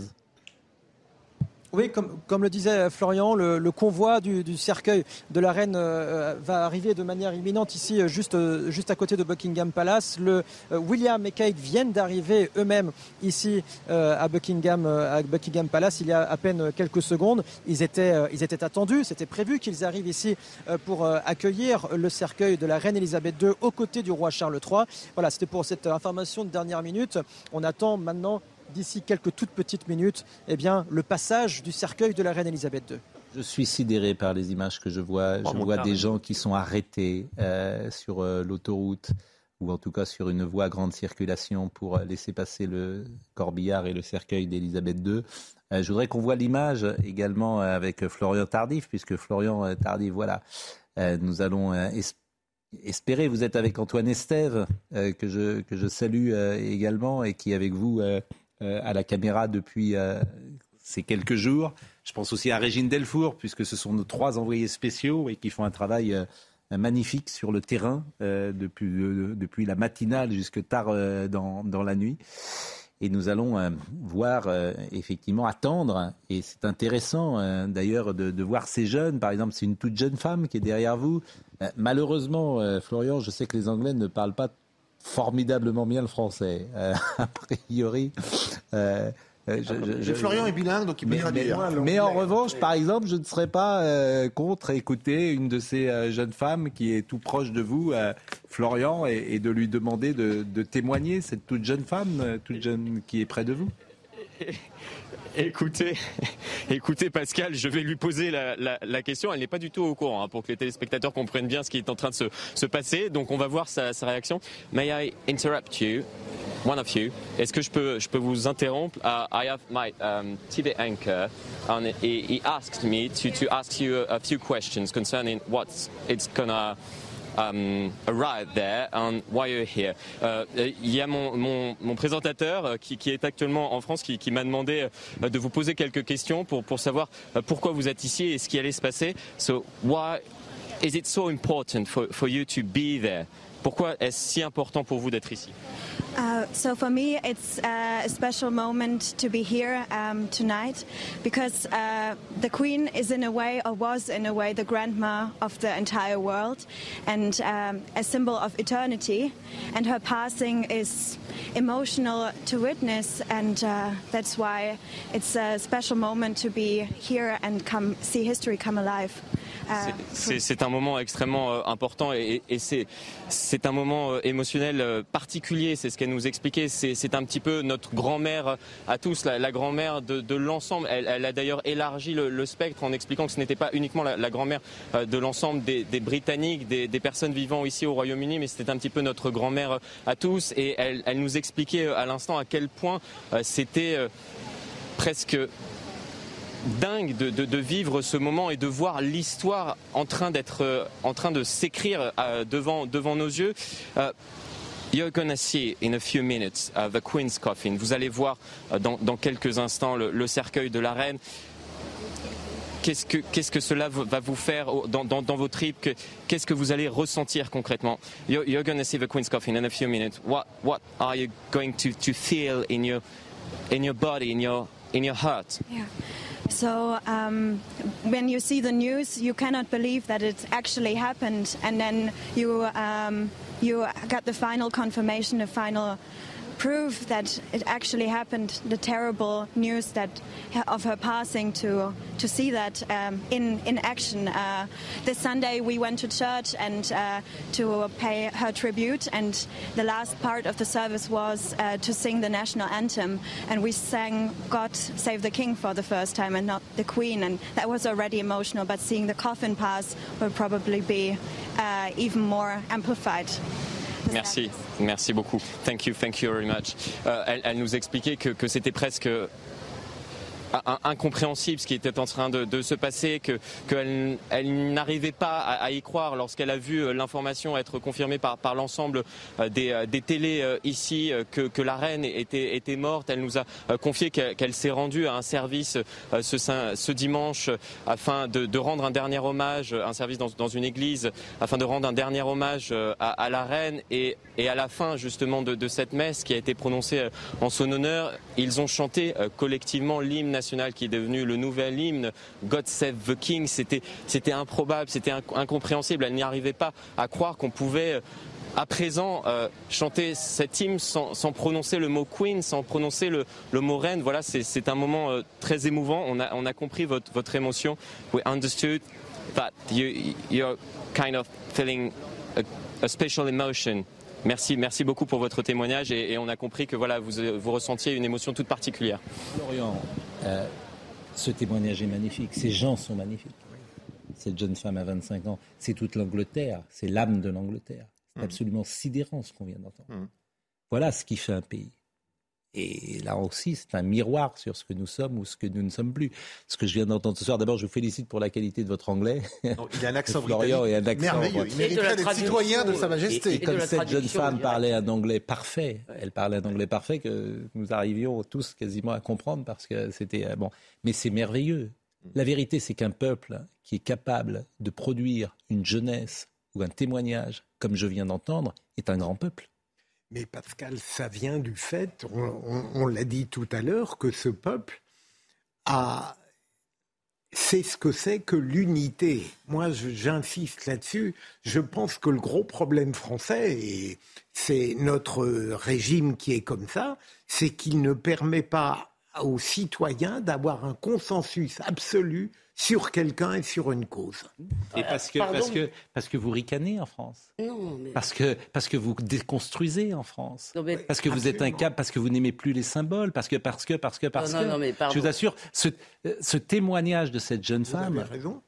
Oui, comme, le disait Florian, le, convoi du, cercueil de la reine euh, va arriver de manière imminente ici, euh, juste, euh, juste à côté de Buckingham Palace. Le, euh, William et Kate viennent d'arriver eux-mêmes ici euh, à, Buckingham, euh, à Buckingham Palace il y a à peine quelques secondes. Ils étaient, euh, ils étaient attendus, c'était prévu qu'ils arrivent ici euh, pour euh, accueillir le cercueil de la reine Elisabeth II aux côtés du roi Charles III. Voilà, c'était pour cette information de dernière minute. On attend maintenant d'ici quelques toutes petites minutes, eh bien, le passage du cercueil de la reine Elisabeth II. Je suis sidéré par les images que je vois. Je vois des gens qui sont arrêtés euh, sur euh, l'autoroute ou en tout cas sur une voie à grande circulation pour euh, laisser passer le corbillard et le cercueil d'Elisabeth II. Euh, je voudrais qu'on voit l'image également avec Florian Tardif, puisque Florian Tardif, voilà, euh, nous allons euh, es- espérer. Vous êtes avec Antoine Estève, que, je, que je salue également, et qui avec vous à la caméra depuis ces quelques jours. Je pense aussi à Régine Delfour, puisque ce sont nos trois envoyés spéciaux et qui font un travail magnifique sur le terrain depuis, depuis la matinale jusque tard dans, dans la nuit. Et nous allons euh, voir, euh, effectivement, attendre. Et c'est intéressant, euh, d'ailleurs, de, voir ces jeunes. Par exemple, c'est une toute jeune femme qui est derrière vous. malheureusement, Florian, je sais que les Anglais ne parlent pas formidablement bien le français. <laughs> a priori. Euh, je, Florian est bilingue, donc il peut traduire. Mais, en revanche, par exemple, je ne serais pas euh, contre écouter une de ces euh, jeunes femmes qui est tout proche de vous, Florian, et, de lui demander de, témoigner, cette toute jeune femme, toute jeune qui est près de vous. <laughs> Écoutez, <laughs> écoutez Pascal, je vais lui poser la, question. Elle n'est pas du tout au courant hein, pour que les téléspectateurs comprennent bien ce qui est en train de se, passer. Donc on va voir sa, sa réaction. May I interrupt you? one of you. Est-ce que je peux, je peux vous interrompre? Uh, I have my um, TV anchor, and he, he, asked me to, to ask you a, a few questions concerning what's it's gonna um, arrive there and why you're here. Uh, il y a mon, mon, mon présentateur euh, qui, qui, est actuellement en France qui, qui m'a demandé euh, de vous poser quelques questions pour, pour savoir euh, pourquoi vous êtes ici et ce qui allait se passer. So why is it so important for, for you to be there? Pourquoi est-ce si important pour vous d'être ici? Uh, so for me, it's uh, a special moment to be here um, tonight because uh, the Queen is in a way, or was in a way, the grandma of the entire world and um, a symbol of eternity. And her passing is emotional to witness, and uh, that's why it's a special moment to be here and come see history come alive. Uh, c'est un moment extrêmement euh, important et, et c'est un moment euh, émotionnel euh, particulier. C'est ce qu'elle nous expliquait. C'est un petit peu notre grand-mère à tous, la, grand-mère de, l'ensemble. Elle, a d'ailleurs élargi le, spectre en expliquant que ce n'était pas uniquement la, grand-mère de l'ensemble des, Britanniques, des, personnes vivant ici au Royaume-Uni, mais c'était un petit peu notre grand-mère à tous. Et elle, elle nous expliquait à l'instant à quel point c'était presque dingue de, vivre ce moment et de voir l'histoire en train d'être, euh, en train de s'écrire euh, devant, devant nos yeux. Euh, you're gonna see in a few minutes uh, the Queen's Coffin. Vous allez voir dans, dans, quelques instants le, cercueil de la reine. Qu'est-ce que, qu'est-ce que cela va vous faire dans, dans, dans vos tripes? Qu'est-ce que vous allez ressentir concrètement? You're, you're see the Queen's Coffin in a few minutes. What, what are you going to, to feel in your, in your body, in your, in your heart? Yeah. So um, when you see the news, you cannot believe that it actually happened, and then you um, you got the final confirmation, the final proof that it actually happened, the terrible news that of her passing, to to see that um, in in action. Uh, this Sunday we went to church and uh, to pay her tribute, and the last part of the service was uh, to sing the national anthem, and we sang "God Save the King" for the first time, and not the Queen, and that was already emotional. But seeing the coffin pass will probably be uh, even more amplified. Merci, merci beaucoup. Thank you, thank you very much. Euh, elle, nous expliquait que c'était presque incompréhensible ce qui était en train de, se passer, que qu'elle elle, n'arrivait pas à, y croire lorsqu'elle a vu euh, l'information être confirmée par, l'ensemble euh, des, euh, des télés ici que, que la reine était, était morte. Elle nous a confié qu'elle s'est rendue à un service ce, ce dimanche afin de, rendre un dernier hommage, un service dans, une église, afin de rendre un dernier hommage à, à la reine et, et, à la fin justement de, de, cette messe qui a été prononcée en son honneur, ils ont chanté collectivement l'hymne qui est devenu le nouvel hymne, God Save the King, c'était, c'était improbable, c'était incompréhensible. Elle n'y arrivait pas à croire qu'on pouvait à présent euh, chanter cet hymne sans, prononcer le mot Queen, sans prononcer le, mot reine. Voilà, c'est, un moment euh, très émouvant. On a, on a compris votre, votre émotion. We understood that you, you're kind of feeling a, special emotion. Merci, merci beaucoup pour votre témoignage et, on a compris que voilà, vous, vous ressentiez une émotion toute particulière. Florian, euh, ce témoignage est magnifique. Ces gens sont magnifiques. Cette jeune femme à 25 ans, c'est toute l'Angleterre, c'est l'âme de l'Angleterre. C'est mmh. absolument sidérant ce qu'on vient d'entendre. Mmh. Voilà ce qui fait un pays. Et là aussi, c'est un miroir sur ce que nous sommes ou ce que nous ne sommes plus. Ce que je viens d'entendre ce soir, d'abord, je vous félicite pour la qualité de votre anglais. il a un accent <laughs> Florian et un accent merveilleux. Il mériterait d'être citoyen de Sa Majesté. Et, comme cette jeune femme parlait un anglais parfait, elle parlait un anglais parfait que nous arrivions tous quasiment à comprendre parce que c'était euh, bon. Mais c'est merveilleux. La vérité, c'est qu'un peuple qui est capable de produire une jeunesse ou un témoignage, comme je viens d'entendre, est un grand peuple. Mais Pascal, ça vient du fait, on, l'a dit tout à l'heure, que ce peuple a c'est ce que c'est que l'unité. Moi, j'insiste là-dessus. Je pense que le gros problème français, et c'est notre régime qui est comme ça, c'est qu'il ne permet pas aux citoyens d'avoir un consensus absolu sur quelqu'un et sur une cause. Et parce que, parce que, parce que vous ricanez en France. Non, mais... parce, que, parce que vous déconstruisez en France. Parce que vous êtes incapable, parce que vous n'aimez plus les symboles, parce que, parce que, parce que, parce non, que. je vous assure, ce, ce, témoignage de cette jeune femme. Avez raison.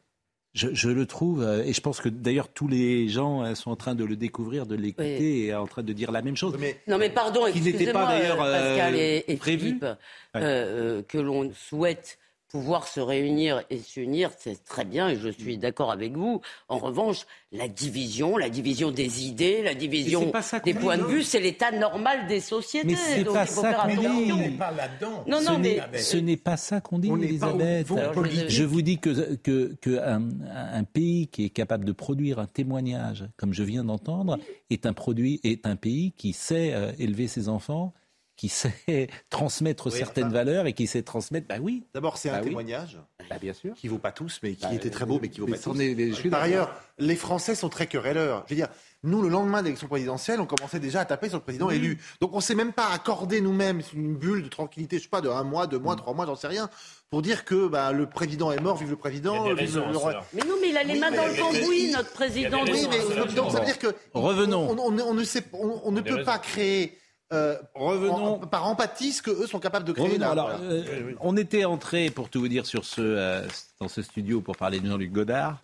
Je, je, le trouve, euh, et je pense que d'ailleurs tous les gens euh, sont en train de le découvrir, de l'écouter, et en train de dire la même chose. non mais pardon, excusez-moi, d'ailleurs Pascal et, et Philippe, euh, que l'on souhaite pouvoir se réunir et s'unir, c'est très bien et je suis d'accord avec vous. En revanche, la division, la division des idées, la division des points de vue, c'est l'état normal des sociétés. Mais c'est pas ça qu'on dit. On n'est pas là-dedans. Non, non, mais ce n'est pas ça qu'on dit, Elisabeth. Je vous dis que, que, que un, pays qui est capable de produire un témoignage, comme je viens d'entendre, est un produit, est un pays qui sait euh, élever ses enfants qui sait <laughs> transmettre certaines valeurs et qui sait transmettre. Bah oui. D'abord, c'est bah un témoignage. Bah, bien sûr. Qui vaut pas tous, mais qui bah, était très beau, mais qui vaut pas tous. Est, Par ailleurs, les Français sont très querelleurs. Je veux dire, nous, le lendemain de l'élection présidentielle, on commençait déjà à taper sur le président élu. Donc, on ne s'est même pas accordé nous-mêmes une bulle de tranquillité, je sais pas, de un mois, deux mois, mm. trois mois, j'en sais rien, pour dire que bah, le président est mort, vive le président. Vive le... Mais non, mais il a les mains dans le cambouis, notre président. Oui, mais donc ça veut dire que revenons. On, ne sait, on ne peut pas créer euh, revenons par empathie ce que eux sont capables de créer. alors, euh, on était entré, pour tout vous dire, sur ce, euh, dans ce studio pour parler de Jean-Luc Godard.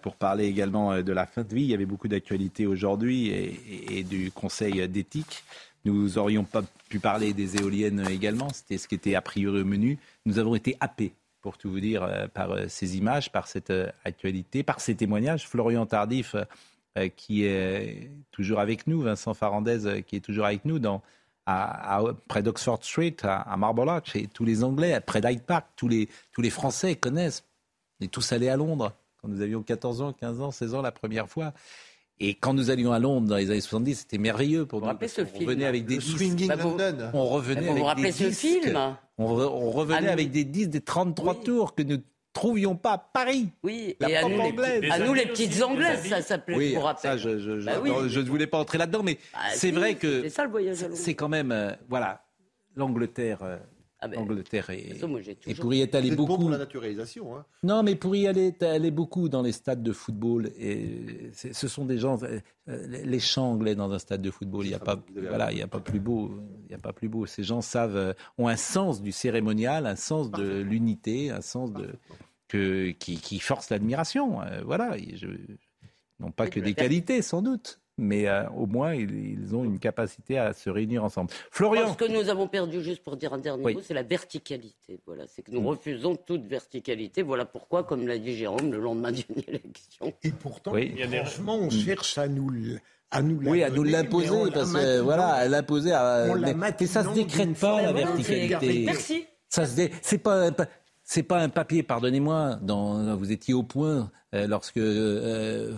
pour parler également de la fin de vie, il y avait beaucoup d'actualités aujourd'hui et, du Conseil d'éthique. Nous aurions pas pu parler des éoliennes également, c'était ce qui était a priori au menu. Nous avons été happés, pour tout vous dire, par ces images, par cette actualité, par ces témoignages. Florian Tardif qui est toujours avec nous, Vincent Farandez euh, qui est toujours avec nous dans, à, près d'Oxford Street, à, Marble Arch, et tous les Anglais, près d'Hyde Park, tous les, tous les Français connaissent. On est tous allés à Londres quand nous avions 14 ans, 15 ans, 16 ans la première fois. Et quand nous allions à Londres dans les années 70, c'était merveilleux pour nous. on revenait avec des disques. Bah, on revenait bah, avec des disques. ce film on, revenait avec des disques des 33 tours que nous trouvions pas Paris. Oui, et à nous, les, à nous, les, petites anglaises, ça s'appelait, oui, pour rappel. Ça, je, je, bah je, ne voulais pas entrer là-dedans, mais bah, c'est vrai que c'est quand même, euh, voilà, l'Angleterre euh, ah ben, Angleterre et, et pour y aller beaucoup. pour la naturalisation. Hein. Non, mais pour y aller, aller beaucoup dans les stades de football. Et ce sont des gens. Euh, les chants anglais dans un stade de football, il n'y a pas, voilà, il y a pas plus beau. Il y a pas plus beau. Ces gens savent, ont un sens du cérémonial, un sens de l'unité, un sens de que qui, qui force l'admiration. Euh, voilà. Je, non pas que des qualités, sans doute mais euh, au moins ils, ont une capacité à se réunir ensemble. Florian. Ce que nous avons perdu, juste pour dire un dernier mot, c'est la verticalité. Voilà, c'est que nous mm. refusons toute verticalité. Voilà pourquoi, comme l'a dit Jérôme, le lendemain <laughs> d'une élection. Et pourtant, franchement, on cherche à nous à nous oui, à nous l'imposer, parce que voilà, à l'imposer. À... Mais, ça se décrète pas la verticalité. Merci. Ça se c'est pas c'est pas un papier, pardonnez-moi, vous étiez au point euh, lorsque euh,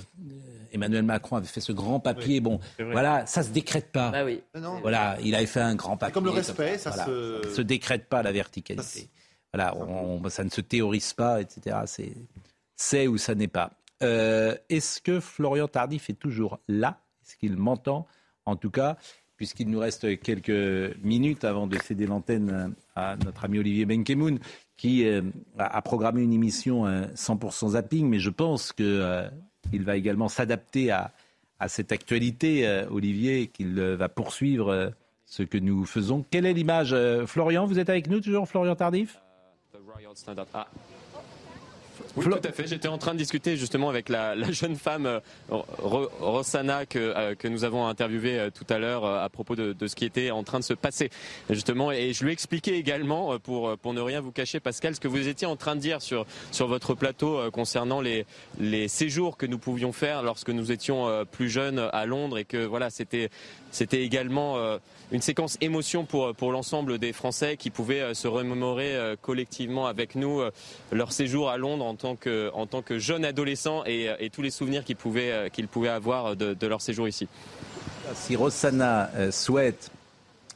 Emmanuel Macron avait fait ce grand papier. bon, voilà, ça se décrète pas. Bah oui. Voilà, il avait fait un grand papier. Comme le respect, ça, se... se décrète pas la verticalité. Voilà, ça ne se théorise pas, etc. C'est ou ça n'est pas. Euh, est-ce que Florian Tardif est toujours là? Est-ce qu'il m'entend? En tout cas, puisqu'il nous reste quelques minutes avant de céder l'antenne à notre ami Olivier Benkemoun, qui euh, a programmé une émission 100% euh, zapping, mais je pense qu'il euh, va également s'adapter à, cette actualité, Olivier, qu'il va poursuivre ce que nous faisons. Quelle est l'image Florian, vous êtes avec nous toujours, Florian Tardif? Oui, tout à fait. J'étais en train de discuter justement avec la, la jeune femme euh, Ro- Rossana que, euh, que nous avons interviewée euh, tout à l'heure à propos de, de ce qui était en train de se passer justement. Et je lui ai expliqué également, pour, pour ne rien vous cacher, Pascal, ce que vous étiez en train de dire sur, sur votre plateau concernant les, les séjours que nous pouvions faire lorsque nous étions plus jeunes à Londres et que voilà, c'était c'était également une séquence émotion pour, pour l'ensemble des Français qui pouvaient se remémorer collectivement avec nous leur séjour à Londres en tant en tant que jeunes adolescents et, euh, tous les souvenirs qu'ils pouvaient, euh, qu'ils pouvaient avoir de, de leur séjour ici. Si Rossana euh, souhaite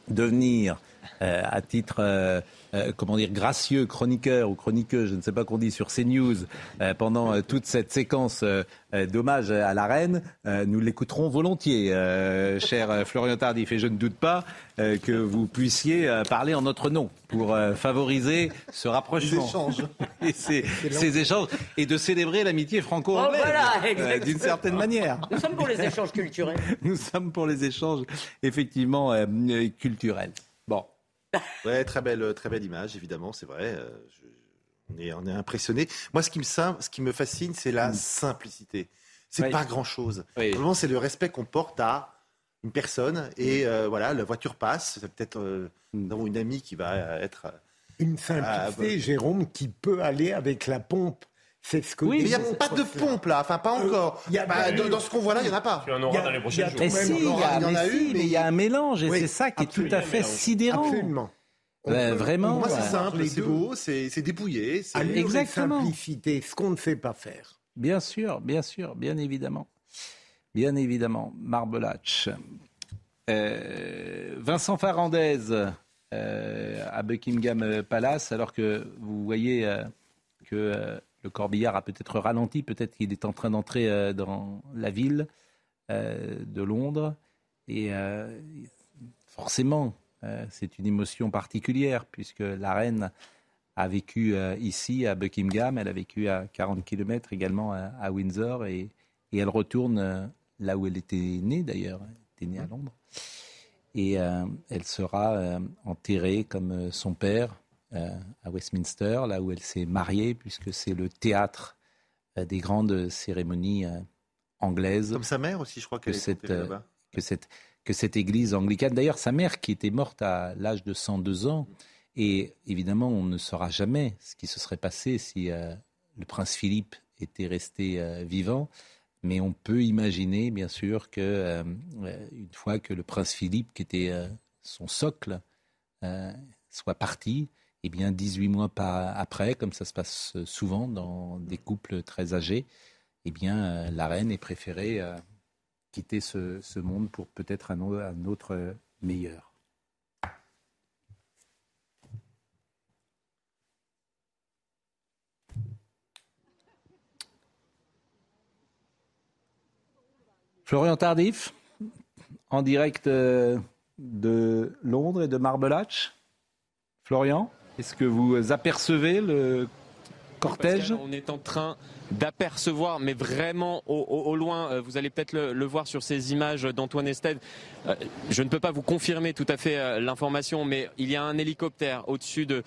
devenir euh, à titre, euh, comment dire, gracieux chroniqueur ou chroniqueuse, je ne sais pas qu'on dit sur CNews, euh, pendant euh, toute cette séquence euh, euh, d'hommage à la reine, euh, nous l'écouterons volontiers, euh, cher euh, Florian Tardif. Et je ne doute pas euh, que vous puissiez euh, parler en notre nom pour euh, favoriser ce rapprochement. échanges. <laughs> et ces, ces échanges et de célébrer l'amitié franco-anglaise Oh, voilà, euh, exactement. d'une certaine manière. Nous sommes pour les échanges culturels. <laughs> Nous sommes pour les échanges effectivement culturels. <laughs> Ouais, très belle, très belle image, évidemment, c'est vrai. euh, je- on est, on est impressionné. Moi, ce qui me, ce qui me fascine, c'est la simplicité. C'est Oui. pas grand-chose. Oui. Vraiment, c'est le respect qu'on porte à une personne. Et euh, voilà, la voiture passe. C'est peut-être euh, avons une amie qui va euh, être. Une simplicité. Jérôme, qui peut aller avec la pompe. C'est ce que mais il n'y a pas de pompe là, enfin pas encore. y a Bah, dans, eu- dans ce qu'on voit là, il n'y en a pas. Tu en Il y auras a- dans les prochains jours. Mais si, il y aura- a, il y en mais a si, eu, mais mais- il y a un mélange et Oui, c'est ça qui est tout à fait sidérant. Absolument. Vraiment, Moi, ouais. c'est simple, c'est beau, c'est dépouillé. c'est- Exactement. simplicité, ce qu'on ne sait pas faire. Bien sûr, bien sûr, bien évidemment. Bien évidemment. Marbelach. Euh, Vincent Farandez euh, à Buckingham Palace, alors que vous voyez euh, que euh, le corbillard a peut-être ralenti, peut-être qu'il est en train d'entrer euh, dans la ville euh, de Londres. Et euh, forcément, c'est une émotion particulière, puisque la reine a vécu ici à Buckingham, elle a vécu à 40 km également à, Windsor et, et elle retourne là où elle était née d'ailleurs, elle était née à Londres. Et elle sera enterrée comme son père à Westminster, là où elle s'est mariée, puisque c'est le théâtre euh, des grandes cérémonies euh, anglaises Comme sa mère aussi, je crois que est cette, euh, là-bas. que cette, que cette église anglicane. D'ailleurs, sa mère, qui était morte à l'âge de 102 ans, et évidemment, on ne saura jamais ce qui se serait passé si euh, le prince Philippe était resté euh, vivant. Mais on peut imaginer, bien sûr, que euh, euh, une fois que le prince Philippe, qui était euh, son socle, euh, soit parti, et bien 18 mois après, comme ça se passe souvent dans des couples très âgés, eh bien euh, la reine est préférée euh, quitter ce, monde pour peut-être un, un autre euh, meilleur. Florian Tardif, en direct euh, de Londres et de Marbelach. Florian, est-ce que vous apercevez le cortège? Pascal, on est en train d'apercevoir, mais vraiment au, loin, euh, vous allez peut-être le, voir sur ces images d'Antoine Estève. Euh, je ne peux pas vous confirmer tout à fait euh, l'information, mais il y a un hélicoptère au-dessus de,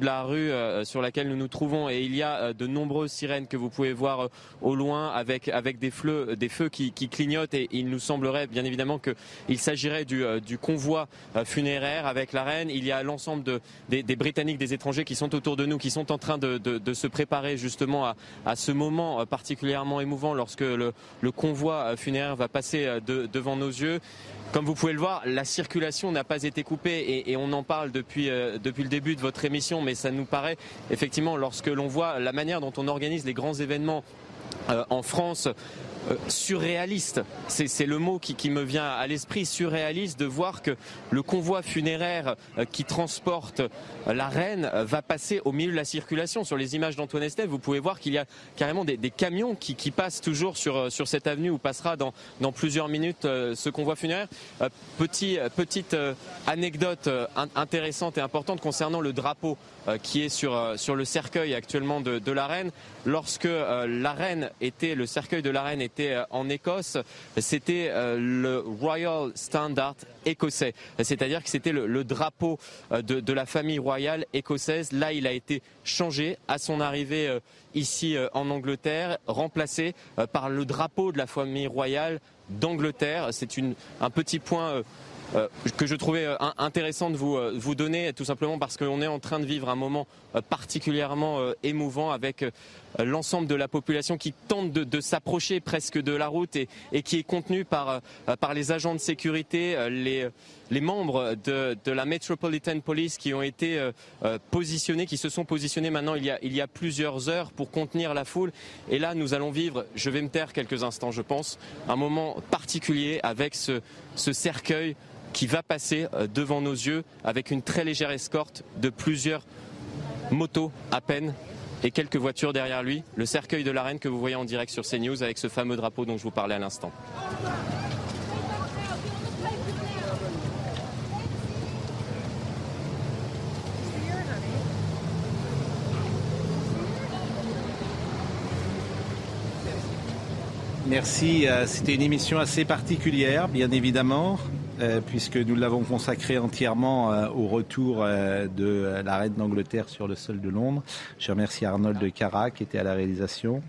la rue sur laquelle nous nous trouvons, et il y a de nombreuses sirènes que vous pouvez voir au loin avec, des, feux qui, clignotent, et il nous semblerait bien évidemment qu'il s'agirait du, convoi funéraire avec la reine. Il y a l'ensemble de, des, Britanniques, des étrangers qui sont autour de nous, qui sont en train de, se préparer justement à ce moment euh, particulièrement émouvant lorsque le, convoi euh, funéraire va passer euh, de- devant nos yeux. Comme vous pouvez le voir, la circulation n'a pas été coupée et, on en parle depuis, depuis le début de votre émission, mais ça nous paraît effectivement lorsque l'on voit la manière dont on organise les grands événements en France surréaliste. C'est le mot qui, me vient à l'esprit, surréaliste, de voir que le convoi funéraire euh, qui transporte euh, la reine euh, va passer au milieu de la circulation. Sur les images d'Antoine Estève, vous pouvez voir qu'il y a carrément des, camions qui, passent toujours sur, euh, cette avenue où passera dans, plusieurs minutes euh, ce convoi funéraire. Euh, petit, euh, petite euh, anecdote euh, in- intéressante et importante concernant le drapeau euh, qui est sur, euh, le cercueil actuellement de, de la reine. Lorsque euh, la reine était, le cercueil de la reine était était en Écosse, c'était le Royal Standard écossais. C'est-à-dire que c'était le, drapeau de, de, la famille royale écossaise. Là, il a été changé à son arrivée ici en Angleterre, remplacé par le drapeau de la famille royale d'Angleterre. C'est un petit point euh, que je trouvais euh, intéressant de vous, euh, vous donner, tout simplement parce qu'on est en train de vivre un moment particulièrement émouvant avec l'ensemble de la population qui tente de, s'approcher presque de la route et, et qui est contenue par, par les agents de sécurité, les, les membres de, de, la Metropolitan Police qui ont été positionnés, qui se sont positionnés maintenant il y, a, il y a plusieurs heures pour contenir la foule. Et là, nous allons vivre, je vais me taire quelques instants, je pense, un moment particulier avec ce, ce cercueil qui va passer euh, devant nos yeux avec une très légère escorte de plusieurs motos à peine et quelques voitures derrière lui. Le cercueil de la reine que vous voyez en direct sur CNews avec ce fameux drapeau dont je vous parlais à l'instant. Merci. Euh, c'était une émission assez particulière, bien évidemment. Euh, puisque nous l'avons consacré entièrement euh, au retour de la reine d'Angleterre sur le sol de Londres. Je remercie Arnold de Cara qui était à la réalisation,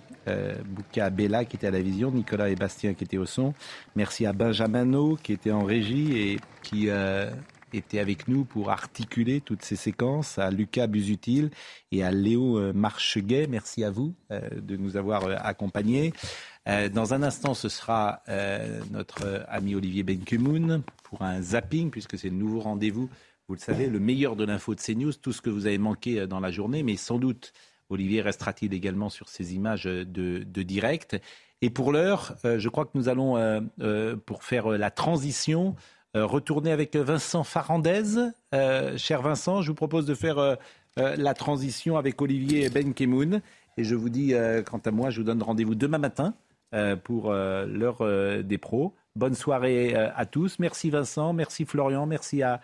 Bouka Bella qui était à la vision, Nicolas et Bastien qui étaient au son. Merci à Benjamin qui était en régie et qui était avec nous pour articuler toutes ces séquences, à Lucas Busutil et à Léo Marcheguet. Merci à vous de nous avoir accompagnés. Euh, dans un instant, ce sera euh, notre ami Olivier Benkemoun pour un zapping, puisque c'est le nouveau rendez-vous. Vous le savez, le meilleur de l'info de CNews, tout ce que vous avez manqué euh, dans la journée, mais sans doute, Olivier restera-t-il également sur ces images de, direct? Et pour l'heure, je crois que nous allons, pour faire la transition, retourner avec Vincent Farandez. cher Vincent, je vous propose de faire la transition avec Olivier Benkemoun. Et je vous dis, quant à moi, je vous donne rendez-vous demain matin euh, pour euh, l'heure euh, des pros. Bonne soirée à tous. Merci Vincent, merci Florian, merci à,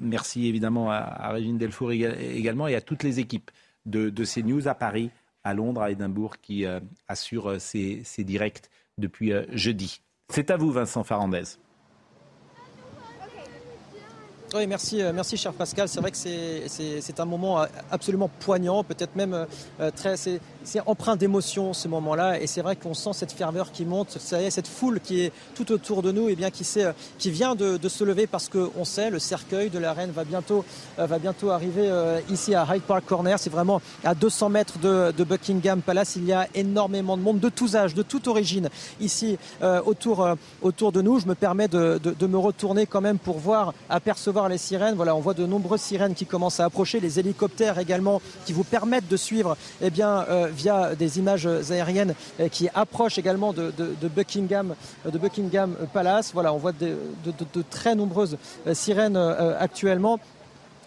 merci évidemment à, Régine Delfour également et à toutes les équipes de, de CNews à Paris, à Londres, à Édimbourg qui assurent ces, ces, directs depuis jeudi. C'est à vous Vincent Farandez. Oui, merci, euh, merci cher Pascal. C'est vrai que c'est un moment euh, absolument poignant, peut-être même euh, très. C'est empreint d'émotion ce moment-là, et c'est vrai qu'on sent cette ferveur qui monte, ça y est, cette foule qui est tout autour de nous, et bien qui, sait, qui vient de, se lever parce qu'on sait le cercueil de la reine va bientôt, va bientôt arriver ici à Hyde Park Corner. C'est vraiment à 200 mètres de, Buckingham Palace. Il y a énormément de monde, de tous âges, de toute origine, ici autour, autour de nous. Je me permets de, de me retourner quand même pour voir, apercevoir les sirènes. Voilà, on voit de nombreuses sirènes qui commencent à approcher, les hélicoptères également qui vous permettent de suivre eh bien, euh, via des images aériennes euh, qui approchent également de, Buckingham, de Buckingham Palace. Voilà, on voit de, très nombreuses euh, sirènes actuellement.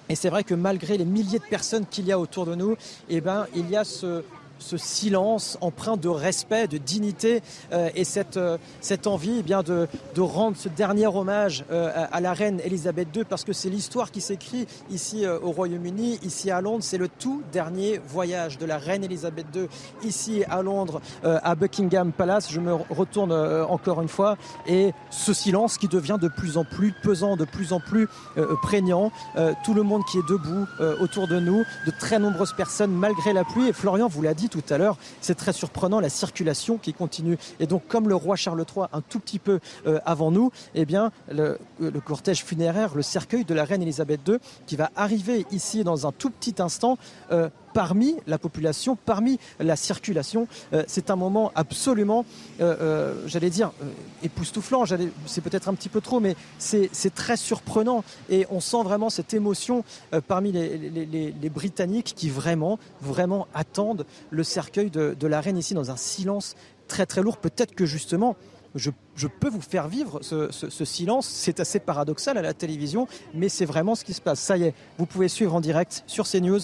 Et c'est vrai que malgré les milliers de personnes qu'il y a autour de nous, eh ben, il y a ce, ce silence empreint de respect, de dignité euh, et cette, euh, cette envie eh bien, de, de, rendre ce dernier hommage euh, à, la reine Elisabeth II parce que c'est l'histoire qui s'écrit ici au Royaume-Uni, ici à Londres. C'est le tout dernier voyage de la reine Elisabeth II ici à Londres, à Buckingham Palace. Je me retourne encore une fois et ce silence qui devient de plus en plus pesant, de plus en plus prégnant. tout le monde qui est debout autour de nous, de très nombreuses personnes malgré la pluie. Et Florian vous l'a dit, tout à l'heure, c'est très surprenant la circulation qui continue. Et donc, comme le roi Charles III, un tout petit peu euh, avant nous, eh bien, le, cortège funéraire, le cercueil de la reine Elisabeth II, qui va arriver ici dans un tout petit instant. Euh, parmi la population, parmi la circulation. Euh, c'est un moment absolument, j'allais dire, époustouflant. C'est peut-être un petit peu trop, mais c'est très surprenant. Et on sent vraiment cette émotion parmi les, les, Britanniques qui vraiment, vraiment attendent le cercueil de, la reine ici dans un silence très très lourd. Peut-être que justement, je, peux vous faire vivre ce, silence. C'est assez paradoxal à la télévision, mais c'est vraiment ce qui se passe. Ça y est, vous pouvez suivre en direct sur CNews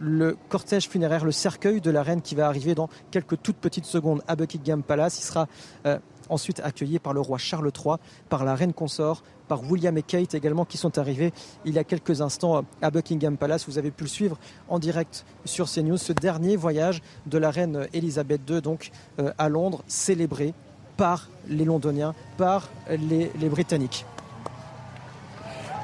le cortège funéraire, le cercueil de la reine qui va arriver dans quelques toutes petites secondes à Buckingham Palace. Il sera euh, ensuite accueillie par le roi Charles III, par la reine consort, par William et Kate également qui sont arrivés il y a quelques instants à Buckingham Palace. Vous avez pu le suivre en direct sur CNews, ce dernier voyage de la reine Elisabeth II donc euh, à Londres, célébré par les Londoniens, par les Britanniques.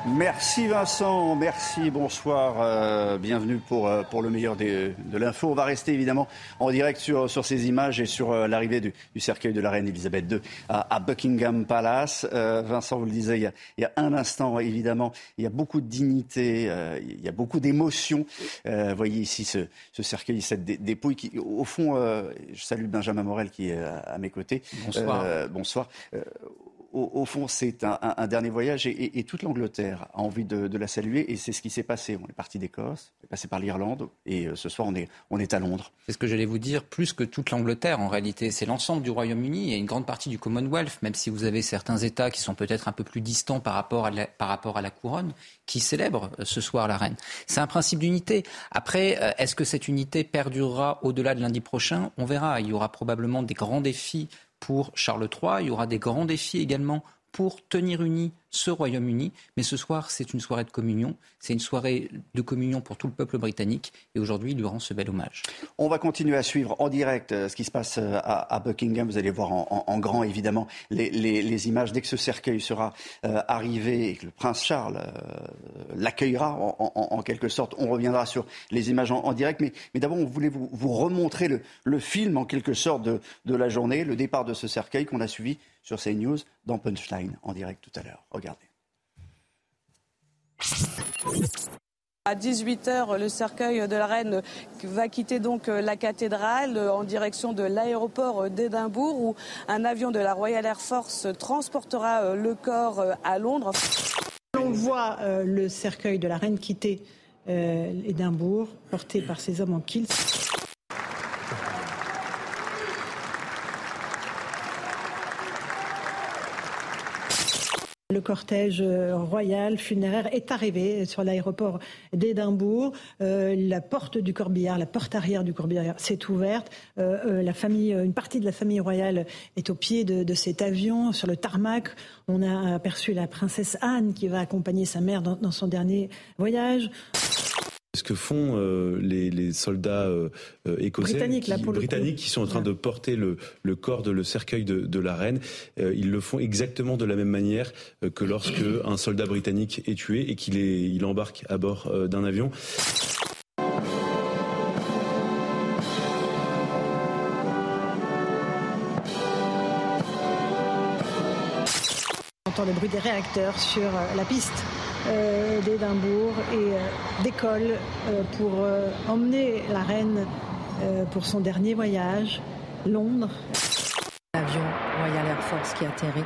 Merci Vincent, merci, bonsoir, euh, bienvenue pour, euh, pour le meilleur de l'info. On va rester évidemment en direct sur, sur ces images et sur euh, l'arrivée du, du, cercueil de la reine Elisabeth II à, Buckingham Palace. Vincent, vous le disiez il y, a, il y, a, un instant, évidemment, il y a beaucoup de dignité, il y a beaucoup d'émotion. voyez ici ce, ce, cercueil, cette dépouille qui, au fond, je salue Benjamin Morel qui est à, mes côtés. Bonsoir. bonsoir au, fond, c'est un, dernier voyage et, toute l'Angleterre a envie de, la saluer et c'est ce qui s'est passé. On est parti d'Écosse, on est passé par l'Irlande et euh, ce soir, on est, on est à Londres. C'est ce que j'allais vous dire, plus que toute l'Angleterre en réalité. C'est l'ensemble du Royaume-Uni et une grande partie du Commonwealth, même si vous avez certains États qui sont peut-être un peu plus distants par rapport à la, par rapport à la couronne, qui célèbrent euh, ce soir la reine. C'est un principe d'unité. Après, euh, est-ce que cette unité perdurera au-delà de lundi prochain? On verra. Il y aura probablement des grands défis pour Charles III. Il y aura des grands défis également pour tenir unis ce Royaume-Uni. Mais ce soir, c'est une soirée de communion. C'est une soirée de communion pour tout le peuple britannique. Et aujourd'hui, il lui rend ce bel hommage. On va continuer à suivre en direct euh, ce qui se passe euh, à, Buckingham. Vous allez voir en, grand, évidemment, les, images. Dès que ce cercueil sera euh, arrivé et que le prince Charles l'accueillera en, quelque sorte, on reviendra sur les images en, direct. Mais, d'abord, on voulait vous, remontrer le, film, en quelque sorte, de, la journée, le départ de ce cercueil qu'on a suivi sur CNews dans Punchline en direct tout à l'heure. À 18h, le cercueil de la reine va quitter donc la cathédrale en direction de l'aéroport d'Édimbourg où un avion de la Royal Air Force transportera le corps à Londres. On voit euh, le cercueil de la reine quitter euh, Édimbourg, porté par ces hommes en kilt. Le cortège euh, royal funéraire est arrivé sur l'aéroport d'Édimbourg. Euh, la porte du corbillard, la porte arrière du corbillard s'est ouverte. Euh, la famille, une partie de la famille royale est au pied de, cet avion, sur le tarmac. On a aperçu la princesse Anne qui va accompagner sa mère dans son dernier voyage ce que font euh, les, soldats euh, euh, écossais, britanniques, qui, sont en train de porter le, corps de le cercueil de, la reine. ils le font exactement de la même manière que lorsque <clears throat> un soldat britannique est tué et qu'il il embarque à bord d'un avion. On entend le bruit des réacteurs sur la piste d'Édimbourg et euh, d'école euh, pour emmener la reine pour son dernier voyage, Londres. L'avion Royal Air Force qui atterrit.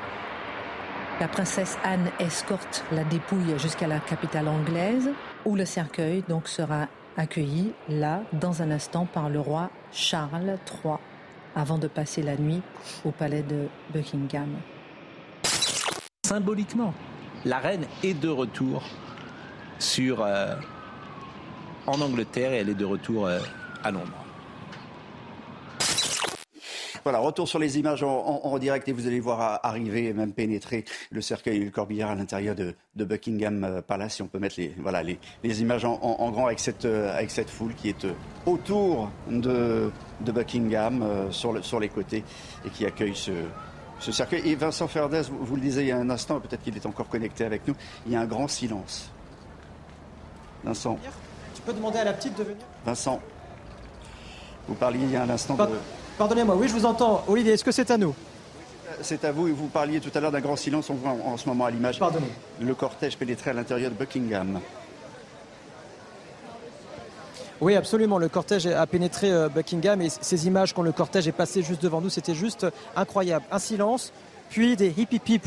La princesse Anne escorte la dépouille jusqu'à la capitale anglaise, où le cercueil donc sera accueilli là, dans un instant, par le roi Charles III, avant de passer la nuit au palais de Buckingham. Symboliquement, la reine est de retour sur, euh, en Angleterre et elle est de retour euh, à Londres. Voilà, retour sur les images en, direct et vous allez voir arriver et même pénétrer le cercueil et le corbillard à l'intérieur de, Buckingham euh, Palace. Si on peut mettre les, voilà, les, images en, grand avec cette, avec cette foule qui est autour de, de Buckingham, sur, sur les côtés, et qui accueille ce, ce cercueil. Et Vincent Ferdès, vous, le disiez il y a un instant, peut-être qu'il est encore connecté avec nous, il y a un grand silence. Vincent. Tu peux demander à la petite de venir Vincent, vous parliez il y a un instant de... Pardonnez-moi, oui, je vous entends. Olivier, est-ce que c'est à nous c'est à vous. Et vous parliez tout à l'heure d'un grand silence. On voit en, ce moment à l'image le cortège pénétrer à l'intérieur de Buckingham. Oui, absolument. Le cortège a pénétré euh, Buckingham et ces images quand le cortège est passé juste devant nous, c'était juste incroyable. Un silence, puis des hip hip hip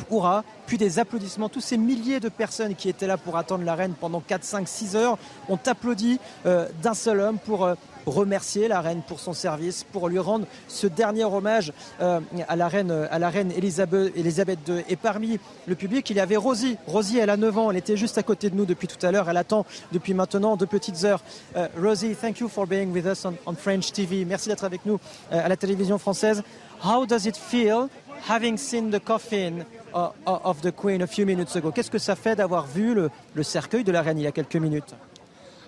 puis des applaudissements. Tous ces milliers de personnes qui étaient là pour attendre la reine pendant 4, 5, 6 heures ont applaudi euh, d'un seul homme pour euh, remercier la reine pour son service, pour lui rendre ce dernier hommage euh, à la reine, à la reine Elisabeth, Elisabeth II. Et parmi le public, il y avait Rosie. Rosie, elle a 9 ans, elle était juste à côté de nous depuis tout à l'heure. Elle attend depuis maintenant deux petites heures. Rosie, thank you for being with us on, French TV. Merci d'être avec nous à la télévision française. How does it feel having seen the coffin of the Queen a few minutes ago, qu'est-ce que ça fait d'avoir vu le, le cercueil de la reine il y a quelques minutes?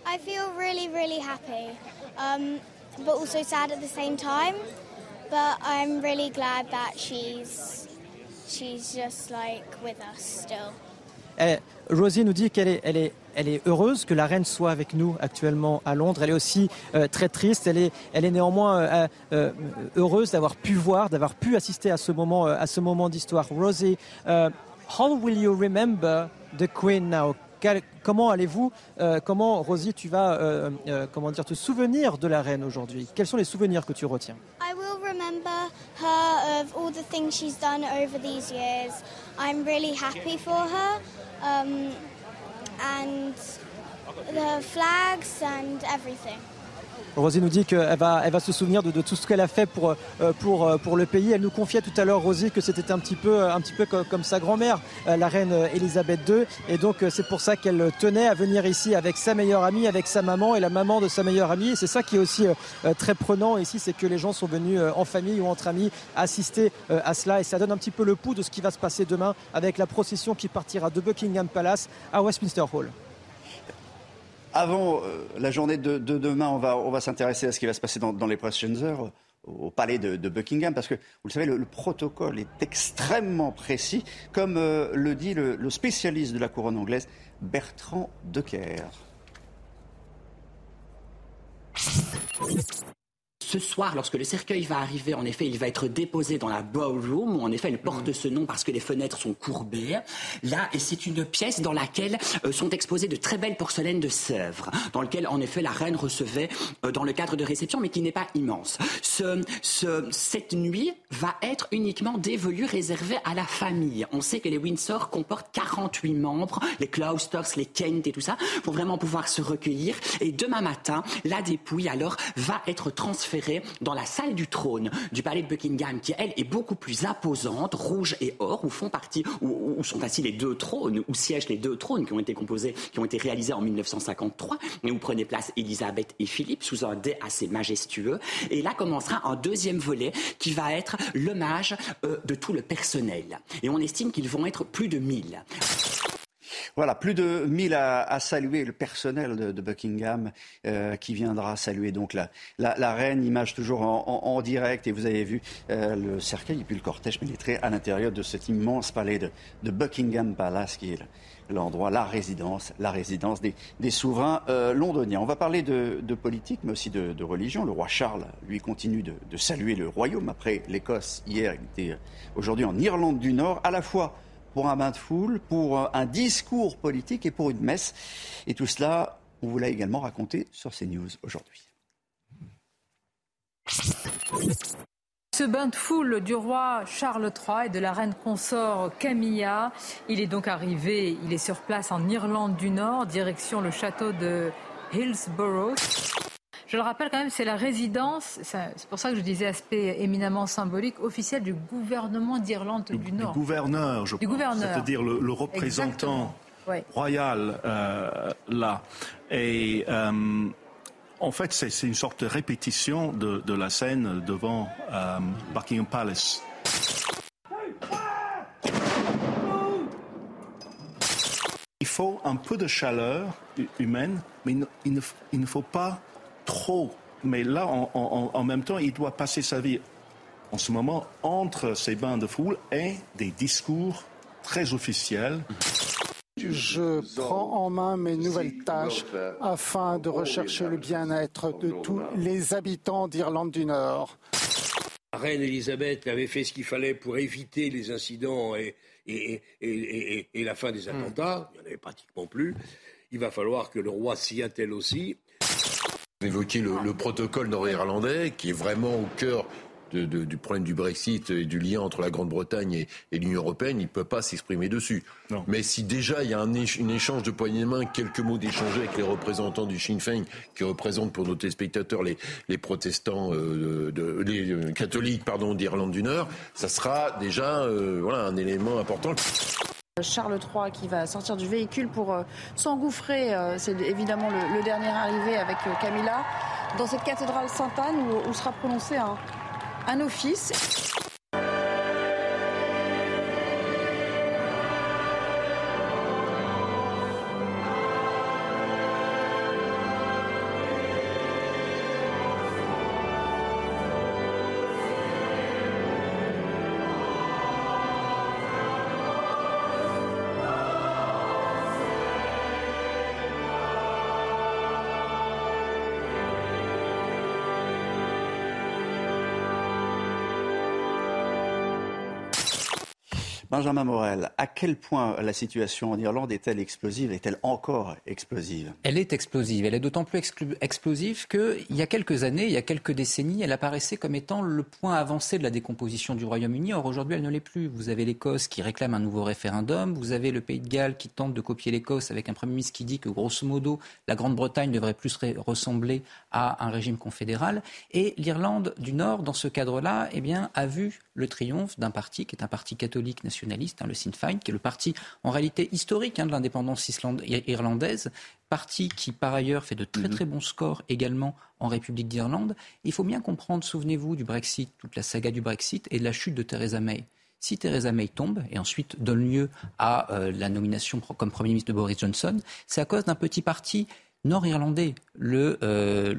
I feel really, really happy, um, but also sad at the same time. But I'm really glad that she's she's just like with us still. Eh, Rosie nous dit qu'elle est, elle est, elle est heureuse que la reine soit avec nous actuellement à Londres. Elle est aussi euh, très triste. Elle est, elle est néanmoins euh, euh, heureuse d'avoir pu voir, d'avoir pu assister à ce moment, à ce moment d'histoire. Rosie, how will you remember the Queen now? comment allez-vous Comment, Rosie, tu vas comment dire, te souvenir de la reine aujourd'hui? Quels sont les souvenirs que tu retiens? I will remember her of all the things she's done over these years. I'm really happy for her. um, and the flags and everything. Rosie nous dit qu'elle va, elle va se souvenir de, tout ce qu'elle a fait pour, euh, pour, euh, pour le pays. Elle nous confiait tout à l'heure, Rosie, que c'était un petit peu, un petit peu comme, sa grand-mère, euh, la reine Elisabeth II. Et donc, c'est pour ça qu'elle tenait à venir ici avec sa meilleure amie, avec sa maman et la maman de sa meilleure amie. Et c'est ça qui est aussi très prenant ici, c'est que les gens sont venus en famille ou entre amis assister à cela. Et ça donne un petit peu le pouls de ce qui va se passer demain avec la procession qui partira de Buckingham Palace à Westminster Hall. Avant euh, la journée de, demain, on va, s'intéresser à ce qui va se passer dans, les prochaines heures au palais de, Buckingham, parce que, vous le savez, le, protocole est extrêmement précis, comme euh, le dit le, spécialiste de la couronne anglaise, Bertrand Decker. Ce soir, lorsque le cercueil va arriver, en effet, il va être déposé dans la ballroom, où en effet, elle porte ce nom parce que les fenêtres sont courbées. Là, et c'est une pièce dans laquelle euh, sont exposées de très belles porcelaines de Sèvres, dans lequel, en effet, la reine recevait euh, dans le cadre de réception, mais qui n'est pas immense. Ce, ce, cette nuit va être uniquement dévolue, réservée à la famille. On sait que les Windsor comportent 48 membres, les Clousters, les Kent et tout ça, pour vraiment pouvoir se recueillir. Et demain matin, la dépouille, alors, va être transférée dans la salle du trône du palais de Buckingham, qui elle est beaucoup plus imposante, rouge et or, où font partie, où, sont assis les deux trônes, où siègent les deux trônes qui ont été composés, qui ont été réalisés en 1953, et où prenaient place Elisabeth et Philippe sous un dé assez majestueux. Et là commencera un deuxième volet qui va être l'hommage euh, de tout le personnel. Et on estime qu'ils vont être plus de 1000. Voilà, plus de 1000 à, saluer le personnel de, Buckingham euh, qui viendra saluer donc la, la, reine, image toujours en, direct. Et vous avez vu euh, le cercueil et puis le cortège pénétrer à l'intérieur de cet immense palais de, Buckingham Palace qui est l'endroit, la résidence, la résidence des, souverains euh, londoniens. On va parler de, politique, mais aussi de, religion. Le roi Charles, lui, continue de, saluer le royaume après l'Écosse hier. Il était aujourd'hui en Irlande du Nord, à la fois pour un bain de foule, pour euh, un discours politique et pour une messe. Et tout cela, on vous l'a également raconté sur CNews aujourd'hui. Ce bain de foule du roi Charles III et de la reine consort Camilla, il est donc arrivé, il est sur place en Irlande du Nord, direction le château de Hillsborough. Je le rappelle quand même, c'est la résidence, c'est pour ça que je disais aspect éminemment symbolique, officiel du gouvernement d'Irlande du, Nord. Du gouverneur, je du gouverneur. C'est-à-dire le, représentant royal euh, là. Et euh, en fait, c'est une sorte de répétition de, la scène devant euh, Buckingham Palace. Il faut un peu de chaleur humaine, mais il ne faut pas trop. Mais là, en, même temps, il doit passer sa vie en ce moment entre ces bains de foule et des discours très officiels. Je prends en main mes nouvelles tâches afin de rechercher le bien-être de tous les habitants d'Irlande du Nord. La reine Elisabeth avait fait ce qu'il fallait pour éviter les incidents et, et, la fin des attentats. Il n'y en avait pratiquement plus. Il va falloir que le roi s'y attelle aussi. Vous évoquez le, protocole nord-irlandais qui est vraiment au cœur du problème du Brexit et du lien entre la Grande-Bretagne et, l'Union européenne, il ne peut pas s'exprimer dessus. Mais si déjà il y a un échange de poignées de main, quelques mots d'échanger avec les représentants du Sinn Féin, qui représentent pour nos téléspectateurs les, les protestants, euh, de, les euh, catholiques pardon, d'Irlande du Nord, ça sera déjà euh, voilà, un élément important. Charles III qui va sortir du véhicule pour euh, s'engouffrer, euh, c'est évidemment le, dernier arrivé avec euh, Camilla, dans cette cathédrale Sainte-Anne où, sera prononcé un, un office. Benjamin Morel, à quel point la situation en Irlande est-elle explosive? Est-elle encore explosive? Elle est explosive. Elle est d'autant plus explosive qu'il y a quelques années, il y a quelques décennies, elle apparaissait comme étant le point avancé de la décomposition du Royaume-Uni. Or, aujourd'hui, elle ne l'est plus. Vous avez l'Écosse qui réclame un nouveau référendum. Vous avez le Pays de Galles qui tente de copier l'Écosse avec un Premier ministre qui dit que, grosso modo, la Grande-Bretagne devrait plus ressembler à un régime confédéral. Et l'Irlande du Nord, dans ce cadre-là, eh bien, a vu le triomphe d'un parti qui est un parti catholique nationaliste, hein, le Sinn Féin, qui est le parti en réalité historique hein, de l'indépendance irlandaise, parti qui par ailleurs fait de très mhm. très bons scores également en République d'Irlande. Il faut bien comprendre, souvenez-vous du Brexit, toute la saga du Brexit et de la chute de Theresa May. Si Theresa May tombe et ensuite donne lieu à euh, la nomination comme Premier ministre de Boris Johnson, c'est à cause d'un petit parti nord-irlandais, le, euh,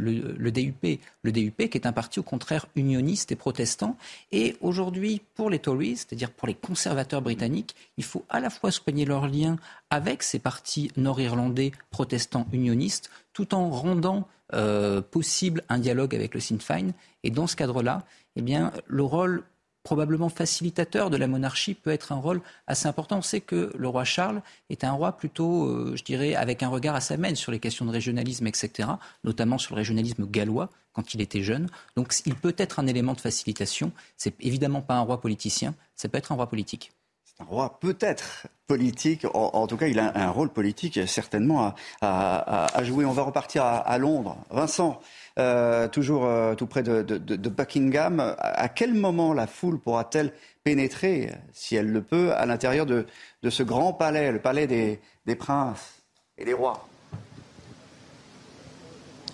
DUP. Le DUP qui est un parti au contraire unioniste et protestant. Et aujourd'hui, pour les Tories, c'est-à-dire pour les conservateurs britanniques, il faut à la fois soigner leurs liens avec ces partis nord-irlandais protestants unionistes, tout en rendant euh, possible un dialogue avec le Sinn Féin. Et dans ce cadre-là, eh bien, le rôle probablement facilitateur de la monarchie peut être un rôle assez important. On sait que le roi Charles est un roi plutôt, euh, je dirais, avec un regard assez amène sur les questions de régionalisme, etc., notamment sur le régionalisme gallois quand il était jeune. Donc il peut être un élément de facilitation. C'est évidemment pas un roi politicien, ça peut être un roi politique. Un roi peut-être politique. En, tout cas, il a un rôle politique certainement à, jouer. On va repartir à Londres. Vincent, euh, toujours euh, tout près de, Buckingham. À quel moment la foule pourra-t-elle pénétrer, si elle le peut, à l'intérieur de, ce grand palais, le palais des, princes et des rois?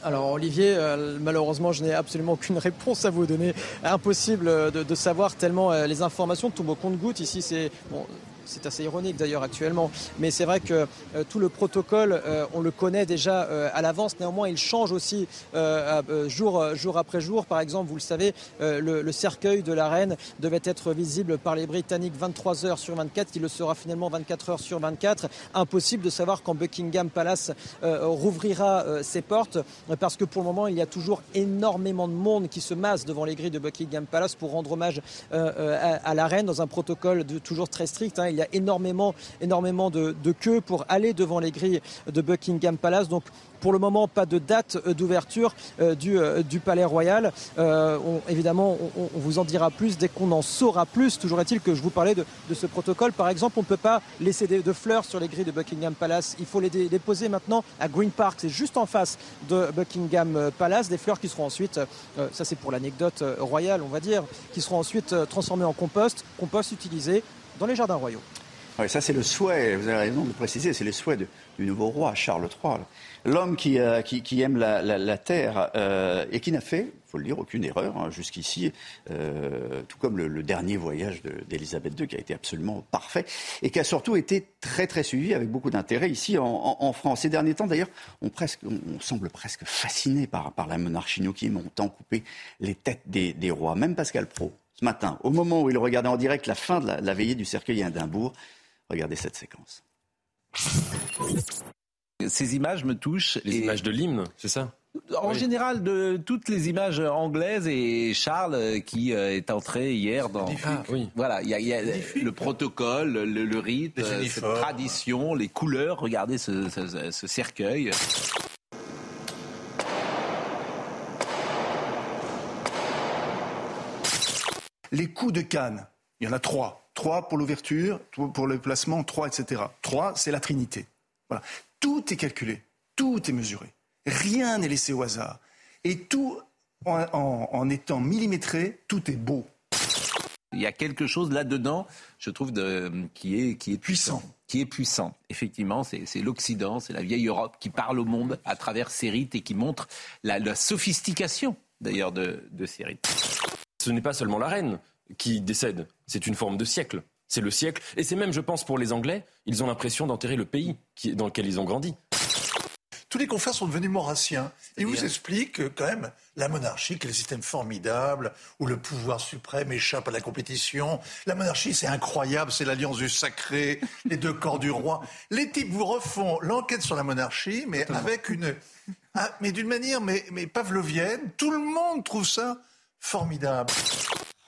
Alors Olivier, euh, malheureusement, je n'ai absolument aucune réponse à vous donner. Impossible de, savoir tellement les informations tombent au compte-goutte. Ici, c'est c'est assez ironique d'ailleurs actuellement. Mais c'est vrai que euh, tout le protocole, euh, on le connaît déjà euh, à l'avance. Néanmoins, il change aussi jour, après jour. Par exemple, vous le savez, le, cercueil de la reine devait être visible par les Britanniques 23 heures sur 24. Il le sera finalement 24 heures sur 24. Impossible de savoir quand Buckingham Palace rouvrira ses portes parce que pour le moment, il y a toujours énormément de monde qui se masse devant les grilles de Buckingham Palace pour rendre hommage à, la reine dans un protocole toujours très strict. Hein. Énormément, énormément de, de queues pour aller devant les grilles de Buckingham Palace. Donc pour le moment, pas de date euh, d'ouverture euh, du, euh, du, Palais Royal. évidemment, on, vous en dira plus dès qu'on en saura plus. Toujours est-il que je vous parlais de, ce protocole. Par exemple, on ne peut pas laisser de fleurs sur les grilles de Buckingham Palace. Il faut les déposer maintenant à Green Park. C'est juste en face de Buckingham Palace. Des fleurs qui seront ensuite, ça c'est pour l'anecdote royale, on va dire, qui seront ensuite transformées en compost, compost utilisé dans les jardins royaux. Oui, ça c'est le souhait, vous avez raison de préciser, c'est le souhait du nouveau roi Charles III. L'homme qui, euh, qui, aime la, terre euh, et qui n'a fait, il faut le dire, aucune erreur hein, jusqu'ici, euh, tout comme le, dernier voyage d'Elisabeth II qui a été absolument parfait et qui a surtout été très très suivi avec beaucoup d'intérêt ici en, France. Ces derniers temps d'ailleurs, on, semble presque fasciné par, par la monarchie, nous qui aimons tant couper les têtes des, des rois. Même Pascal Pro, ce matin, au moment où il regardait en direct la fin de la, veillée du cercueil à Edimbourg, Regardez cette séquence. Ces images me touchent. Les images de l'hymne, c'est ça? En général, de toutes les images anglaises et Charles euh, qui euh, est entré hier dans. Ah, oui. Voilà, il y a, le protocole, le, rite, euh, cette tradition, les couleurs. Regardez ce, ce cercueil. Les coups de canne, il y en a trois. Trois pour l'ouverture, pour le placement, trois, etc. Trois, c'est la Trinité. Voilà. Tout est calculé, tout est mesuré. Rien n'est laissé au hasard. Et tout, en, étant millimétré, tout est beau. Il y a quelque chose là-dedans, je trouve, qui, est, qui est puissant. Qui est puissant. Effectivement, c'est l'Occident, c'est la vieille Europe qui parle au monde à travers ces rites et qui montre la, sophistication, d'ailleurs, de, de ces rites. Ce n'est pas seulement la reine qui décède. C'est une forme de siècle. C'est le siècle. Et c'est même, je pense, pour les Anglais, ils ont l'impression d'enterrer le pays dans lequel ils ont grandi. Tous les confrères sont devenus maurassiens. Ils vous expliquent que, quand même, la monarchie, quel système formidable, où le pouvoir suprême échappe à la compétition. La monarchie, c'est incroyable, c'est l'alliance du sacré, les deux corps du roi. Les types vous refont l'enquête sur la monarchie, mais avec une. Ah, mais d'une manière mais, mais pavlovienne. Tout le monde trouve ça formidable.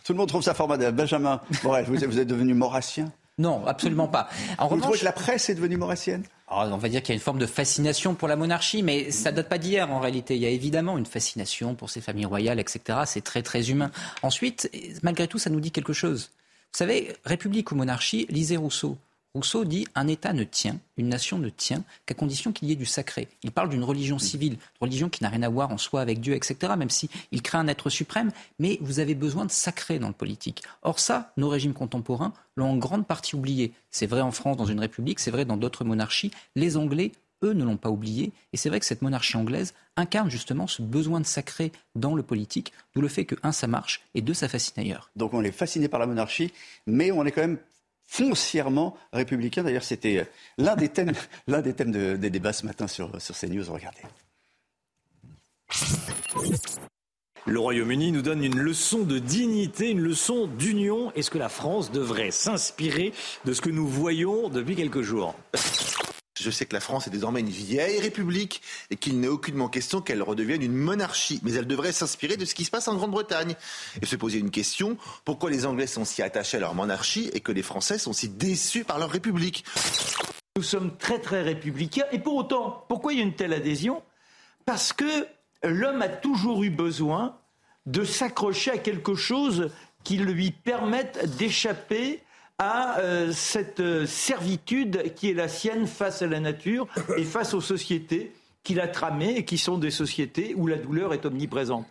Tout le monde trouve ça formidable. Benjamin vous, êtes devenu maurassien Non, absolument pas. En Vous revanche, que la presse est devenue maurassienne ah, on va dire qu'il y a une forme de fascination pour la monarchie, mais ça date pas d'hier en réalité. Il y a évidemment une fascination pour ces familles royales, etc. C'est très très humain. Ensuite, malgré tout, ça nous dit quelque chose. Vous savez, République ou monarchie, lisez Rousseau. Rousseau dit un État ne tient, une nation ne tient qu'à condition qu'il y ait du sacré. Il parle d'une religion civile, une religion qui n'a rien à voir en soi avec Dieu, etc., même s'il il crée un être suprême, mais vous avez besoin de sacré dans le politique. Or ça, nos régimes contemporains l'ont en grande partie oublié. C'est vrai en France, dans une république, c'est vrai dans d'autres monarchies. Les Anglais, eux, ne l'ont pas oublié, et c'est vrai que cette monarchie anglaise incarne justement ce besoin de sacré dans le politique, d'où le fait que, un, ça marche, et deux, ça fascine ailleurs. Donc on est fasciné par la monarchie, mais on est quand même foncièrement républicain. D'ailleurs, c'était euh, l'un des thèmes, <laughs> l'un des, thèmes des débats ce matin sur, sur CNews. Regardez. Le Royaume-Uni nous donne une leçon de dignité, une leçon d'union. Est-ce que la France devrait s'inspirer de ce que nous voyons depuis quelques jours? Je sais que la France est désormais une vieille république et qu'il n'est aucunement question qu'elle redevienne une monarchie. Mais elle devrait s'inspirer de ce qui se passe en Grande-Bretagne et se poser une question. Pourquoi les Anglais sont si attachés à leur monarchie et que les Français sont si déçus par leur république? Nous sommes très très républicains. Et pour autant, pourquoi il y a une telle adhésion? Parce que l'homme a toujours eu besoin de s'accrocher à quelque chose qui lui permette d'échapper à euh, cette euh, servitude qui est la sienne face à la nature et face aux sociétés qu'il a tramées et qui sont des sociétés où la douleur est omniprésente.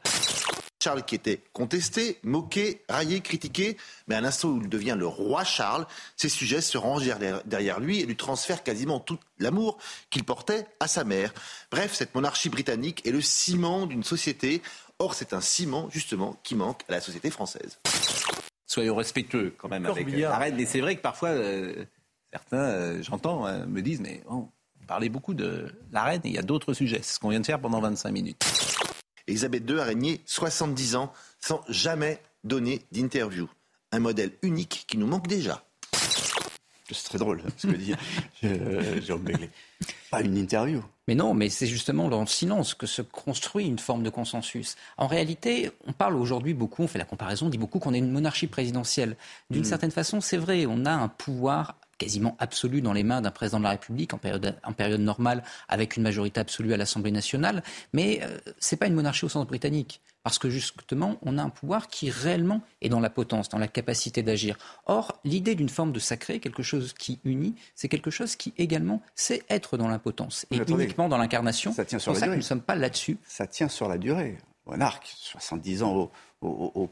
Charles qui était contesté, moqué, raillé, critiqué, mais à l'instant où il devient le roi Charles, ses sujets se rangent derrière lui et lui transfèrent quasiment tout l'amour qu'il portait à sa mère. Bref, cette monarchie britannique est le ciment d'une société. Or, c'est un ciment, justement, qui manque à la société française soyons respectueux quand même avec la reine. Mais c'est vrai que parfois, euh, certains, euh, j'entends, euh, me disent, mais on parlait beaucoup de la reine et il y a d'autres sujets. C'est ce qu'on vient de faire pendant 25 minutes. Elisabeth II a régné 70 ans sans jamais donner d'interview. Un modèle unique qui nous manque déjà. C'est très drôle ce que dit <laughs> Jérôme Pas une interview. Mais non, mais c'est justement dans le silence que se construit une forme de consensus. En réalité, on parle aujourd'hui beaucoup, on fait la comparaison, on dit beaucoup qu'on est une monarchie présidentielle. D'une mm. certaine façon, c'est vrai, on a un pouvoir quasiment absolu dans les mains d'un président de la République en période, en période normale, avec une majorité absolue à l'Assemblée nationale. Mais euh, ce n'est pas une monarchie au sens britannique parce que justement, on a un pouvoir qui réellement est dans la potence, dans la capacité d'agir. Or, l'idée d'une forme de sacré, quelque chose qui unit, c'est quelque chose qui également sait être dans l'impotence et uniquement dans l'incarnation. Ça tient sur la ça durée. nous ne sommes pas là-dessus. Ça tient sur la durée. Monarque, 70 ans au,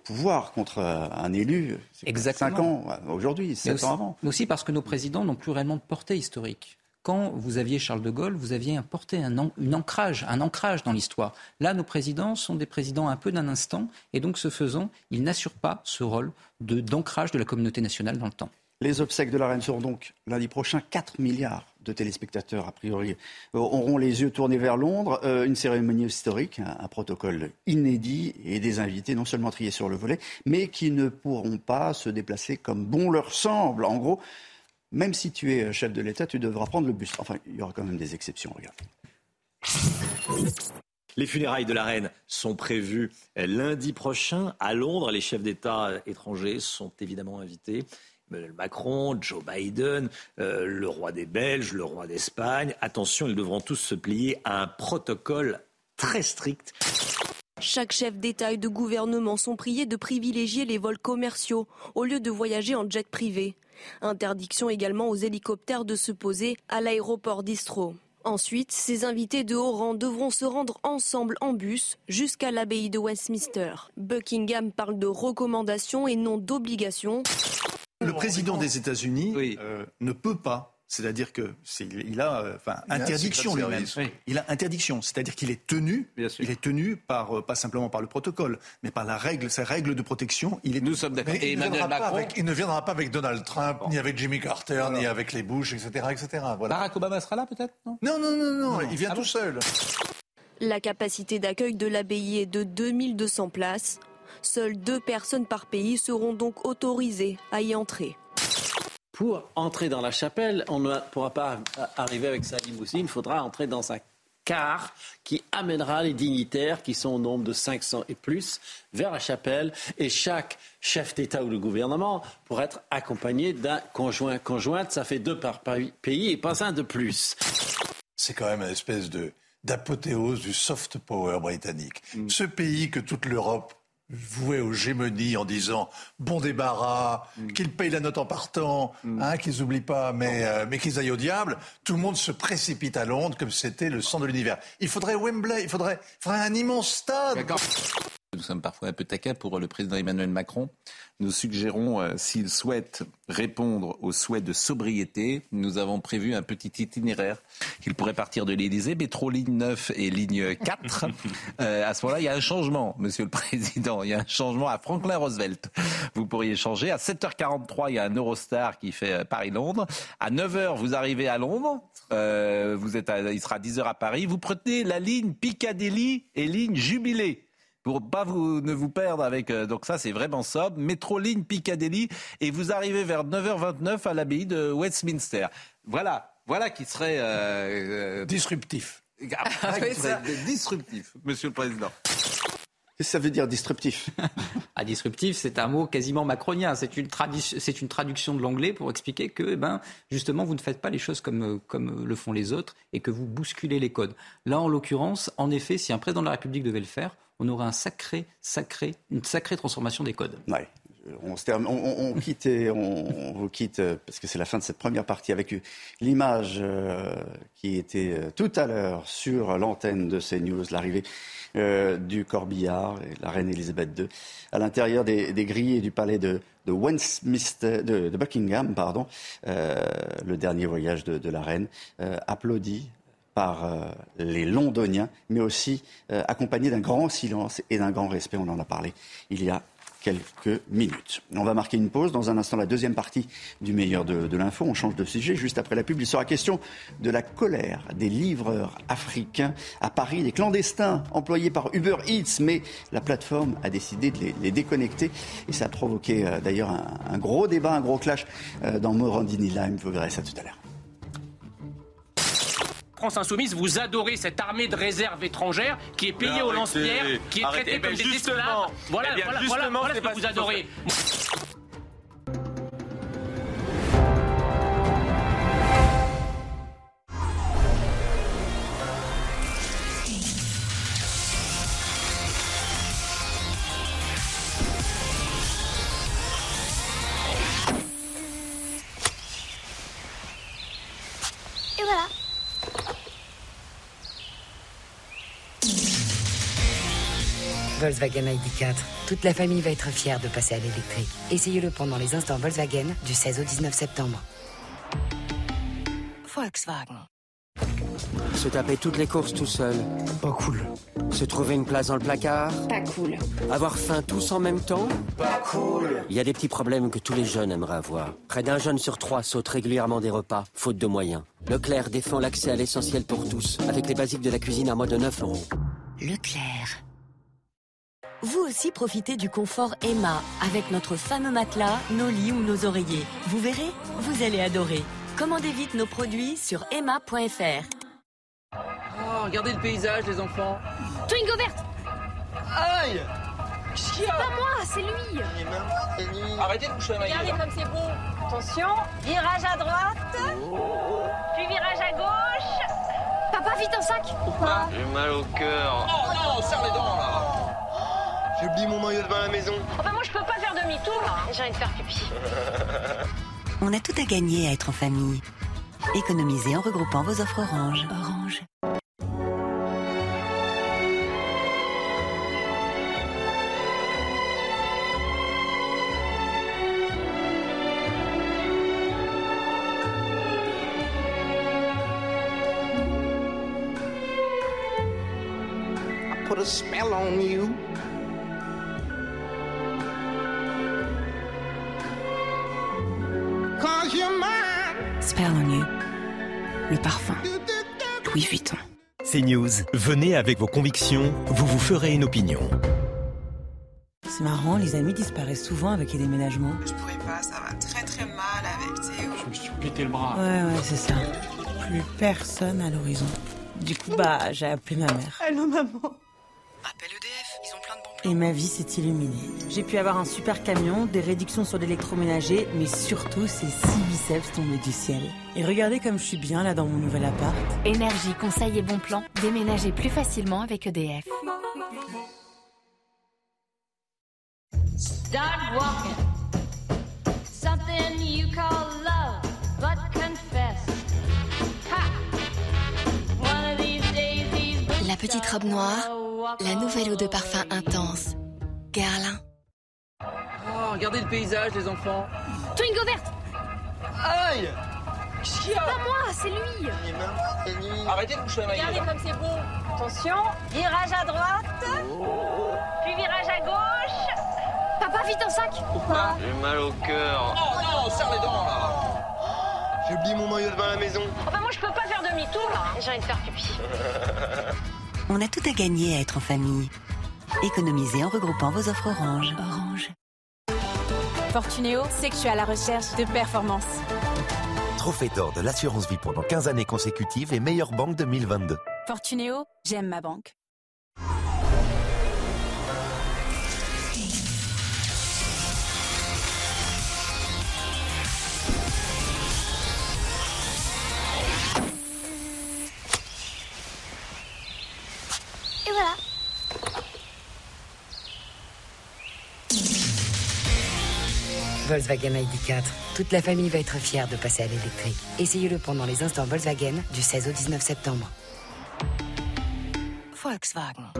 pouvoir contre un élu, c'est 5 ans aujourd'hui, 7 ans avant. Mais aussi parce que nos présidents n'ont plus réellement de portée historique quand vous aviez Charles de Gaulle, vous aviez un, ancrage, un ancrage dans l'histoire. Là, nos présidents sont des présidents un peu d'un instant, et donc, ce faisant, ils n'assurent pas ce rôle d'ancrage de, la communauté nationale dans le temps. Les obsèques de la reine seront donc lundi prochain 4 milliards de téléspectateurs, a priori, euh, auront les yeux tournés vers Londres. Euh, une cérémonie historique, un, protocole inédit et des invités non seulement triés sur le volet, mais qui ne pourront pas se déplacer comme bon leur semble. En gros, même si tu es chef de l'État, tu devras prendre le bus. Enfin, il y aura quand même des exceptions, regarde. Les funérailles de la reine sont prévues lundi prochain à Londres. Les chefs d'État étrangers sont évidemment invités. Emmanuel Macron, Joe Biden, euh, le roi des Belges, le roi d'Espagne. Attention, ils devront tous se plier à un protocole très strict. Chaque chef d'État et de gouvernement sont priés de privilégier les vols commerciaux au lieu de voyager en jet privé. Interdiction également aux hélicoptères de se poser à l'aéroport d'Istro. Ensuite, ces invités de haut rang devront se rendre ensemble en bus jusqu'à l'abbaye de Westminster. Buckingham parle de recommandations et non d'obligations. Le président des États-Unis euh, ne peut pas c'est-à-dire que il a, euh, enfin, interdiction lui-même. Il a interdiction, c'est-à-dire qu'il est tenu, il est tenu par euh, pas simplement par le protocole, mais par la règle, sa règle de protection. Il est. Nous sommes d'accord. Et Emmanuel Macron, il ne viendra pas avec Donald Trump, ni avec Jimmy Carter, ni avec les Bush, etc., etc. Voilà. Barack Obama sera là peut-être non, non, non, non, non, il vient ah tout seul. La capacité d'accueil de l'abbaye est de 2200 places. Seules deux personnes par pays seront donc autorisées à y entrer pour entrer dans la chapelle, on ne pourra pas arriver avec sa limousine, il faudra entrer dans sa car qui amènera les dignitaires, qui sont au nombre de 500 et plus, vers la chapelle. Et chaque chef d'État ou de gouvernement pourra être accompagné d'un conjoint. Conjointe, ça fait deux par pays et pas un de plus. C'est quand même une espèce de d'apothéose du soft power britannique. Mm. Ce pays que toute l'Europe voué aux gémonies en disant bon débarras, mm. qu'ils payent la note en partant, mm. hein, qu'ils n'oublient pas, mais, euh, mais qu'ils aillent au diable. Tout le monde se précipite à Londres comme c'était le sang de l'univers. Il faudrait Wembley, il faudrait, il faudrait un immense stade. Nous sommes parfois un peu taquins pour le président Emmanuel Macron. Nous suggérons, euh, s'il souhaite répondre aux souhaits de sobriété, nous avons prévu un petit itinéraire. qu'il pourrait partir de l'Élysée, métro ligne 9 et ligne 4. <laughs> Euh, à ce moment-là, il y a un changement, monsieur le président. Il y a un changement à Franklin Roosevelt. Vous pourriez changer. À 7h43, il y a un Eurostar qui fait euh, Paris-Londres. À 9h, vous arrivez à Londres. vous êtes il sera 10h à Paris. Vous prenez la ligne Piccadilly et ligne Jubilé pour pas vous, ne vous perdre avec. Euh, donc ça, c'est vraiment sobre. Métro ligne Piccadilly et vous arrivez vers 9h29 à l'abbaye de Westminster. Voilà, voilà qui serait euh, euh disruptif. Ah, <laughs> disruptif, Monsieur le Président. Qu'est-ce que ça veut dire disruptif? <laughs> Ah, Disruptif, c'est un mot quasiment macronien. C'est une, une, traduction de l'anglais pour expliquer que, eh ben, justement, vous ne faites pas les choses comme, comme le font les autres et que vous bousculez les codes. Là, en l'occurrence, en effet, si un président de la République devait le faire, on aurait un sacré, sacré, une sacrée transformation des codes. Ouais. On, on, quitte, on, vous quitte euh, parce que c'est la fin de cette première partie avec l'image euh, qui était euh, tout à l'heure sur l'antenne de CNews, l'arrivée du corbillard et la reine Elisabeth II à l'intérieur des, grilles du palais de, de, Buckingham, pardon, le dernier voyage de, la reine, applaudi par euh, les Londoniens, mais aussi euh, accompagné d'un grand silence et d'un grand respect. On en a parlé il y a quelques minutes. On va marquer une pause. Dans un instant, la deuxième partie du meilleur de, l'info. On change de sujet. Juste après la pub, il sera question de la colère des livreurs africains à Paris, des clandestins employés par Uber Eats, mais la plateforme a décidé de les, déconnecter. Et ça a provoqué euh, d'ailleurs un, gros débat, un gros clash dans Morandini Lime. Vous verrez ça tout à l'heure. France Insoumise, vous adorez cette armée de réserve étrangère qui est payée aux lance-pierres, qui est traitée comme des esclaves. Voilà, eh voilà, voilà, voilà ce que vous adorez. Volkswagen ID4. Toute la famille va être fière de passer à l'électrique. Essayez-le pendant les instants Volkswagen du 16 au 19 septembre. Volkswagen. Se taper toutes les courses tout seul. Pas cool. Se trouver une place dans le placard. Pas cool. Avoir faim tous en même temps. Pas cool. Il y a des petits problèmes que tous les jeunes aimeraient avoir. Près d'un jeune sur trois saute régulièrement des repas, faute de moyens. Leclerc défend l'accès à l'essentiel pour tous, avec les basiques de la cuisine à moins de 9 euros. Leclerc. Vous aussi profitez du confort Emma avec notre fameux matelas, nos lits ou nos oreillers. Vous verrez, vous allez adorer. Commandez vite nos produits sur emma.fr. Oh, regardez le paysage, les enfants. Twingo verte Aïe C'est pas moi, c'est lui Arrêtez de coucher la Regardez comme c'est beau Attention, virage à droite, oh. puis virage à gauche. Papa, vite un sac J'ai mal au cœur. Oh non, serre les dents là j'ai oublié mon maillot de bain à la maison. Oh bah moi je peux pas faire demi-tour là, hein. j'ai envie de faire pipi. <laughs> On a tout à gagner à être en famille. Économisez en regroupant vos offres Orange. Orange. put a spell on you. Spell on You. Le parfum. Louis Vuitton. C'est News. Venez avec vos convictions, vous vous ferez une opinion. C'est marrant, les amis disparaissent souvent avec les déménagements. Je pourrais pas, ça va très très mal avec Théo. Je me suis pété le bras. Ouais, ouais, c'est ça. Plus personne à l'horizon. Du coup, bah, j'ai appelé ma mère. Allô, maman Appelle EDF, Et ma vie s'est illuminée. J'ai pu avoir un super camion, des réductions sur l'électroménager, mais surtout ces six biceps tombés du ciel. Et regardez comme je suis bien là dans mon nouvel appart. Énergie, conseil et bons plans, déménagez plus facilement avec EDF. Start walking. Something you call petite robe noire, la nouvelle eau de parfum intense. Guerlain. Oh, regardez le paysage, les enfants. Twingo verte Aïe C'est pas moi, c'est lui Arrêtez de coucher la Regardez comme c'est beau Attention, virage à droite, puis virage à gauche. Papa, vite un sac J'ai mal au cœur. Oh non, serre les dents là J'ai oublié mon maillot de bain à la maison. Oh bah moi je peux pas faire demi-tour là, j'ai envie de faire pipi. <laughs> On a tout à gagner à être en famille. Économisez en regroupant vos offres Orange. Orange. Fortunéo, c'est que je suis à la recherche de performance. Trophée d'or de l'assurance vie pendant 15 années consécutives et meilleure banque 2022. Fortunéo, j'aime ma banque. Voilà. Volkswagen ID4. Toute la famille va être fière de passer à l'électrique. Essayez-le pendant les instants Volkswagen du 16 au 19 septembre. Volkswagen.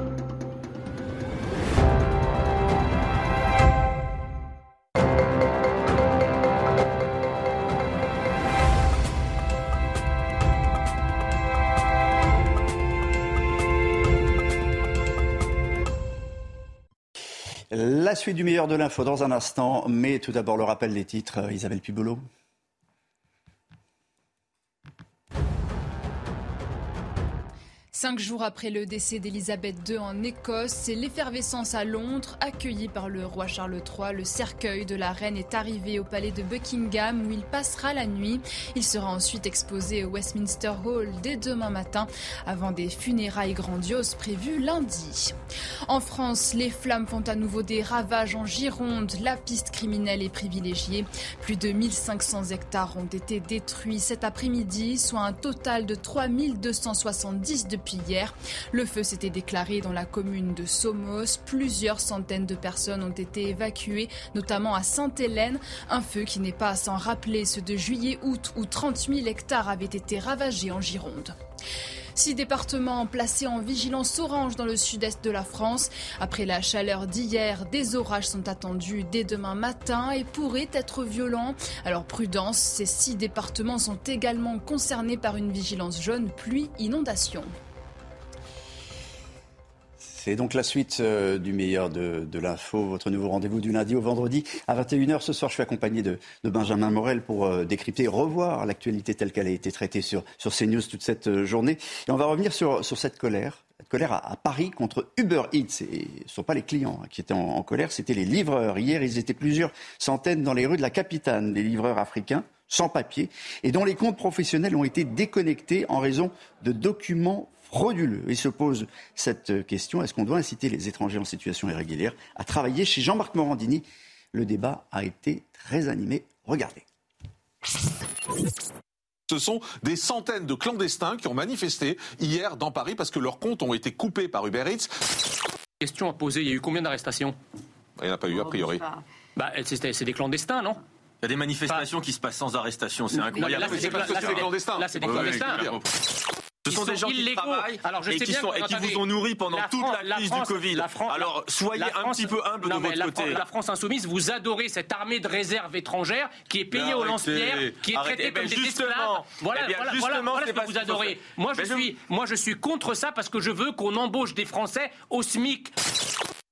La suite du meilleur de l'info dans un instant, mais tout d'abord le rappel des titres. Isabelle Pibolo. Cinq jours après le décès d'Elisabeth II en Écosse, c'est l'effervescence à Londres. Accueilli par le roi Charles III, le cercueil de la reine est arrivé au palais de Buckingham où il passera la nuit. Il sera ensuite exposé au Westminster Hall dès demain matin avant des funérailles grandioses prévues lundi. En France, les flammes font à nouveau des ravages en Gironde. La piste criminelle est privilégiée. Plus de 1500 hectares ont été détruits cet après-midi, soit un total de 3270 depuis hier. Le feu s'était déclaré dans la commune de Somos. Plusieurs centaines de personnes ont été évacuées, notamment à Sainte-Hélène. Un feu qui n'est pas à s'en rappeler, ce de juillet-août où 30 000 hectares avaient été ravagés en Gironde. Six départements placés en vigilance orange dans le sud-est de la France. Après la chaleur d'hier, des orages sont attendus dès demain matin et pourraient être violents. Alors prudence, ces six départements sont également concernés par une vigilance jaune pluie-inondation. C'est donc la suite euh, du meilleur de, l'info, votre nouveau rendez-vous du lundi au vendredi à 21h. Ce soir, je suis accompagné de, Benjamin Morel pour euh, décrypter et revoir l'actualité telle qu'elle a été traitée sur, sur CNews toute cette euh, journée. Et on va revenir sur, cette colère. Cette colère à, Paris contre Uber Eats. Ce ne sont pas les clients hein, qui étaient en, en colère, c'était les livreurs. Hier, ils étaient plusieurs centaines dans les rues de la capitale, les livreurs africains sans papier et dont les comptes professionnels ont été déconnectés en raison de documents frauduleux. Et se pose cette question, est-ce qu'on doit inciter les étrangers en situation irrégulière à travailler chez Jean-Marc Morandini? Le débat a été très animé. Regardez. Ce sont des centaines de clandestins qui ont manifesté hier dans Paris parce que leurs comptes ont été coupés par Uber Eats. Question à poser, il y a eu combien d'arrestations? Il n'y en a pas eu a priori. Bah, c'est c'est des clandestins, non? Il y a des manifestations qui se passent sans arrestation, c'est incroyable. Là, c'est parce que là, c'est c'est- clandestin. Là, c'est des clandestins. Ce Ils sont des gens qui illégaux. travaillent Alors, je et sais qui, bien sont, et qui vous ont nourri pendant la toute France- la la crise France- du Covid. la Fran- Alors, soyez la un France- petit peu humble Non, de votre la, côté. La France insoumise, vous adorez cette armée de réserve étrangère qui est payée au lance-pierre, qui est traitée Eh ben, comme des esclaves. Voilà, Eh voilà, justement, voilà, ce que vous adorez. Moi, je- suis, moi, je suis contre ça parce que je veux qu'on embauche des Français au SMIC.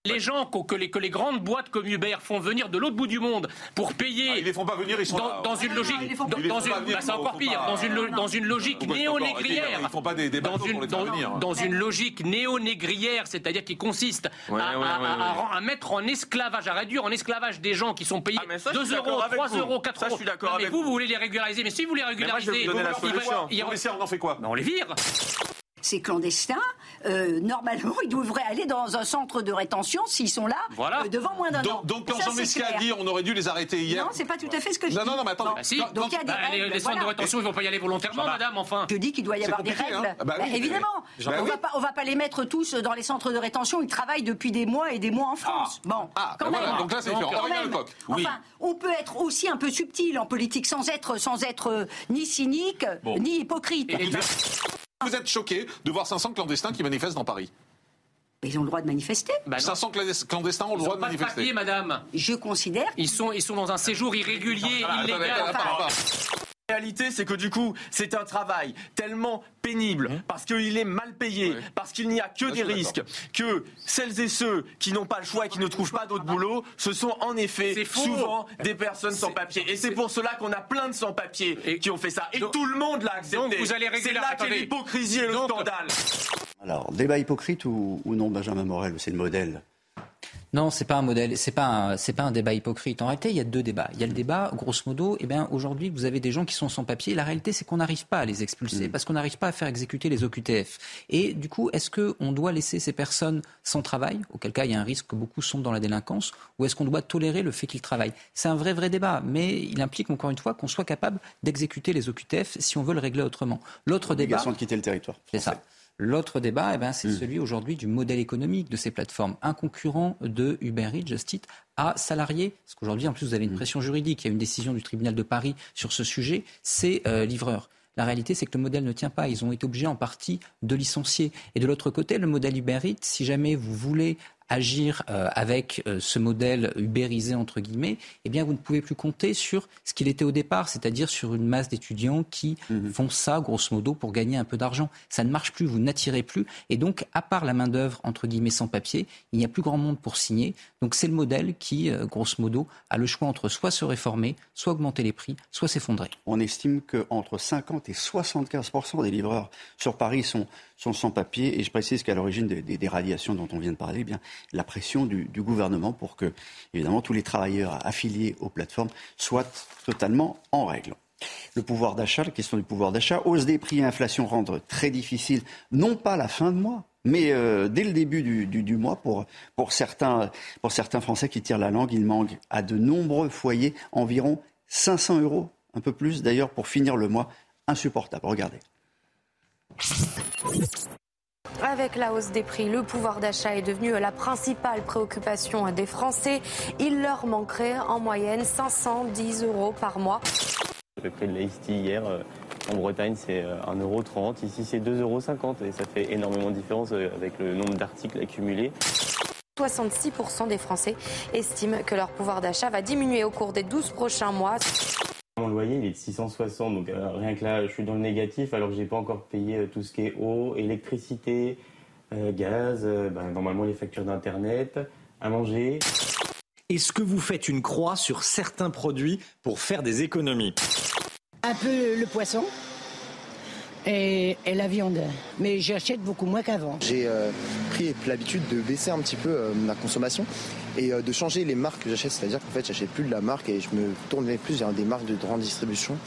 Les gens qu'o- que les, que les grandes boîtes comme Uber font venir de l'autre bout du monde pour payer. Ah, ils les font pas venir, ils sont dans, là. dans une logique. Ils les dans, font pas dans venir, une, ils bah, c'est encore pire. Dans une, dans une logique néo-négrière. Ils font pas des, des dans bateaux pour une, les dans, venir. dans une logique néo-négrière, c'est-à-dire qui consiste Ouais, à, ouais, à- ouais, à- à à mettre en esclavage, à réduire en esclavage des gens qui sont payés Ah, ça, je 2 suis euros, d'accord avec 3 vous. euros, 4 Ça, je euros. suis d'accord vous, vous. vous voulez les régulariser. Mais si vous les je régularisez, on en fait quoi? Ben, on les vire. Ces clandestins, euh, normalement, <laughs> ils devraient aller dans un centre de rétention s'ils sont là Voilà. euh, devant moins d'un an. Donc, quand Jean a dit on aurait dû les arrêter hier. Non, c'est pas tout à fait ce que je Non, dis. non, non, mais attendez. Bon. Bah si, Donc, il y a des bah, les, règles, les centres voilà. de rétention, ils vont pas y aller volontairement, madame, enfin. Je dis qu'il doit y avoir des règles. hein. Bah oui, évidemment, bah on oui. va pas, on va pas les mettre tous dans les centres de rétention. Ils travaillent depuis des mois et des mois en France. bon, Ah, quand bah même. voilà, donc là, c'est différent. Enfin, on peut être aussi un peu subtil en politique sans être, sans être euh, ni cynique ni hypocrite. Vous êtes choqué de voir 500 clandestins qui manifestent dans Paris Ils ont le droit de manifester. 500 clandes- clandestins ont le droit ont de pas de manifester. papier, madame. Je considère. Ils sont, ils sont dans un séjour irrégulier, illégal. attendez, attendez, attendez. La réalité, c'est que du coup, c'est un travail tellement pénible, parce qu'il est mal payé, parce qu'il n'y a que Hein je des risques, que celles et ceux qui n'ont pas le choix et qui ne trouvent pas d'autre boulot, ce sont en effet souvent des personnes sans papier. Et c'est pour cela qu'on a plein de sans-papiers qui ont fait ça. Et tout le monde l'a accepté. donc vous allez régler C'est là qu'est l'hypocrisie et le scandale. Alors, débat hypocrite ou, ou non, Benjamin Morel, c'est le modèle Non, c'est pas un modèle, c'est pas un, c'est pas un débat hypocrite. En réalité, il y a deux débats. Il y a le débat, grosso modo, eh bien aujourd'hui, vous avez des gens qui sont sans papier. La réalité, c'est qu'on n'arrive pas à les expulser parce qu'on n'arrive pas à faire exécuter les OQTF. Et du coup, est-ce que on doit laisser ces personnes sans travail, auquel cas il y a un risque que beaucoup sont dans la délinquance, ou est-ce qu'on doit tolérer le fait qu'ils travaillent? C'est un vrai vrai débat, mais il implique encore une fois qu'on soit capable d'exécuter les OQTF si on veut le régler autrement. L'autre débat, de quitter le territoire. c'est ça. L'autre débat, eh ben, c'est celui aujourd'hui du modèle économique de ces plateformes. Un concurrent de Uber Eats, Just Eat, a salarié, parce qu'aujourd'hui, en plus, vous avez une pression juridique, il y a une décision du tribunal de Paris sur ce sujet, c'est euh, livreur. La réalité, c'est que le modèle ne tient pas. Ils ont été obligés en partie de licencier. Et de l'autre côté, le modèle Uber Eats, si jamais vous voulez agir euh, avec euh, ce modèle ubérisé entre guillemets, eh bien vous ne pouvez plus compter sur ce qu'il était au départ, c'est-à-dire sur une masse d'étudiants qui font ça grosso modo pour gagner un peu d'argent. Ça ne marche plus, vous n'attirez plus, et donc à part la main d'œuvre entre guillemets sans papier, il n'y a plus grand monde pour signer. Donc c'est le modèle qui, euh, grosso modo, a le choix entre soit se réformer, soit augmenter les prix, soit s'effondrer. On estime qu'entre 50 et 75% des livreurs sur Paris sont, sont sans papier. Et je précise qu'à l'origine des, radiations dont on vient de parler, eh la pression du, gouvernement pour que, évidemment, tous les travailleurs affiliés aux plateformes soient totalement en règle. Le pouvoir d'achat, la question du pouvoir d'achat, hausse des prix et inflation rendent très difficile, non pas la fin de mois, mais euh, dès le début du mois pour, pour, certains, pour certains Français qui tirent la langue. Il manque à de nombreux foyers environ 500 euros, un peu plus d'ailleurs, pour finir le mois. Insupportable. Regardez. Avec la hausse des prix, le pouvoir d'achat est devenu la principale préoccupation des Français. Il leur manquerait en moyenne 510 euros par mois. Le prix de tea hier, euh, en Bretagne, c'est euh, 1,30€. Ici, c'est 2,50€ et ça fait énormément de différence euh, avec le nombre d'articles accumulés. 66% des Français estiment que leur pouvoir d'achat va diminuer au cours des 12 prochains mois. Mon loyer, il est de 660, donc euh, rien que là, je suis dans le négatif alors que j'ai pas encore payé euh, tout ce qui est eau, électricité, euh, gaz, euh, ben, normalement les factures d'internet, à manger. Est-ce que vous faites une croix sur certains produits pour faire des économies? Un peu le poisson et, et la viande. Mais j'achète beaucoup moins qu'avant. J'ai euh, pris l'habitude de baisser un petit peu euh, ma consommation et euh, de changer les marques que j'achète. C'est-à-dire qu'en fait, j'achète plus de la marque et je me tourne plus vers des marques de grande distribution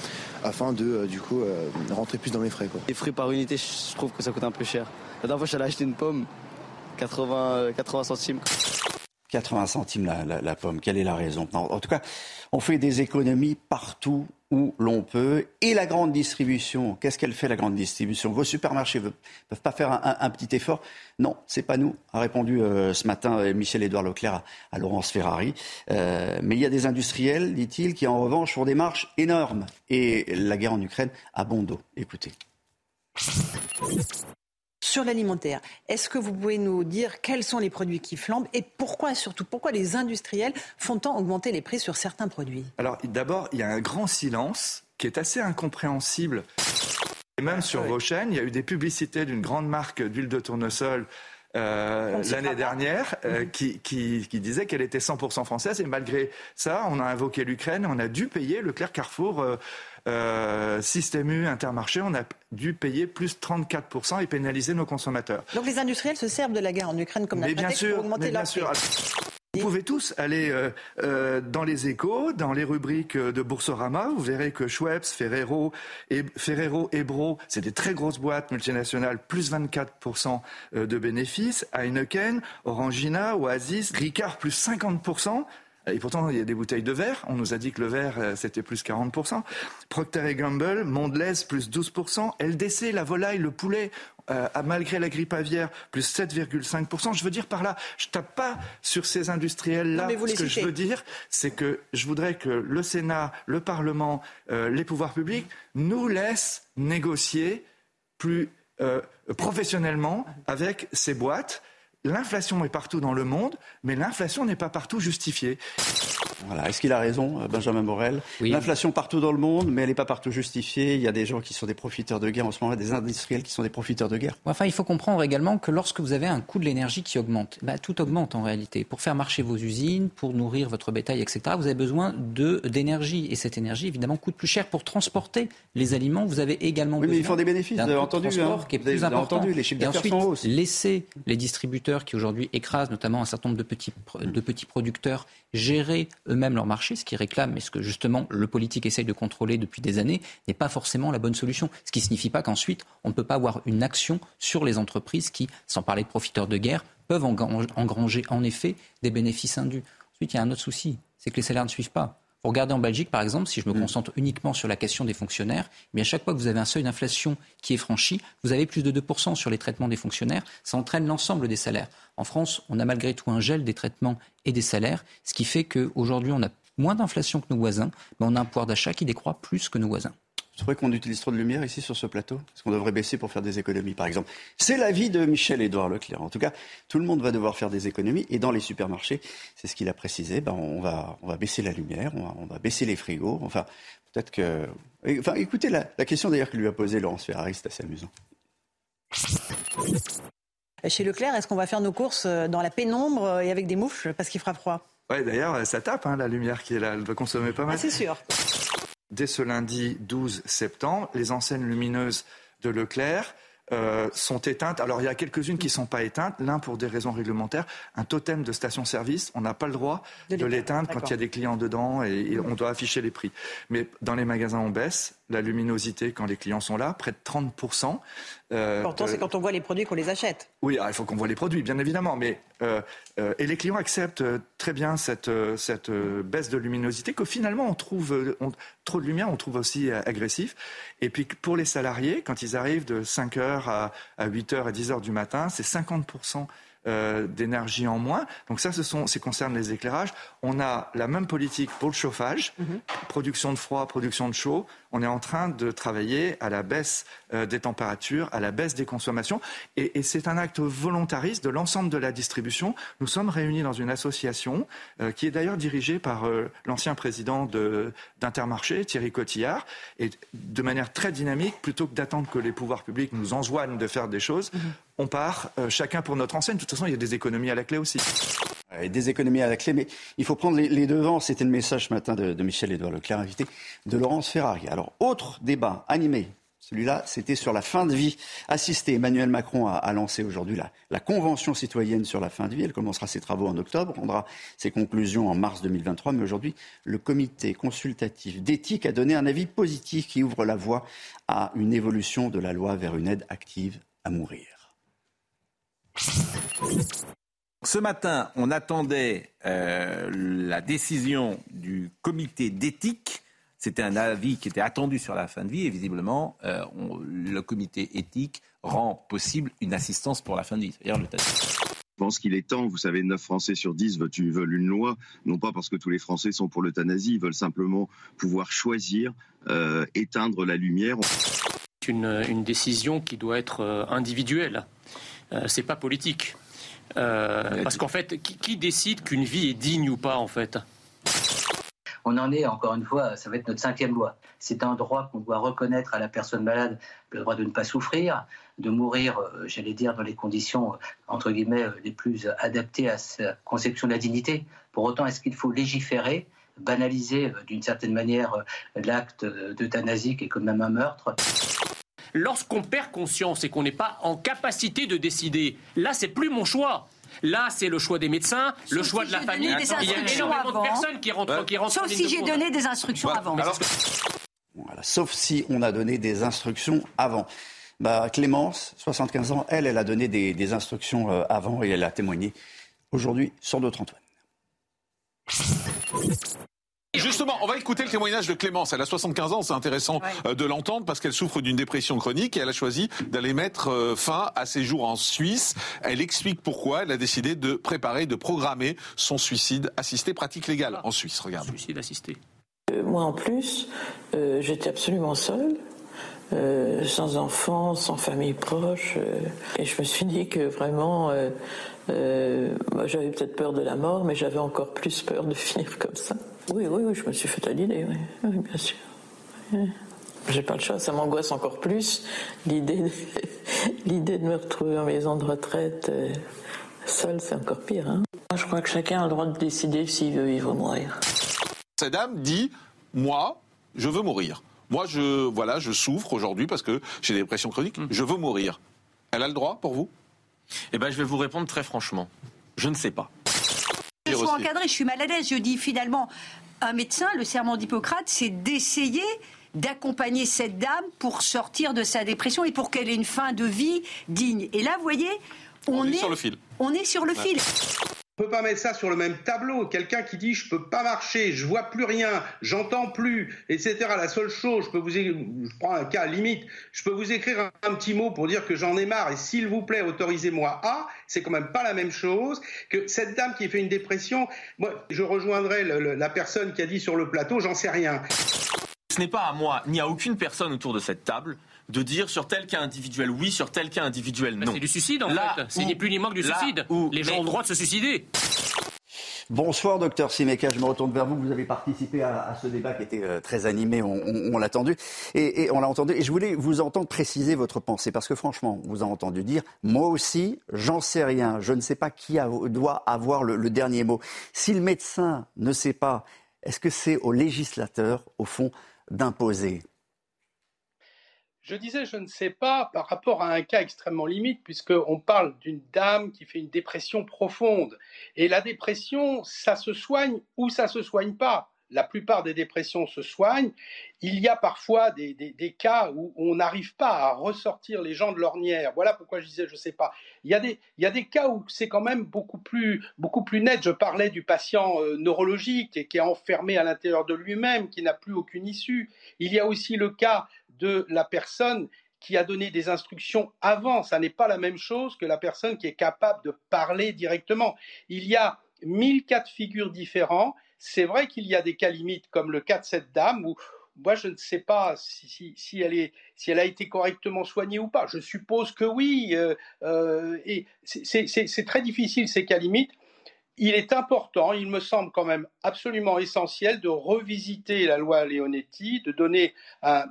afin de, euh, du coup, euh, rentrer plus dans mes frais. Quoi. Les frais par unité, je trouve que ça coûte un peu cher. La dernière fois, j'allais acheter une pomme, 80, euh, 80 centimes. 80 centimes la, pomme. Quelle est la raison? En tout cas, on fait des économies partout où l'on peut. Et la grande distribution, qu'est-ce qu'elle fait la grande distribution? Vos supermarchés ne peuvent pas faire un, petit effort? Non, c'est pas nous, a répondu euh, ce matin euh, Michel-Édouard Leclerc à, à Laurence Ferrari. Euh, mais il y a des industriels, dit-il, qui en revanche font des marches énormes. Et la guerre en Ukraine a bon dos. Écoutez. Sur l'alimentaire, est-ce que vous pouvez nous dire quels sont les produits qui flambent et pourquoi, surtout, pourquoi les industriels font tant augmenter les prix sur certains produits? Alors d'abord, il y a un grand silence qui est assez incompréhensible. Et même sur vos chaînes, il y a eu des publicités d'une grande marque d'huile de tournesol euh, l'année dernière euh, qui, qui- qui disait qu'elle était 100% française. Et malgré ça, on a invoqué l'Ukraine, on a dû payer Leclerc Carrefour. Euh, Système U, Intermarché, on a dû payer plus 34% et pénaliser nos consommateurs. Donc les industriels se servent de la guerre en Ukraine comme Mais la bien prétexte sûr, pour augmenter mais bien leurs sûr. prix. Vous pouvez tous aller euh, euh, dans les échos, dans les rubriques de Boursorama. Vous verrez que Schweppes, Ferrero, et, Ferrero, Ebro, c'est des très grosses boîtes multinationales, plus 24% de bénéfices. Heineken, Orangina, Oasis, Ricard, plus 50%. Et pourtant, il y a des bouteilles de verre. On nous a dit que le verre, euh, c'était plus 40%. Procter Gamble, Mondelez, plus 12%. LDC, la volaille, le poulet, euh, malgré la grippe aviaire, plus 7,5%. Je veux dire par là, je tape pas sur ces industriels-là. Ce que je veux dire, c'est que je voudrais que le Sénat, le Parlement, euh, les pouvoirs publics nous laissent négocier plus professionnellement avec ces boîtes L'inflation est partout dans le monde, mais l'inflation n'est pas partout justifiée. Voilà. Est-ce qu'il a raison, euh, Benjamin Morel? L'inflation partout dans le monde, mais elle n'est pas partout justifiée. Il y a des gens qui sont des profiteurs de guerre en ce moment, des industriels qui sont des profiteurs de guerre. Enfin, il faut comprendre également que lorsque vous avez un coût de l'énergie qui augmente, bah, tout augmente en réalité. Pour faire marcher vos usines, pour nourrir votre bétail, etc., vous avez besoin d'énergie. Et cette énergie, évidemment, coûte plus cher pour transporter les aliments. Vous avez également oui, besoin. Mais ils font des bénéfices, vous avez entendu. Hein. qui est plus important. Entendu, les chiffres et ensuite, laisser les distributeurs qui aujourd'hui écrasent notamment un certain nombre de petits, producteurs gérer eux-mêmes leur marché, ce qui réclame, mais ce que justement le politique essaye de contrôler depuis des années, n'est pas forcément la bonne solution. Ce qui ne signifie pas qu'ensuite on ne peut pas avoir une action sur les entreprises qui, sans parler de profiteurs de guerre, peuvent engranger en effet des bénéfices indus. Ensuite, il y a un autre souci, c'est que les salaires ne suivent pas. Vous regardez en Belgique, par exemple, si je me mm. concentre uniquement sur la question des fonctionnaires, eh bien chaque fois que vous avez un seuil d'inflation qui est franchi, vous avez plus de 2% sur les traitements des fonctionnaires. Ça entraîne l'ensemble des salaires. En France, on a malgré tout un gel des traitements et des salaires, ce qui fait qu'aujourd'hui, on a moins d'inflation que nos voisins, mais on a un pouvoir d'achat qui décroît plus que nos voisins. Vous trouvez qu'on utilise trop de lumière ici sur ce plateau? Est-ce qu'on devrait baisser pour faire des économies, par exemple? C'est l'avis de Michel-Édouard Leclerc. En tout cas, tout le monde va devoir faire des économies. Et dans les supermarchés, c'est ce qu'il a précisé, ben, on, va, on va baisser la lumière, on va, baisser les frigos. Enfin, peut-être que... Enfin, écoutez la, question d'ailleurs que lui a posée Laurence Ferrari, c'est assez amusant. Chez Leclerc, est-ce qu'on va faire nos courses dans la pénombre et avec des mouches parce qu'il fera froid? Oui, d'ailleurs, ça tape, hein, la lumière qui est là. Elle doit consommer pas mal. Ah, c'est sûr dès ce lundi 12 septembre, les enseignes lumineuses de Leclerc euh, sont éteintes. Alors il y a quelques-unes qui ne sont pas éteintes, l'un pour des raisons réglementaires. Un totem de station-service, on n'a pas le droit de, l'éteindre quand il y a des clients dedans et, on doit afficher les prix. Mais dans les magasins, on baisse la luminosité quand les clients sont là, près de 30%. Euh, Pourtant, c'est quand on voit les produits qu'on les achète. Oui, ah, il faut qu'on voit les produits, bien évidemment. Mais, euh, euh, et les clients acceptent très bien cette, cette baisse de luminosité que finalement, on trouve trop de lumière, on trouve aussi agressif. Et puis, pour les salariés, quand ils arrivent de 5h à, à 8h à 10h du matin, c'est 50% euh, d'énergie en moins. Donc ça, ce sont, concerne les éclairages. On a la même politique pour le chauffage, mhm. production de froid, production de chaud. On est en train de travailler à la baisse euh, des températures, à la baisse des consommations. Et, c'est un acte volontariste de l'ensemble de la distribution. Nous sommes réunis dans une association euh, qui est d'ailleurs dirigée par l'ancien président d'Intermarché, Thierry Cotillard, et de manière très dynamique, plutôt que d'attendre que les pouvoirs publics nous enjoignent de faire des choses, mhm on part euh, chacun pour notre enseigne. De toute façon, il y a des économies à la clé aussi. des économies à la clé, mais il faut prendre les, devants. C'était le message ce matin de, Michel-Édouard Leclerc, invité de Laurence Ferrari. Alors, autre débat animé. Celui-là, c'était sur la fin de vie assistée. Emmanuel Macron a, lancé aujourd'hui la, la, Convention citoyenne sur la fin de vie. Elle commencera ses travaux en octobre, rendra ses conclusions en mars 2023. Mais aujourd'hui, le comité consultatif d'éthique a donné un avis positif qui ouvre la voie à une évolution de la loi vers une aide active à mourir. Ce matin, on attendait euh, la décision du comité d'éthique. C'était un avis qui était attendu sur la fin de vie et visiblement, euh, le comité éthique rend possible une assistance pour la fin de vie. Je pense qu'il est temps, vous savez, 9 Français sur 10 veulent une loi, non pas parce que tous les Français sont pour l'euthanasie, ils veulent simplement pouvoir choisir, euh, éteindre la lumière. Une, une décision qui doit être individuelle. Euh, c'est pas politique. Euh, parce qu'en fait, qui, décide qu'une vie est digne ou pas, en fait? On en est, encore une fois, ça va être notre cinquième loi. C'est un droit qu'on doit reconnaître à la personne malade, le droit de ne pas souffrir, de mourir, euh, j'allais dire, dans les conditions, entre guillemets, les plus adaptées à sa conception de la dignité. Pour autant, est-ce qu'il faut légiférer, banaliser d'une certaine manière l'acte d'euthanasie qui est comme même un meurtre? Lorsqu'on perd conscience et qu'on n'est pas en capacité de décider, là, c'est plus mon choix. Là, c'est le choix des médecins, le choix si de la famille. Il y a instructions énormément avant. de personnes qui rentrent, qui rentrent en Sauf si j'ai donné des instructions avant. Voilà, sauf si on a donné des instructions avant. Bah, Clémence, 75 ans, elle, elle a donné des, des instructions euh, avant et elle a témoigné aujourd'hui sur notre Antoine. Justement, on va écouter le témoignage de Clémence. Elle a 75 ans, c'est intéressant euh, de l'entendre parce qu'elle souffre d'une dépression chronique et elle a choisi d'aller mettre euh, fin à ses jours en Suisse. Elle explique pourquoi elle a décidé de préparer, de programmer son suicide assisté, pratique légale en Suisse. Regarde. Suicide assisté. Euh, Moi en plus, euh, j'étais absolument seule, euh, sans enfants, sans famille proche, euh, et je me suis dit que vraiment, euh, euh, j'avais peut-être peur de la mort, mais j'avais encore plus peur de <laughs> finir comme ça. Oui, oui, oui, je me suis fait à l'idée, oui, oui, bien sûr. Oui. J'ai pas le choix, ça m'angoisse encore plus l'idée de, <laughs> l'idée de me retrouver en maison de retraite euh, seule, c'est encore pire. Hein. Moi, je crois que chacun a le droit de décider s'il veut vivre ou mourir. Cette dame dit Moi, je veux mourir. Moi, je, voilà, je souffre aujourd'hui parce que j'ai des dépressions chroniques. Je veux mourir. Elle a le droit pour vous? Eh ben, je vais vous répondre très franchement. Je ne sais pas. Je suis encadrée, je suis mal à l'aise. Je dis finalement, un médecin, le serment d'Hippocrate, c'est d'essayer d'accompagner cette dame pour sortir de sa dépression et pour qu'elle ait une fin de vie digne. Et là, vous voyez, on, est sur le fil. On est sur le fil. On peut pas mettre ça sur le même tableau. Quelqu'un qui dit je peux pas marcher, je vois plus rien, j'entends plus, etc. La seule chose, je peux vous, je prends un cas limite, je peux vous écrire un, petit mot pour dire que j'en ai marre et s'il vous plaît autorisez-moi à. C'est quand même pas la même chose que cette dame qui fait une dépression. Moi, je rejoindrai la personne qui a dit sur le plateau, j'en sais rien. Ce n'est pas à moi, ni à aucune personne autour de cette table, de dire sur tel cas individuel oui, sur tel cas individuel non. C'est du suicide en Là fait. C'est ni plus ni moins que du suicide. où- Les gens ont le droit de se suicider. Bonsoir, docteur Simeka. Je me retourne vers vous. Vous avez participé à, à ce débat qui était euh, très animé. On, on- on l'a entendu. Et, et on l'a entendu. Et je voulais vous entendre préciser votre pensée. Parce que franchement, on vous a entendu dire, moi aussi, j'en sais rien. Je ne sais pas qui a- doit avoir le, le dernier mot. Si le médecin ne sait pas, est-ce que c'est au législateur, au fond, d'imposer Je disais, je ne sais pas, par rapport à un cas extrêmement limite, puisqu'on parle d'une dame qui fait une dépression profonde. Et la dépression, ça se soigne ou ça se soigne pas. La plupart des dépressions se soignent. Il y a parfois des, des- des cas où on n'arrive pas à ressortir les gens de l'ornière. Voilà pourquoi je disais, je ne sais pas. Il y, a des, il y a des cas où c'est quand même beaucoup plus, beaucoup plus net. Je parlais du patient euh, neurologique et qui est enfermé à l'intérieur de lui-même, qui n'a plus aucune issue. Il y a aussi le cas de la personne qui a donné des instructions avant. Ça n'est pas la même chose que la personne qui est capable de parler directement. Il y a mille cas de figure différents. C'est vrai qu'il y a des cas limites, comme le cas de cette dame, où moi je ne sais pas si, elle, est, si elle a été correctement soignée ou pas. Je suppose que oui. euh, euh, et c'est très difficile ces cas limites. Il est important, il me semble quand même absolument essentiel de revisiter la loi Leonetti, de donner un,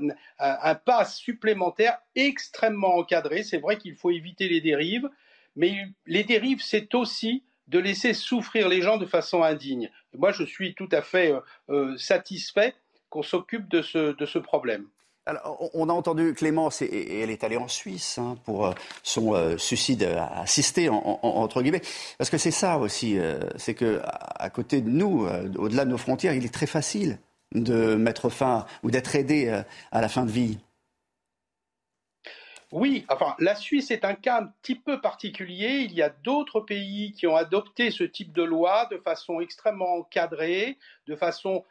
pas supplémentaire extrêmement encadré. C'est vrai qu'il faut éviter les dérives, mais les dérives, c'est aussi de laisser souffrir les gens de façon indigne. Moi, je suis tout à fait euh, euh, satisfait qu'on s'occupe de ce problème. On a entendu Clémence, et, elle est allée en Suisse hein, pour euh, son euh, suicide euh, assisté, en- en- entre guillemets. Parce que c'est ça aussi, c'est que à, côté de nous, au-delà de nos frontières, il est très facile de mettre fin ou d'être aidé à la fin de vie. Oui, enfin, la Suisse est un cas un petit peu particulier. Il y a d'autres pays qui ont adopté ce type de loi de façon extrêmement encadrée, de façon,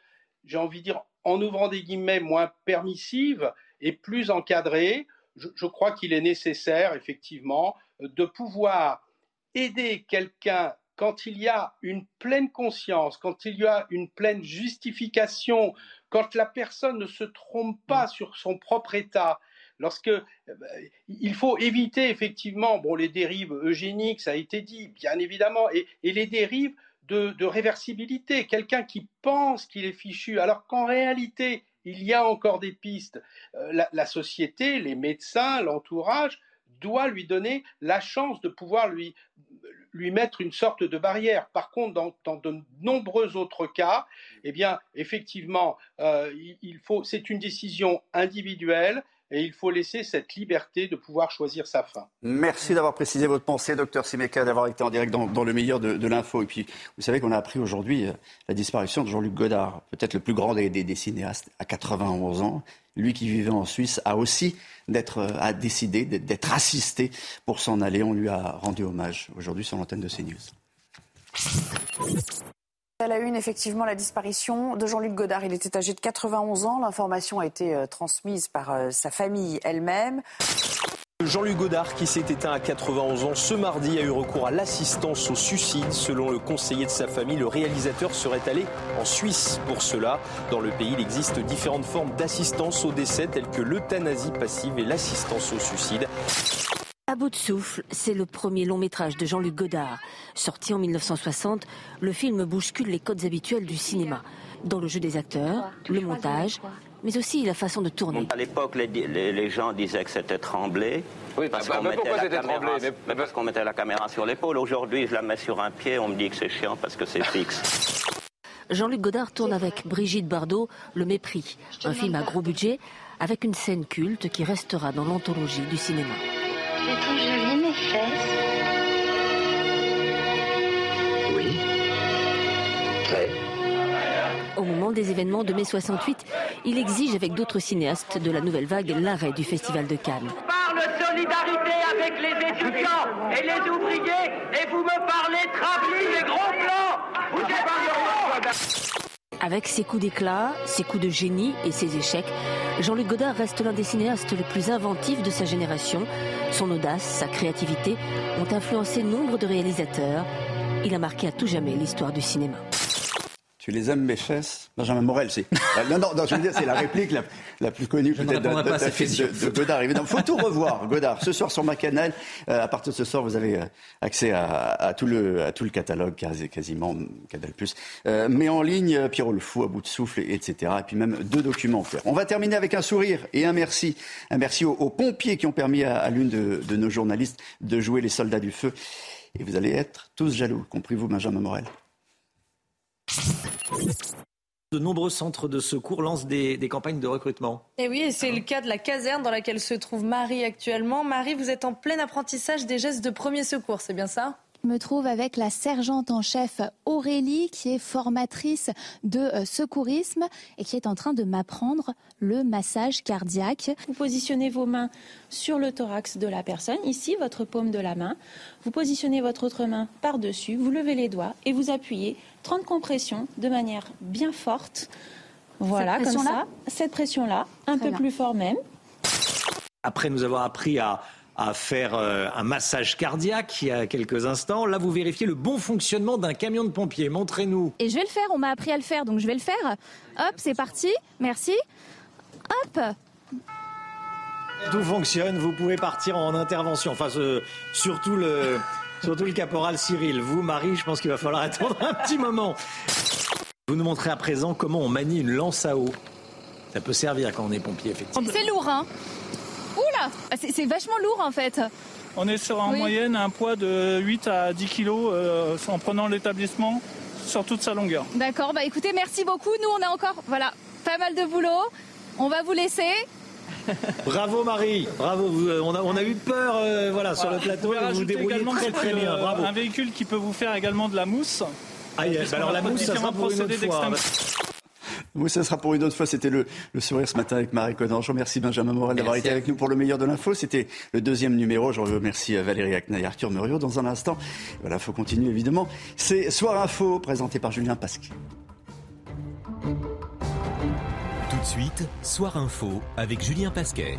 j'ai envie de dire, en ouvrant des guillemets, moins permissive et plus encadrée. Je, je crois qu'il est nécessaire, effectivement, de pouvoir aider quelqu'un quand il y a une pleine conscience, quand il y a une pleine justification, quand la personne ne se trompe pas sur son propre état, lorsque euh, il faut éviter effectivement bon les dérives eugéniques, ça a été dit, bien évidemment, et, et les dérives de, réversibilité. Quelqu'un qui pense qu'il est fichu, alors qu'en réalité il y a encore des pistes. Euh, la, société, les médecins, l'entourage doit lui donner la chance de pouvoir lui lui mettre une sorte de barrière. Par contre, dans, de nombreux autres cas, eh bien, effectivement, euh, il faut, c'est une décision individuelle. Et il faut laisser cette liberté de pouvoir choisir sa fin. Merci d'avoir précisé votre pensée, docteur Simeka, d'avoir été en direct dans, le meilleur de, l'info. Et puis, vous savez qu'on a appris aujourd'hui euh, la disparition de Jean-Luc Godard, peut-être le plus grand des, des, cinéastes, à 91 ans. Lui qui vivait en Suisse a aussi d'être, euh, a décidé d'être assisté pour s'en aller. On lui a rendu hommage aujourd'hui sur l'antenne de CNews. À la une, effectivement, la disparition de Jean-Luc Godard. Il était âgé de 91 ans. L'information a été euh, transmise par euh, sa famille elle-même. Jean-Luc Godard, qui s'est éteint à 91 ans ce mardi, a eu recours à l'assistance au suicide. Selon le conseiller de sa famille, le réalisateur serait allé en Suisse pour cela. Dans le pays, il existe différentes formes d'assistance au décès, telles que l'euthanasie passive et l'assistance au suicide. À bout de souffle, c'est le premier long métrage de Jean-Luc Godard. Sorti en 1960, le film bouscule les codes habituels du cinéma. Dans le jeu des acteurs, le montage, mais aussi la façon de tourner. À l'époque, les, gens disaient que c'était tremblé. Oui, parce bah, qu'on mettait, mettait la caméra sur l'épaule. Aujourd'hui, je la mets sur un pied, on me dit que c'est chiant parce que c'est fixe. Jean-Luc Godard tourne avec Brigitte Bardot Le Mépris, un film à gros budget avec une scène culte qui restera dans l'anthologie du cinéma. Je trouve jolies mes fesses. Oui. Très. Au moment des événements de mai 68, il exige avec d'autres cinéastes de la nouvelle vague l'arrêt du Festival de Cannes. Parle solidarité avec les étudiants et les ouvriers et vous me parlez travelling et gros plans. Vous êtes avec ses coups d'éclat, ses coups de génie et ses échecs, Jean-Luc Godard reste l'un des cinéastes les plus inventifs de sa génération. Son audace, sa créativité ont influencé nombre de réalisateurs. Il a marqué à tout jamais l'histoire du cinéma. Tu les aimes mes fesses Benjamin Morel, c'est. <laughs> non, non, non, je veux dire, c'est la réplique la, plus connue peut-être de, de, de, Godard. Évidemment, faut tout revoir, Godard. Ce soir sur ma canal, euh, à partir de ce soir, vous avez euh, accès à, tout le, à tout le catalogue, quasiment Canal. Euh, mais en ligne, Pierrot le Fou, à bout de souffle, etc. Et puis même deux documentaires. On va terminer avec un sourire et un merci. Un merci aux, pompiers qui ont permis à, à l'une de nos journalistes de jouer les soldats du feu. Et vous allez être tous jaloux, compris vous, Benjamin Morel. De nombreux centres de secours lancent des, campagnes de recrutement. Et oui, et c'est le cas de la caserne dans laquelle se trouve Marie actuellement. Marie, vous êtes en plein apprentissage des gestes de premier secours, c'est bien ça? Me trouve avec la sergente en chef Aurélie, qui est formatrice de euh, secourisme et qui est en train de m'apprendre le massage cardiaque. Vous positionnez vos mains sur le thorax de la personne, ici votre paume de la main. Vous positionnez votre autre main par-dessus, vous levez les doigts et vous appuyez 30 compressions de manière bien forte. Voilà, comme ça. Cette pression-là, un peu plus fort même. Après nous avoir appris à à faire euh, un massage cardiaque il y a quelques instants. Là, vous vérifiez le bon fonctionnement d'un camion de pompiers. Montrez-nous. Et je vais le faire, on m'a appris à le faire, donc je vais le faire. Hop, c'est parti, merci. Hop. Tout fonctionne, vous pouvez partir en intervention. Enfin, surtout le... Surtout le caporal Cyril. Vous, Marie, je pense qu'il va falloir attendre un petit moment. Vous nous montrez à présent comment on manie une lance à eau. Ça peut servir quand on est pompier, effectivement. C'est lourd, hein Oula ah, C'est vachement lourd en fait. On est sur en moyenne un poids de 8 à 10 kilos euh, en prenant l'établissement sur toute sa longueur. D'accord, bah écoutez, merci beaucoup. Nous, on a encore voilà, pas mal de boulot. On va vous laisser. <laughs> Bravo Marie, bravo. Euh, on, a, on a eu peur euh, voilà, sur le plateau. Vous vous débrouillez très très bien. Bravo. Un véhicule qui peut vous faire également de la mousse. Ah, bah alors la mousse, ça sera pour une autre fois. Oui, ça sera pour une autre fois. C'était le, sourire ce matin avec Marie Conan. Je remercie Benjamin Morel d'avoir été avec nous pour le meilleur de l'info. C'était le deuxième numéro. Je remercie euh, Valérie Acna et Arthur Muriot dans un instant. Voilà, faut continuer évidemment. C'est Soir Info présenté par Julien Pasqui. Tout de suite, Soir Info avec Julien Pasquet.